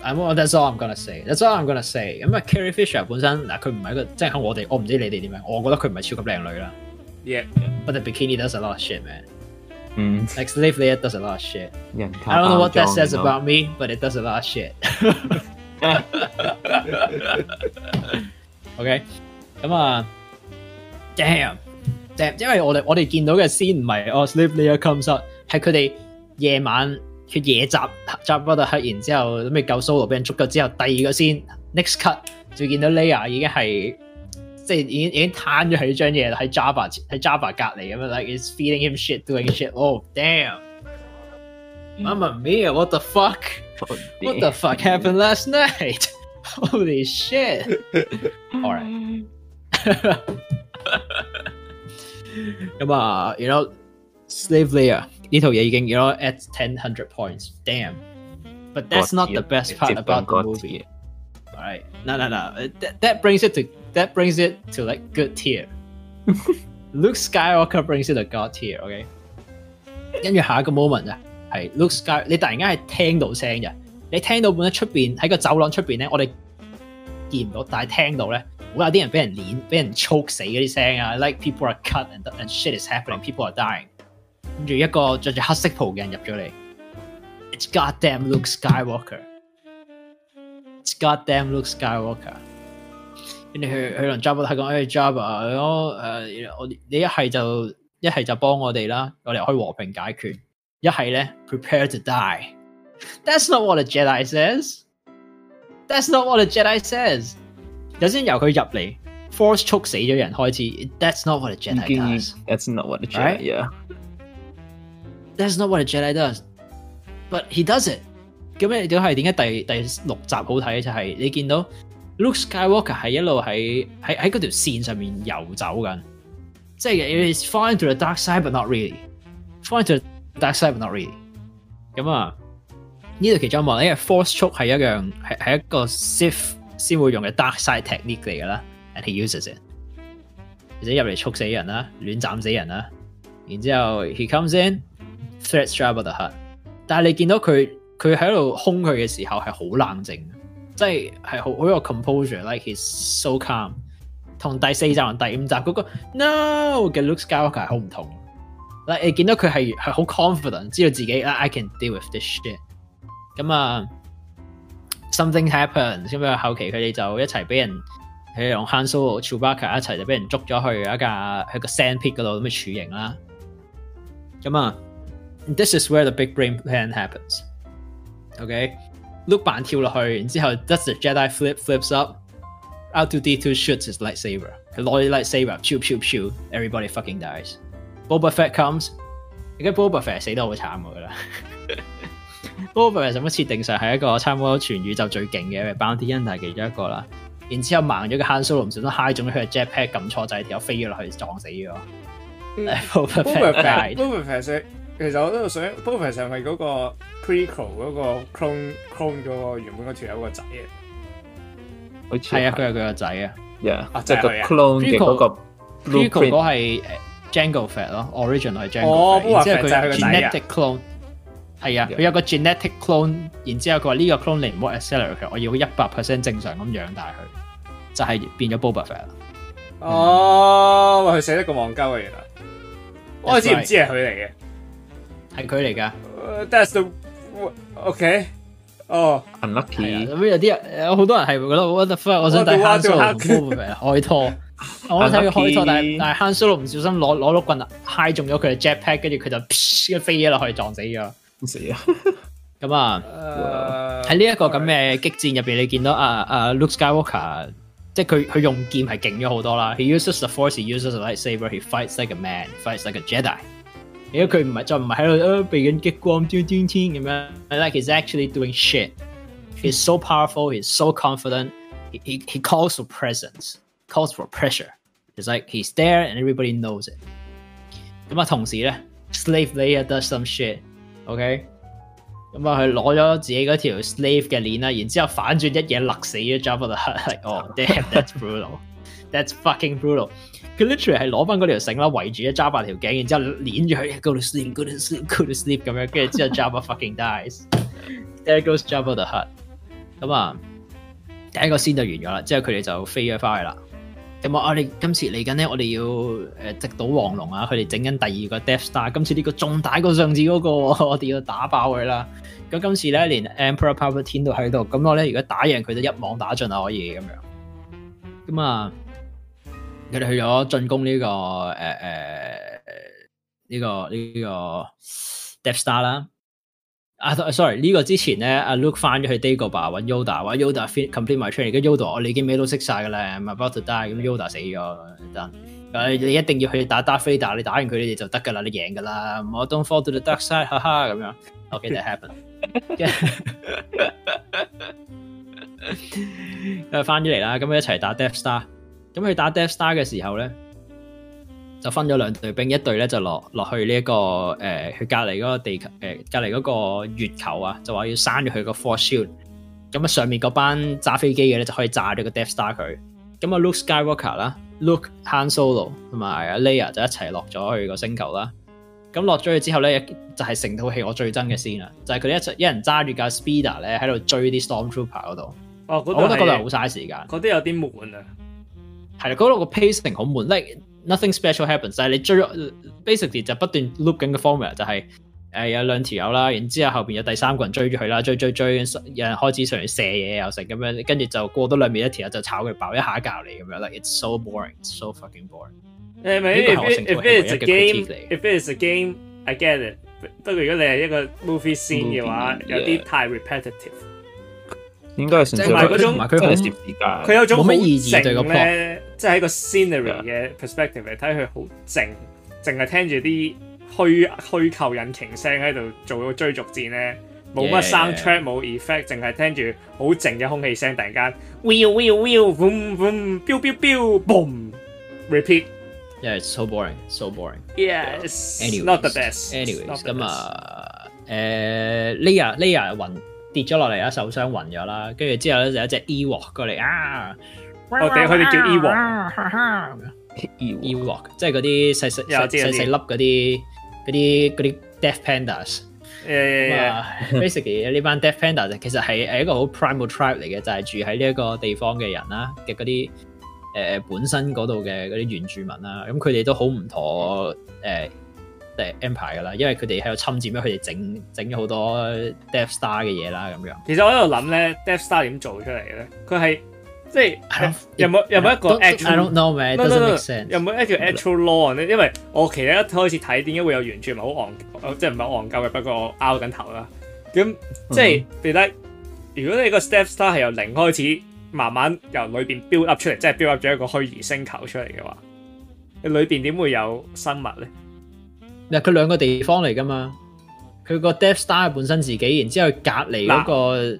I'm that's all I'm gonna say. That's all I'm gonna say. 咁啊，Carrie Fisher 本身嗱，佢唔係一個即係我哋，我唔知你哋點樣。我覺得佢唔係超級靚女啦。Yeah, but the bikini does a lot of shit, man. Like slave Leia does a lot of shit. I don't know what that says about me, but it does a lot of shit. o k 咁啊，Damn，Damn，因為我哋我哋見到嘅先唔係哦，slave Leia comes up，係佢哋夜晚。佢嘢襲襲 Brother Hut，然之後咩救 Solo 俾人捉咗之後，第二個先 next cut 就見到 Leia 已經係即係已經已經攤咗佢張嘢啦，喺 Jabba 喺 Jabba 隔離咁樣，like is feeding him shit doing shit。Oh damn，Mamma mia，what the fuck？What the fuck happened last night？Holy shit！All right，咁啊，you know slave Leia。呢套嘢已經 you know at ten hundred points damn but that's not the best part about the movie All right, no no no that that brings it to that brings it to like good tier Luke Skywalker brings it to god tier OK Then you have a moment 啊係 Luke Sky 你突然間係聽到聲嘅你聽到本喺出邊喺個走廊出邊咧我哋見唔到但係聽到咧好有啲人俾人碾俾人 choke 死嗰啲聲啊 like people are cut and and shit is happening people are dying 跟住一个着住黑色袍嘅人入咗嚟，It's goddamn Luke Skywalker，It's goddamn Luke Skywalker。跟住佢佢同 Jabba 喺讲，诶 Jabba，我诶我你一系就一系就帮我哋啦，我哋可以和平解决。一系咧，Prepare to die。That's not what a Jedi says。That's not what a Jedi says。首先由佢入嚟，force 促死咗人开始。That's not what a Jedi d o e s That's not what a h e Jedi。That's not what a Jedi does, but he does it. it。咁咧，都係點解第第六集好睇就係、是、你見到 Luke Skywalker 係一路喺喺喺嗰條線上面遊走緊，即係 is falling to the dark side but not really. really，falling to the dark side but not really。咁啊，呢度其中一幕咧，因為 Force choke Sith 先會用嘅 dark side technique 嚟噶啦，and he uses it，或者入嚟速死人啦，亂斬死人啦，然之後 he comes in。Third chapter 嚇，但系你见到佢佢喺度轟佢嘅时候系好冷静，即系系好好有 composure，like he's so calm。同第四集同第五集嗰個 no 嘅 Luke Skywalker 係好唔同。嗱，你见到佢系系好 confident，知道自己，I can deal with this shit。咁啊，something happen，咁啊，后期佢哋就一齐俾人佢同 Han Solo Chewbacca 一齐就俾人捉咗去一架喺个 sand pit 嗰度咁嘅处刑啦。咁啊～this is where the big brain plan happens. Okay, Luke 扮跳落去，然之後 does the Jedi flip flips up。R2D2 shoots his lightsaber. He Lord lightsaber, shoot, shoot, shoot. Everybody fucking dies. Boba Fett comes. get Boba Fett 死得好慘㗎啦。Boba Fett 咁設定上係一個差唔多全宇宙最勁嘅 bounty hunter 其中一個啦。然之後盲咗個 Han Solo 唔小心 high 中咗佢嘅 jetpack，撳錯掣，條友飛咗落去撞死咗。Boba Fett，Boba Fett 其实我都想 b o b e r 上系嗰个 Prequel 嗰个 clone clone 嗰个原本个队友个仔啊，好似系啊，佢系佢个仔啊，啊，就系个 clone 嘅嗰个 Prequel 嗰系 j a n g l e Fat 咯，Original 系 j a n g l e Fat，即系佢 genetic clone，系啊，佢有个 genetic clone，然之后佢话呢个 clone 你唔好 accelerator，我要一百 percent 正常咁养大佢，就系变咗 b o b a e r 啦。哦，佢写得咁戇鳩啊，原来我知唔知系佢嚟嘅？系佢嚟噶。That's the OK。哦 u n lucky。咁有啲人，有好多人系觉得 w o n d e f u 我想睇 Han Solo 開拖。我谂睇佢開拖，但系但系 Han Solo 唔小心攞攞碌棍嗨中咗佢嘅 Jetpack，跟住佢就一飛咗落去撞死咗。死啊！咁啊，喺呢一个咁嘅激战入边，你见到啊啊 Luke Skywalker，即系佢佢用剑系劲咗好多啦。He uses the force. He uses the lightsaber. He fights like a man. Fights like a Jedi. 如果佢唔係再唔係喺度避緊激光轉轉轉咁樣，like he's actually doing shit. He's so powerful. He's so confident. He he, he calls for presence, calls for pressure. It's like he's there and everybody knows it. slave there does some shit. shit。OK，咁啊，佢攞咗自己嗰條 slave 嘅鏈啦，然之後反轉一嘢勒死咗 Jabba the Oh, that's brutal. That's fucking brutal. 佢 literally 系攞翻嗰条绳啦，围住咧揸伯条颈，然之后捻住佢，go to sleep，go to sleep，go to sleep 咁样，跟住之后 Java fucking d i e s t h e r e goes Java the hut。咁啊，第一个先就完咗啦，之后佢哋就飞咗翻去啦。咁啊，我哋今次嚟紧咧，我哋要诶，直捣黄龙啊！佢哋整紧第二个 death star，今次呢个重大一个上次嗰个，我哋要打爆佢啦。咁今次咧，连 emperor palpatine 都喺度，咁我咧如果打赢佢，就一网打尽啊！可以咁样。咁啊。佢哋去咗进攻呢个诶诶呢个呢个 Death Star 啦。啊，sorry，呢个之前咧，阿 Luke 翻咗去 Dagobah 揾 Yoda，话 Yoda complete my training。而 Yoda，我哋已经咩都识晒噶啦，about to die。咁 Yoda 死咗，但你你一定要去打 Darth Vader，你打完佢你哋就得噶啦，你赢噶啦。我 don't fall to the dark side，哈哈咁样 o k a that happen。咁啊，翻咗嚟啦，咁一齐打 Death Star。咁佢打 Death Star 嘅时候咧，就分咗两队兵，一队咧就落落去呢一个诶，佢隔篱嗰个地球诶，隔篱嗰个月球啊，就话要删咗佢个 force field。咁啊，上面嗰班揸飞机嘅咧就可以炸咗个 Death Star 佢。咁啊，Luke Skywalker 啦，Luke Han Solo 同埋阿 Leia 就一齐落咗去个星球啦。咁落咗去之后咧，就系成套戏我最憎嘅先啦，就系佢一一人揸住架 Speeder 咧喺度追啲 Stormtrooper 嗰度。我覺得嗰度好嘥時間，嗰啲有啲悶啊。系啦，嗰度個 pacing 好悶，like nothing special happens，但係你追 basically 就不斷 loop 緊個 formula，就係誒有兩條友啦，然之後後边有第三個人追住佢啦，追追追，有人開始上嚟射嘢又成咁樣，跟住就過多兩面一條友就炒佢爆一下教你咁樣啦。It's so boring, so fucking boring。你咪呢個 if it's a game, if it's a game, I get it。不過如果你係一個 movie scene 嘅話，有啲太 repetitive。應該係粹即係嗰佢佢有種冇乜意義嘅咁咧。即係喺個 scenery 嘅 perspective 嚟睇，佢好靜，淨係聽住啲虛虛構引擎聲喺度做個追逐戰咧，冇乜 soundtrack，冇 effect，淨係聽住好靜嘅空氣聲，突然間 wheel wheel wheel boom boom boom boom repeat，Yeah, i t so boring，so boring，yes，anyway not the best，anyways 咁啊，誒呢 a 呢 e r l e 跌咗落嚟啊，受傷暈咗啦，跟住之後咧就有一隻 e w o l 過嚟啊！我哋佢哋叫 E 窝，E 窝，即系嗰啲细细细细粒嗰啲嗰啲嗰啲 Death Pandas。诶，Basically 呢班 Death Panda s 其实系诶一个好 Primal Tribe 嚟嘅，就系住喺呢一个地方嘅人啦，嘅嗰啲诶本身嗰度嘅嗰啲原住民啦，咁佢哋都好唔妥诶诶安排噶啦，因为佢哋喺度侵占咗佢哋整整咗好多 Death Star 嘅嘢啦，咁样。其实我喺度谂咧，Death Star 点做出嚟咧？佢系。即系，有冇有冇一个 actual？n 唔唔，有冇一条 actual law 咧？因為我其實一開始睇點解會有完全唔係好戇，即係唔係戇鳩嘅，不過拗緊頭啦。咁即係，你睇，如果你個 d e p star 係由零開始，慢慢由裏邊 build up 出嚟，即係 build up 咗一個虛擬星球出嚟嘅話，你裏邊點會有生物咧？嗱，佢兩個地方嚟噶嘛，佢個 death star 本身自己，然之後隔離嗰個。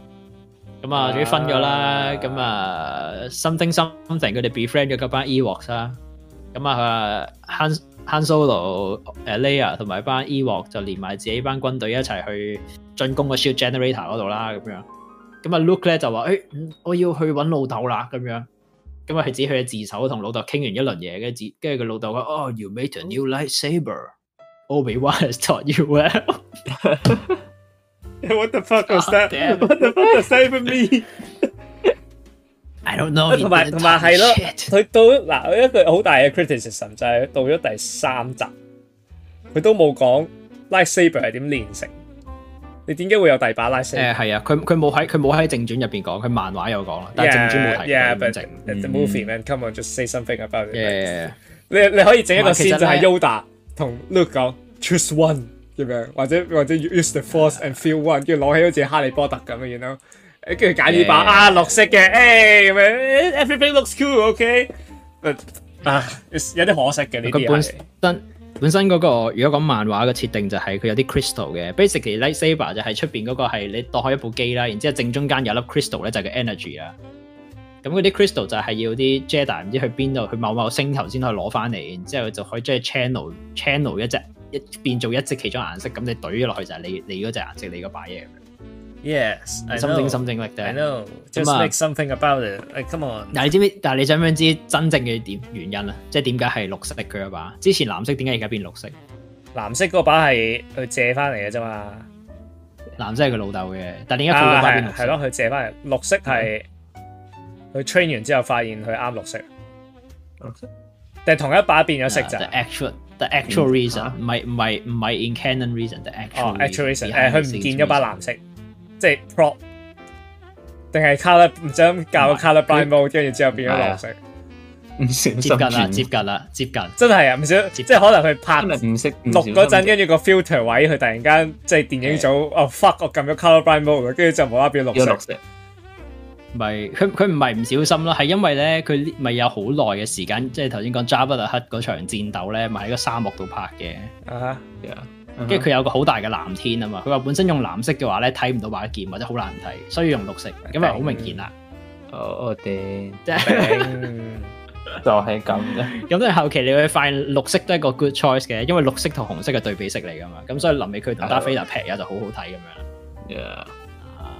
咁啊，終於分咗啦！咁啊，something something，佢哋 befriend 咗嗰班 E w o k s 啦。咁啊，Han Solo 誒 Layer 同埋班 E w o k 就連埋自己班軍隊一齊去進攻個 Shield Generator 嗰度啦。咁樣，咁啊，Luke 咧就話：，誒，我要去揾老豆啦。咁樣，咁啊，佢自己去自首，同老豆傾完一輪嘢，跟住，跟住佢老豆话：，哦，You made a new lightsaber，Obi Wan has taught you well。What the fuck was that? What the fuck to say for me? I don't know。同埋同埋系咯，佢到嗱，有一個好大嘅 criticism 就系到咗第三集，佢都冇讲 lightsaber 系点煉成。你点解会有大把 lightsaber？係啊，佢佢冇喺佢冇喺正传入边讲，佢漫画有讲啦，但系正传冇提。Yeah, but the movie, man, come on, just say something about it. 你你可以整一个先就系 Yoda 同 l 樂讲 choose one。或者或者 use the force and feel one，跟住攞起好似哈利波特咁樣，然後跟住揀呢把啊綠色嘅，誒咁樣，everything looks cool，ok，啊，有啲可惜嘅呢啲本身本身嗰個如果講漫畫嘅設定就係佢有啲 crystal 嘅，basically lightsaber 就係出邊嗰個係你當開一部機啦，然之後正中間有粒 crystal 咧就叫 energy 啦。咁嗰啲 crystal 就係要啲 Jedi 唔知去邊度去某某星球先可以攞翻嚟，然之後就可以即系 channel channel 一隻。一變做一隻其中顏色，咁你咗落去就係你你嗰隻顏色，你嗰把嘢。Yes，I o m 心 t 心精力啲 I know。Just make something about it。哎，今日。但你知唔知？但系你想唔想知真正嘅点原因啊？即係點解係綠色嘅佢一把？之前藍色點解而家變綠色？藍色嗰把係佢借翻嚟嘅啫嘛。藍色係佢老豆嘅，但係點解？係係咯，佢借翻嚟。綠色係佢 train 完之後發現佢啱綠色。綠色。但系同一把變咗色就。Actual。The actual reason 唔係唔係唔係 in canon reason。The actual reason，誒佢唔見咗把藍色，即系 pro 定係 c o l o r 唔想教搞 c o l o r blind mode，跟住之後變咗綠色。唔接近啦，接近啦，接近。真係啊，唔少即係可能佢拍唔識錄嗰陣，跟住個 filter 位佢突然間即係電影組哦 fuck，我撳咗 c o l o r blind mode，跟住就冇啦變綠色。咪佢佢唔係唔小心咯，係因為咧佢咪有好耐嘅時間，即係頭先講 h 布勒克嗰場戰鬥咧，咪喺個沙漠度拍嘅。啊 h 跟住佢有個好大嘅藍天啊嘛，佢話本身用藍色嘅話咧睇唔到把劍或者好難睇，所以用綠色咁咪好明顯啦。我我啲，就係咁啫。咁即係後期你會發現綠色都係一個 good choice 嘅，因為綠色同紅色嘅對比色嚟噶嘛，咁所以臨尾佢同 d 扎菲達劈嘢就好好睇咁樣。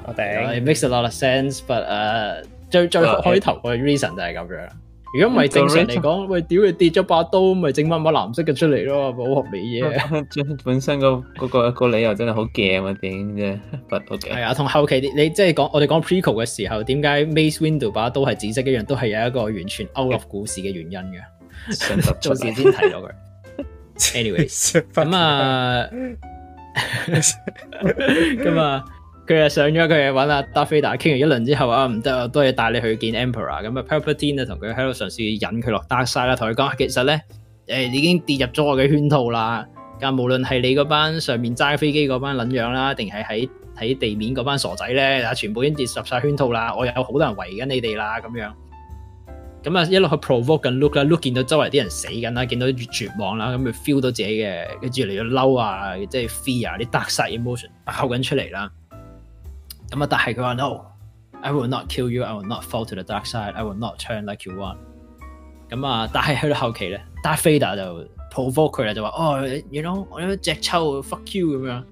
我顶，makes a lot of sense，但系诶最最开头嘅 reason 就系咁样。如果唔系正常嚟讲，喂屌，跌咗把刀，咪整翻把蓝色嘅出嚟咯，冇学你嘢。本身个嗰个理由真系好驚啊，顶啫。But ok，系啊，同后期你你即系讲我哋讲 prequel 嘅时候，点解 m a c e Window 把刀系紫色一样，都系有一个完全 out of 股市嘅原因嘅。上事 先提咗佢。Anyways，咁啊，咁啊。佢就上咗佢去揾阿达菲达倾完一轮之后啊，唔得啊，都系带你去见 emperor。咁啊，e t 巴 n 啊，同佢喺度尝试引佢落 dark side 啦，同佢讲其实咧，诶已经跌入咗我嘅圈套啦。但无论系你嗰班上面揸飞机嗰班捻样啦，定系喺喺地面嗰班傻仔咧，全部已经跌入晒圈套啦。我有好多人围紧你哋啦，咁样。咁啊，一路去 p r o v o k e 紧 look 啦，look 见到周围啲人死紧啦，见到越绝望啦，咁咪 feel 到自己嘅，跟住嚟越嬲啊，即系 fear 啲 dark side emotion 爆紧出嚟啦。咁啊，但系佢话 no，I will not kill you，I will not fall to the dark side，I will not turn like you want。咁啊，但系去到后期咧，Dark Vader 就报复佢啦，就话哦，you know，我一隻抽 fuck you 咁样。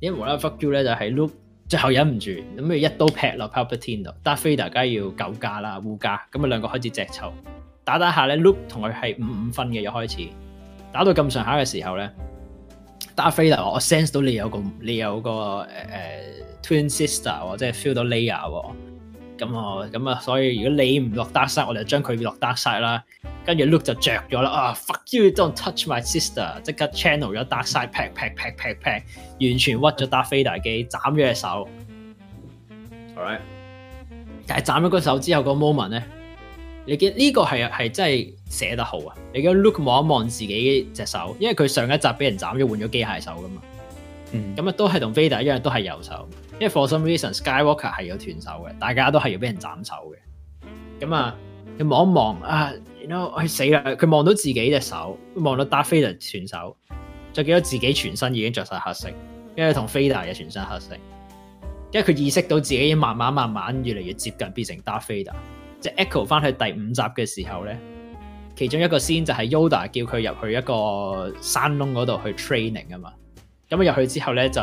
啲无啦 fuck you 咧就系 l o k 最后忍唔住，咁咪一刀劈落 p a l p a t i n 度。Dark Vader 要救价啦，护价，咁啊两个开始隻抽，打打下咧 l o k 同佢系五五分嘅，又开始打到咁上下嘅时候咧，Dark Vader 话我 sense 到你有个你有个诶诶。Twin sister，即系 feel 到 layer 喎，咁啊，咁啊，所以如果你唔落 dark side，我哋就将佢落 dark side 啦。跟住 Luke 就着咗啦，啊 fuck you，don't touch my sister，即刻 channel 咗 dark side pack，pack，pack，pack，pack，完全屈咗搭飞打機，斬咗隻手。Alright，但系斬咗嗰手之後，个 moment 咧，你見呢個係系真係寫得好啊！你見 Luke 望一望自己隻手，因為佢上一集俾人斬咗，換咗機械手噶嘛。嗯，咁啊，都係同飛打一樣，都係右手。即為 for some reason，Skywalker 系有断手嘅，大家都系要俾人斩手嘅。咁啊，佢望一望啊，然后佢死啦！佢望到自己只手，望到 Darth Vader 全手，再见到自己全身已经着晒黑色，跟住同 Vader 嘅全身黑色。因为佢意识到自己已慢慢慢慢越嚟越接近变成 Darth a 菲达，即系 echo 翻去第五集嘅时候咧，其中一个先就系 Yoda 叫佢入去一个山窿嗰度去 training 啊嘛。咁入去之后咧就。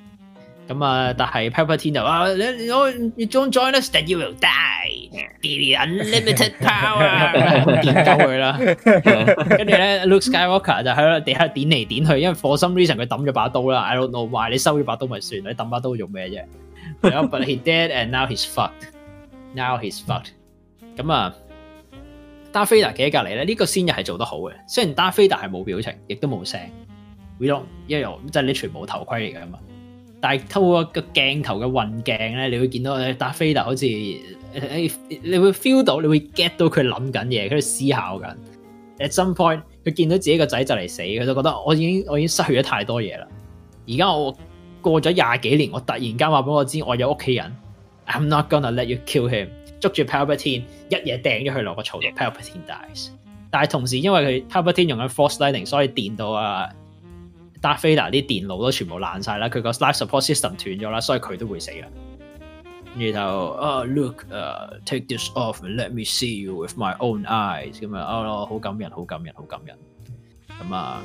咁啊，但系 p a p e r t i n 就话你你你 join join us，then you will die. Be the unlimited power，点咗佢啦。跟住咧，Luke Skywalker 就喺地下点嚟点去，因为 for some reason 佢抌咗把刀啦。I don't know why。你收咗把刀咪算你抌把刀做咩啫？But he dead and now he's fucked. Now he's fucked。咁啊，d 达菲达企喺隔篱咧，呢个先 c 又系做得好嘅。虽然 Darth 达菲达系冇表情，亦都冇声。We don't，因为即系你全部头盔嚟噶嘛。但系透過個鏡頭嘅混鏡咧，你會見到誒達菲达好似你會 feel 到，你會 get 到佢諗緊嘢，佢思考緊。At some point，佢見到自己個仔就嚟死，佢就覺得我已經我已經失去咗太多嘢啦。而家我過咗廿幾年，我突然間話俾我知，我有屋企人。I'm not gonna let you kill him。捉住 Palpatine，一夜掟咗佢落個槽度。Palpatine dies。但係同時因為佢 Palpatine 用緊 force lightning，所以電到啊！達菲娜啲電腦都全部爛晒啦，佢個 life support system 斷咗啦，所以佢都會死嘅。跟住就啊，look，誒，take this off，let me see you with my own eyes。咁啊，哦，好感人，好感人，好感人。咁啊，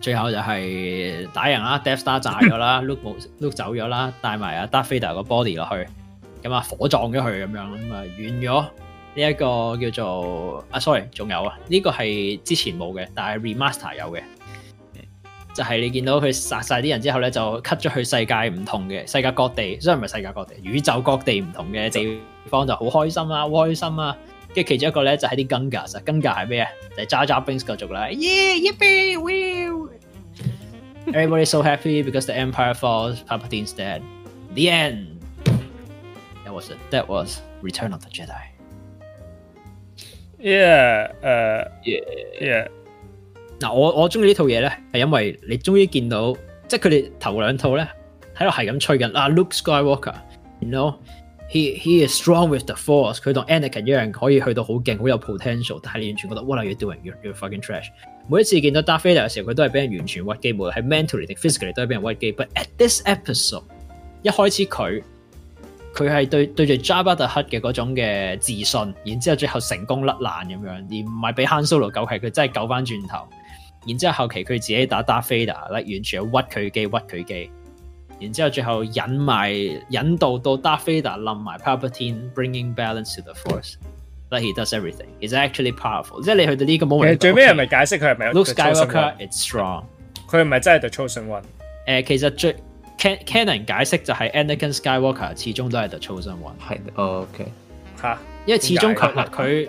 最後就係打人啦，Death Star 炸咗啦，look 冇 look 走咗啦，帶埋阿達菲娜個 body 落去。咁啊，火撞咗佢咁樣，咁啊完咗呢一個叫做啊，sorry，仲有啊，呢個係之前冇嘅，但係 remaster 有嘅。就係你見到佢殺晒啲人之後咧，就 cut 咗去世界唔同嘅世界各地，雖然唔係世界各地，宇宙各地唔同嘅地方就好開心啦，開心啊！嘅其中一個咧就係啲金甲，金甲係咩啊？就係揸揸兵戈做啦！Yeah, yep, we'll everybody so happy because the empire falls, Palpatine's dead, the end. That was it. That was Return of the Jedi. Yeah. Yeah. Yeah. 嗱，我我中意呢套嘢咧，系因为你终于见到，即系佢哋头两套咧喺度系咁吹紧啊，Luke Skywalker，然后 he he is strong with the force，佢同 Anakin 一样可以去到好劲，好有 potential，但系完全觉得 what are you doing，you you fucking trash。每一次见到 darth Vader 嘅时候，佢都系俾人完全屈机，无论系 mentally 定 physically 都系俾人屈机。But at this episode，一开始佢佢系对对住 a 巴特 t 嘅嗰种嘅自信，然之后最后成功甩烂咁样，而唔系俾 Han Solo 救系佢真系救翻转头。然之後，後期佢自己打 d a r t a d e r l 完全屈佢機屈佢機。然之後，最後引埋引導到 d a r t a d e r 冧埋 p o e p l tin，bringing balance to the force。Like h e does everything，is actually powerful。即係你去到呢個 moment，最尾人咪解釋佢係咪 l o o k Skywalker，it's strong。佢係咪真係 the chosen one？誒，其實最 Cannon 解釋就係 Anakin Skywalker 始終都係 the chosen one。係，OK 嚇，因為始終佢佢。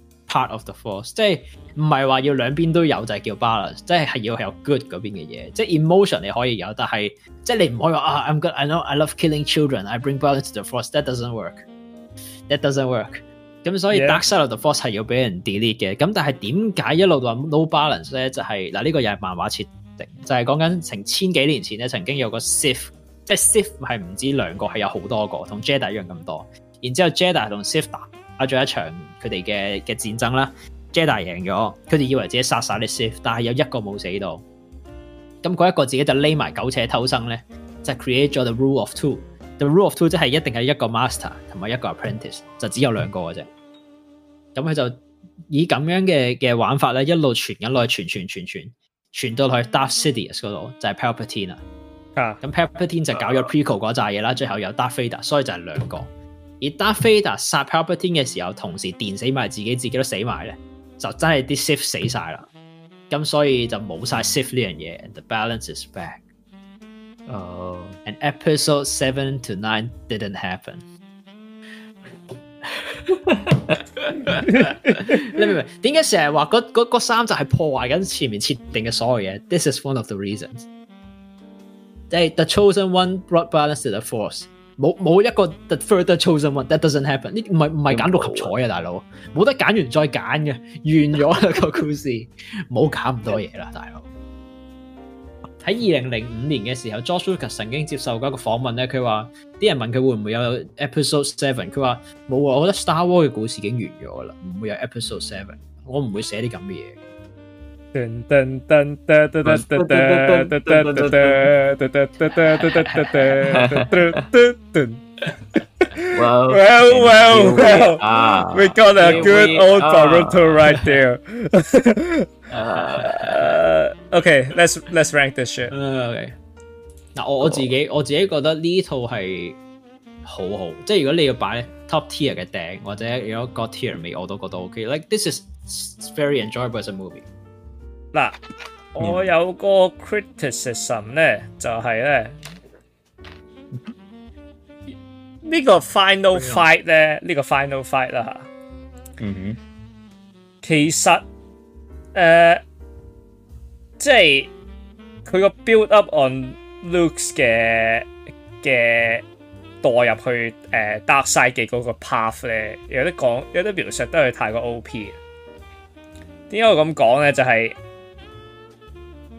part of the force，即系唔系话要两边都有就叫 balance，即系系要有 good 嗰边嘅嘢，即系 emotion 你可以有，但系即系你唔可以话啊，I'm good，I know，I love killing children，I bring balance to the force，that doesn't work，that doesn't work。咁所以 dark side of the force 系要俾人 delete 嘅，咁但系点解一路话 no balance 咧？就系嗱呢个又系漫画设定，就系讲紧成千几年前咧，曾经有个 s i t 即系 s i t 系唔知两个，系有好多个，同 Jada 一样咁多，然之后 Jada 同 sith。打咗一场佢哋嘅嘅战争啦，J a 赢咗，佢哋以为自己杀晒你但系有一个冇死到，咁嗰一个自己就匿埋苟且偷生咧，就 create 咗 the rule of two，the rule of two 即系一定系一个 master 同埋一个 apprentice，就只有两个嘅啫。咁佢就以咁样嘅嘅玩法咧，一路传紧落去传传传传，传到落去 d a r Sidious 嗰度就系 Palpatine 啊，咁 Palpatine 就搞咗 p r q c e l 嗰扎嘢啦，最后有 Dark Vader，所以就系两个。而 Dark a d e r 殺 p a l p e i n e 嘅時候，同時電死埋自己，自己都死埋咧，就真係啲 s i f e 死晒啦。咁所以就冇晒 s i f e 呢樣嘢，the balance is back。哦，and episode seven to nine didn't happen。你明唔明？點解成日話嗰嗰嗰三集係破壞緊前面設定嘅所有嘢？This is one of the reasons。They the chosen one brought balance to the force。冇冇一个 t h e further chosen one that doesn't happen 呢？唔系唔系拣六合彩啊，大佬！冇得拣完再拣嘅，完咗个故事，冇搞咁多嘢啦，大佬！喺二零零五年嘅时候 j o s h e Lucas 曾经接受一个访问咧，佢话啲人问佢会唔会有 episode seven，佢话冇啊，我觉得 Star War s 嘅故事已经完咗啦，唔会有 episode seven，我唔会写啲咁嘅嘢。Dun, dun, dun, da, da, da, da, da, da, da, da, da, da, well, well, well, well. We, are. we got a here good old are. Baruto right there. uh, uh, okay, let's let's rank this shit. Uh, okay，嗱，我我自己我自己覺得呢套係好好，即係如果你要擺 top tier 嘅頂，或者如果個 tier 未，我都覺得 OK。Like this is very enjoyable as a movie。嗱，我有个 criticism 咧，就系咧呢个 final fight 咧，呢个 final fight 啦吓。嗯哼，其实诶，即系佢个 build up on l o o k s 嘅嘅代入去诶 dark side 嘅嗰个 path 咧，有啲讲，有啲描述都系太过 O P。点解我咁讲咧？就系。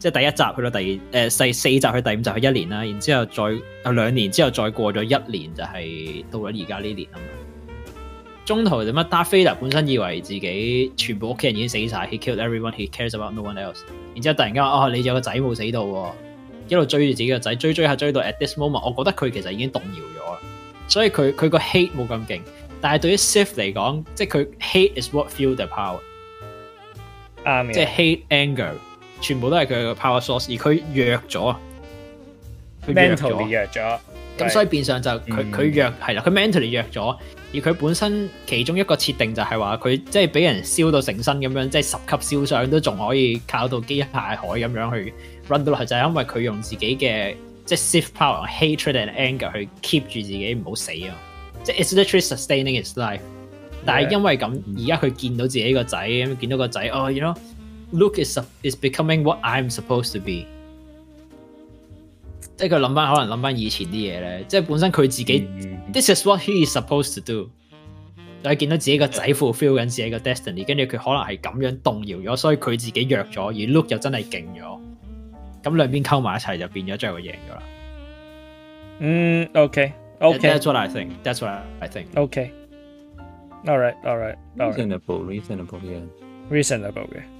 即系第一集去到第，诶四四集去第五集去一年啦，然之后再啊两年之后再过咗一年就系到咗而家呢年啊嘛。中途点乜达飞达本身以为自己全部屋企人已经死晒，he killed everyone he cares about no one else。然之后突然间哦，你有个仔冇死到，一路追住自己个仔，追追下追到 at this moment，我觉得佢其实已经动摇咗，所以佢佢个 hate 冇咁劲。但系对于 s i f t 嚟讲，即系佢 hate is what fuel the power，即系 hate anger。全部都系佢嘅 power source，而佢弱咗，佢 mentally 弱咗，咁所以變相就佢佢弱係啦，佢 mentally 弱咗，而佢本身其中一個設定就係話佢即係俾人燒到成身咁樣，即係十級燒傷都仲可以靠到機械海咁樣去 run 到落去，就係因為佢用自己嘅即系 s h i f power hatred and anger 去 keep 住自己唔好死啊！即係 it's literally sustaining its life。但係因為咁，而家佢見到自己個仔咁，見到個仔哦，咯。Luke is is becoming what I'm supposed to be，即系佢谂翻可能谂翻以前啲嘢咧，即系本身佢自己，This is what he is supposed to do。但系见到自己个仔 fulfill 紧自己个 destiny，跟住佢可能系咁样动摇咗，所以佢自己弱咗，而 Luke 就真系劲咗。咁两边沟埋一齐就变咗最后赢咗啦。嗯，OK，OK。That's what I think。That's what I think。OK。All right，all right，reasonable，reasonable r e a s o n a b l e 嘅。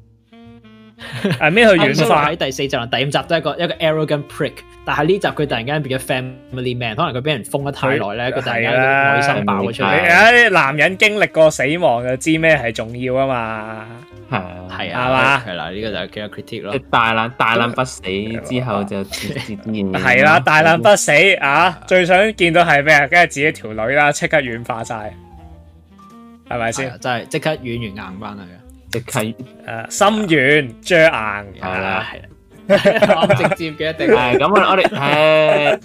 系咩？去软化喺第四集啦，第五集都系一个一个 arrogant prick，但系呢集佢突然间变咗 family man，可能佢俾人封得太耐咧，佢突然间开心爆咗出嚟。哎，男人经历过死亡就知咩系重要啊嘛，系啊系啊，系嘛，系啦，呢个就系叫 critic 咯。大难大难不死之后就接接系啦，大难不死啊，最想见到系咩？啊？跟住自己条女啦，即刻软化晒，系咪先？即系即刻软完硬翻嚟嘅。即系诶，心软，嚼硬系啦，好直接嘅一定系 咁啊！我哋诶，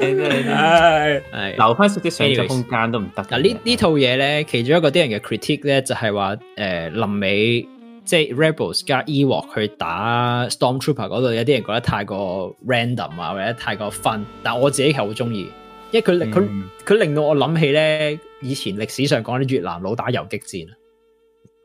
系留翻少啲悬念空间都唔得。嗱，呢呢套嘢咧，其中一个啲人嘅 critic 咧，就系话诶，林尾。即系 rebels 加 E 沃去打 stormtrooper 嗰度，有啲人觉得太过 random 啊，或者太过 fun，但系我自己系好中意，因为佢令佢佢令到我谂起咧，以前历史上讲啲越南佬打游击战啊。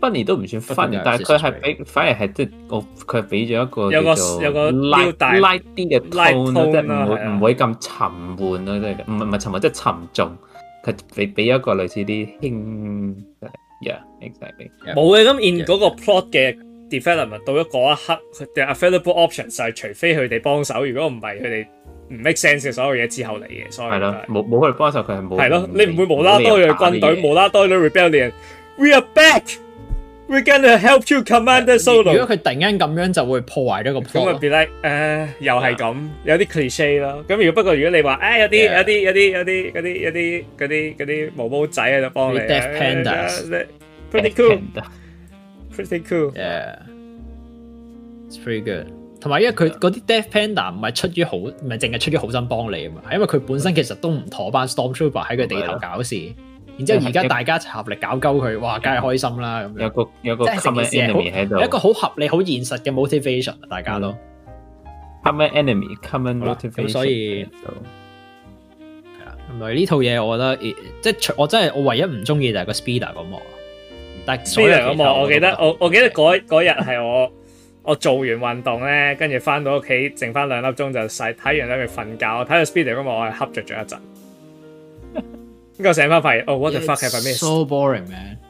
反而都唔算分，但系佢系俾，反而系即系我佢系俾咗一个有个有个 light l 拉拉啲嘅 tone，即系唔会唔会咁沉闷咯，即系唔唔系沉闷，即系沉重。佢俾俾一个类似啲轻嘅嘢。冇嘅咁，in 嗰个 plot 嘅 development 到咗嗰一刻，佢嘅 available options 就系除非佢哋帮手，如果唔系佢哋唔 make sense 嘅所有嘢之后嚟嘅，所以系咯，冇冇佢帮手，佢系冇系咯，你唔会无啦多嘅军队，无啦多嘅 rebellion，we are back。We r e gonna help you command the solo。如果佢突然間咁樣就會破壞咗個 plot。咁啊，be like，誒，又係咁，有啲 cliche 咯。咁如果不過如果你話，誒，有啲有啲有啲有啲嗰啲有啲嗰啲嗰啲毛毛仔喺度幫你。Death panda，pretty cool，pretty cool，y e a h i t s p r e t t y good。同埋因為佢嗰啲 death panda 唔係出於好，唔係淨係出於好心幫你啊嘛，係因為佢本身其實都唔妥班 stormtrooper 喺佢地頭搞事。然之后而家大家一合力搞鸠佢，哇！梗系开心啦咁样。有个有个 common enemy 喺度，一个好合理、好现实嘅 motivation，大家都 common enemy，common motivation。所以系啦，唔系呢套嘢，我觉得即系我真系我唯一唔中意就系个 speeder 嗰幕。但 speeder 嗰幕，我记得我我记得嗰日系我我做完运动咧，跟住翻到屋企，剩翻两粒钟就洗睇完咧，咪瞓觉。睇到 speeder 幕，我系恰着咗一阵。呢我醒翻发现，哦，what the fuck have I m s e s o boring man！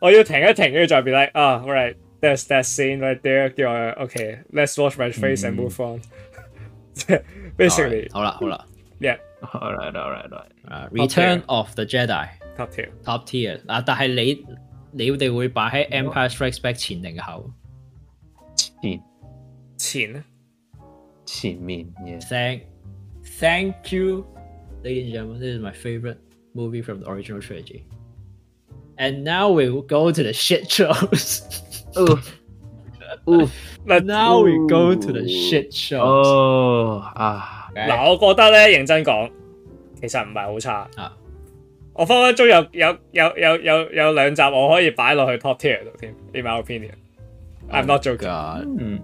我要停一停，跟住再 be like 啊，right，there's that scene right there，叫啊 o k l e t s wash my face and move on，basically。好啦好啦 y e a h a l l right，all r i g h t right。r e t u r n of the Jedi，top tier，top tier。嗱，但系你，你哋会摆喺 Empire Strikes Back 前定后？前，前，前面嘅。Thank，thank you。ladies and gentlemen, this is my favorite movie from the original trilogy. And now we will go to the shit shows. Ooh. Ooh. now we go to the shit shows. shows。哦啊！嗱，我覺得咧，認真講，其實唔係好差。啊！我分分鐘有有有有有有兩集我可以擺落去 oh, ah. top tier 度添。In my opinion, I'm not joking. Hmm.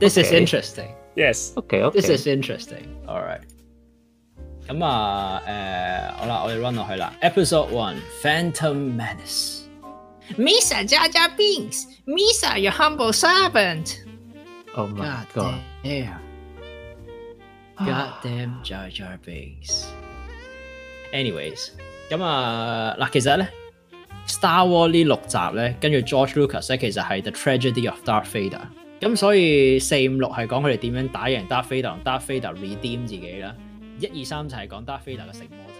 This is interesting. Yes. Okay. Okay. This is interesting. All right. 咁啊，诶，好啦，我哋 run 落去啦。Episode One: Phantom Menace。Misa Jaja Binks，Misa your humble servant。Oh my god，yeah，God damn Jaja Binks。Anyways，咁啊，嗱，其实咧，《Star w a r 呢六集咧，跟住 George Lucas 咧，其实系《The Tragedy of Darth Vader》。咁所以四五六系讲佢哋点样打赢 Darth Vader，同 Darth Vader redeem 自己啦。一二三就係講 Dark Vader 嘅承諾。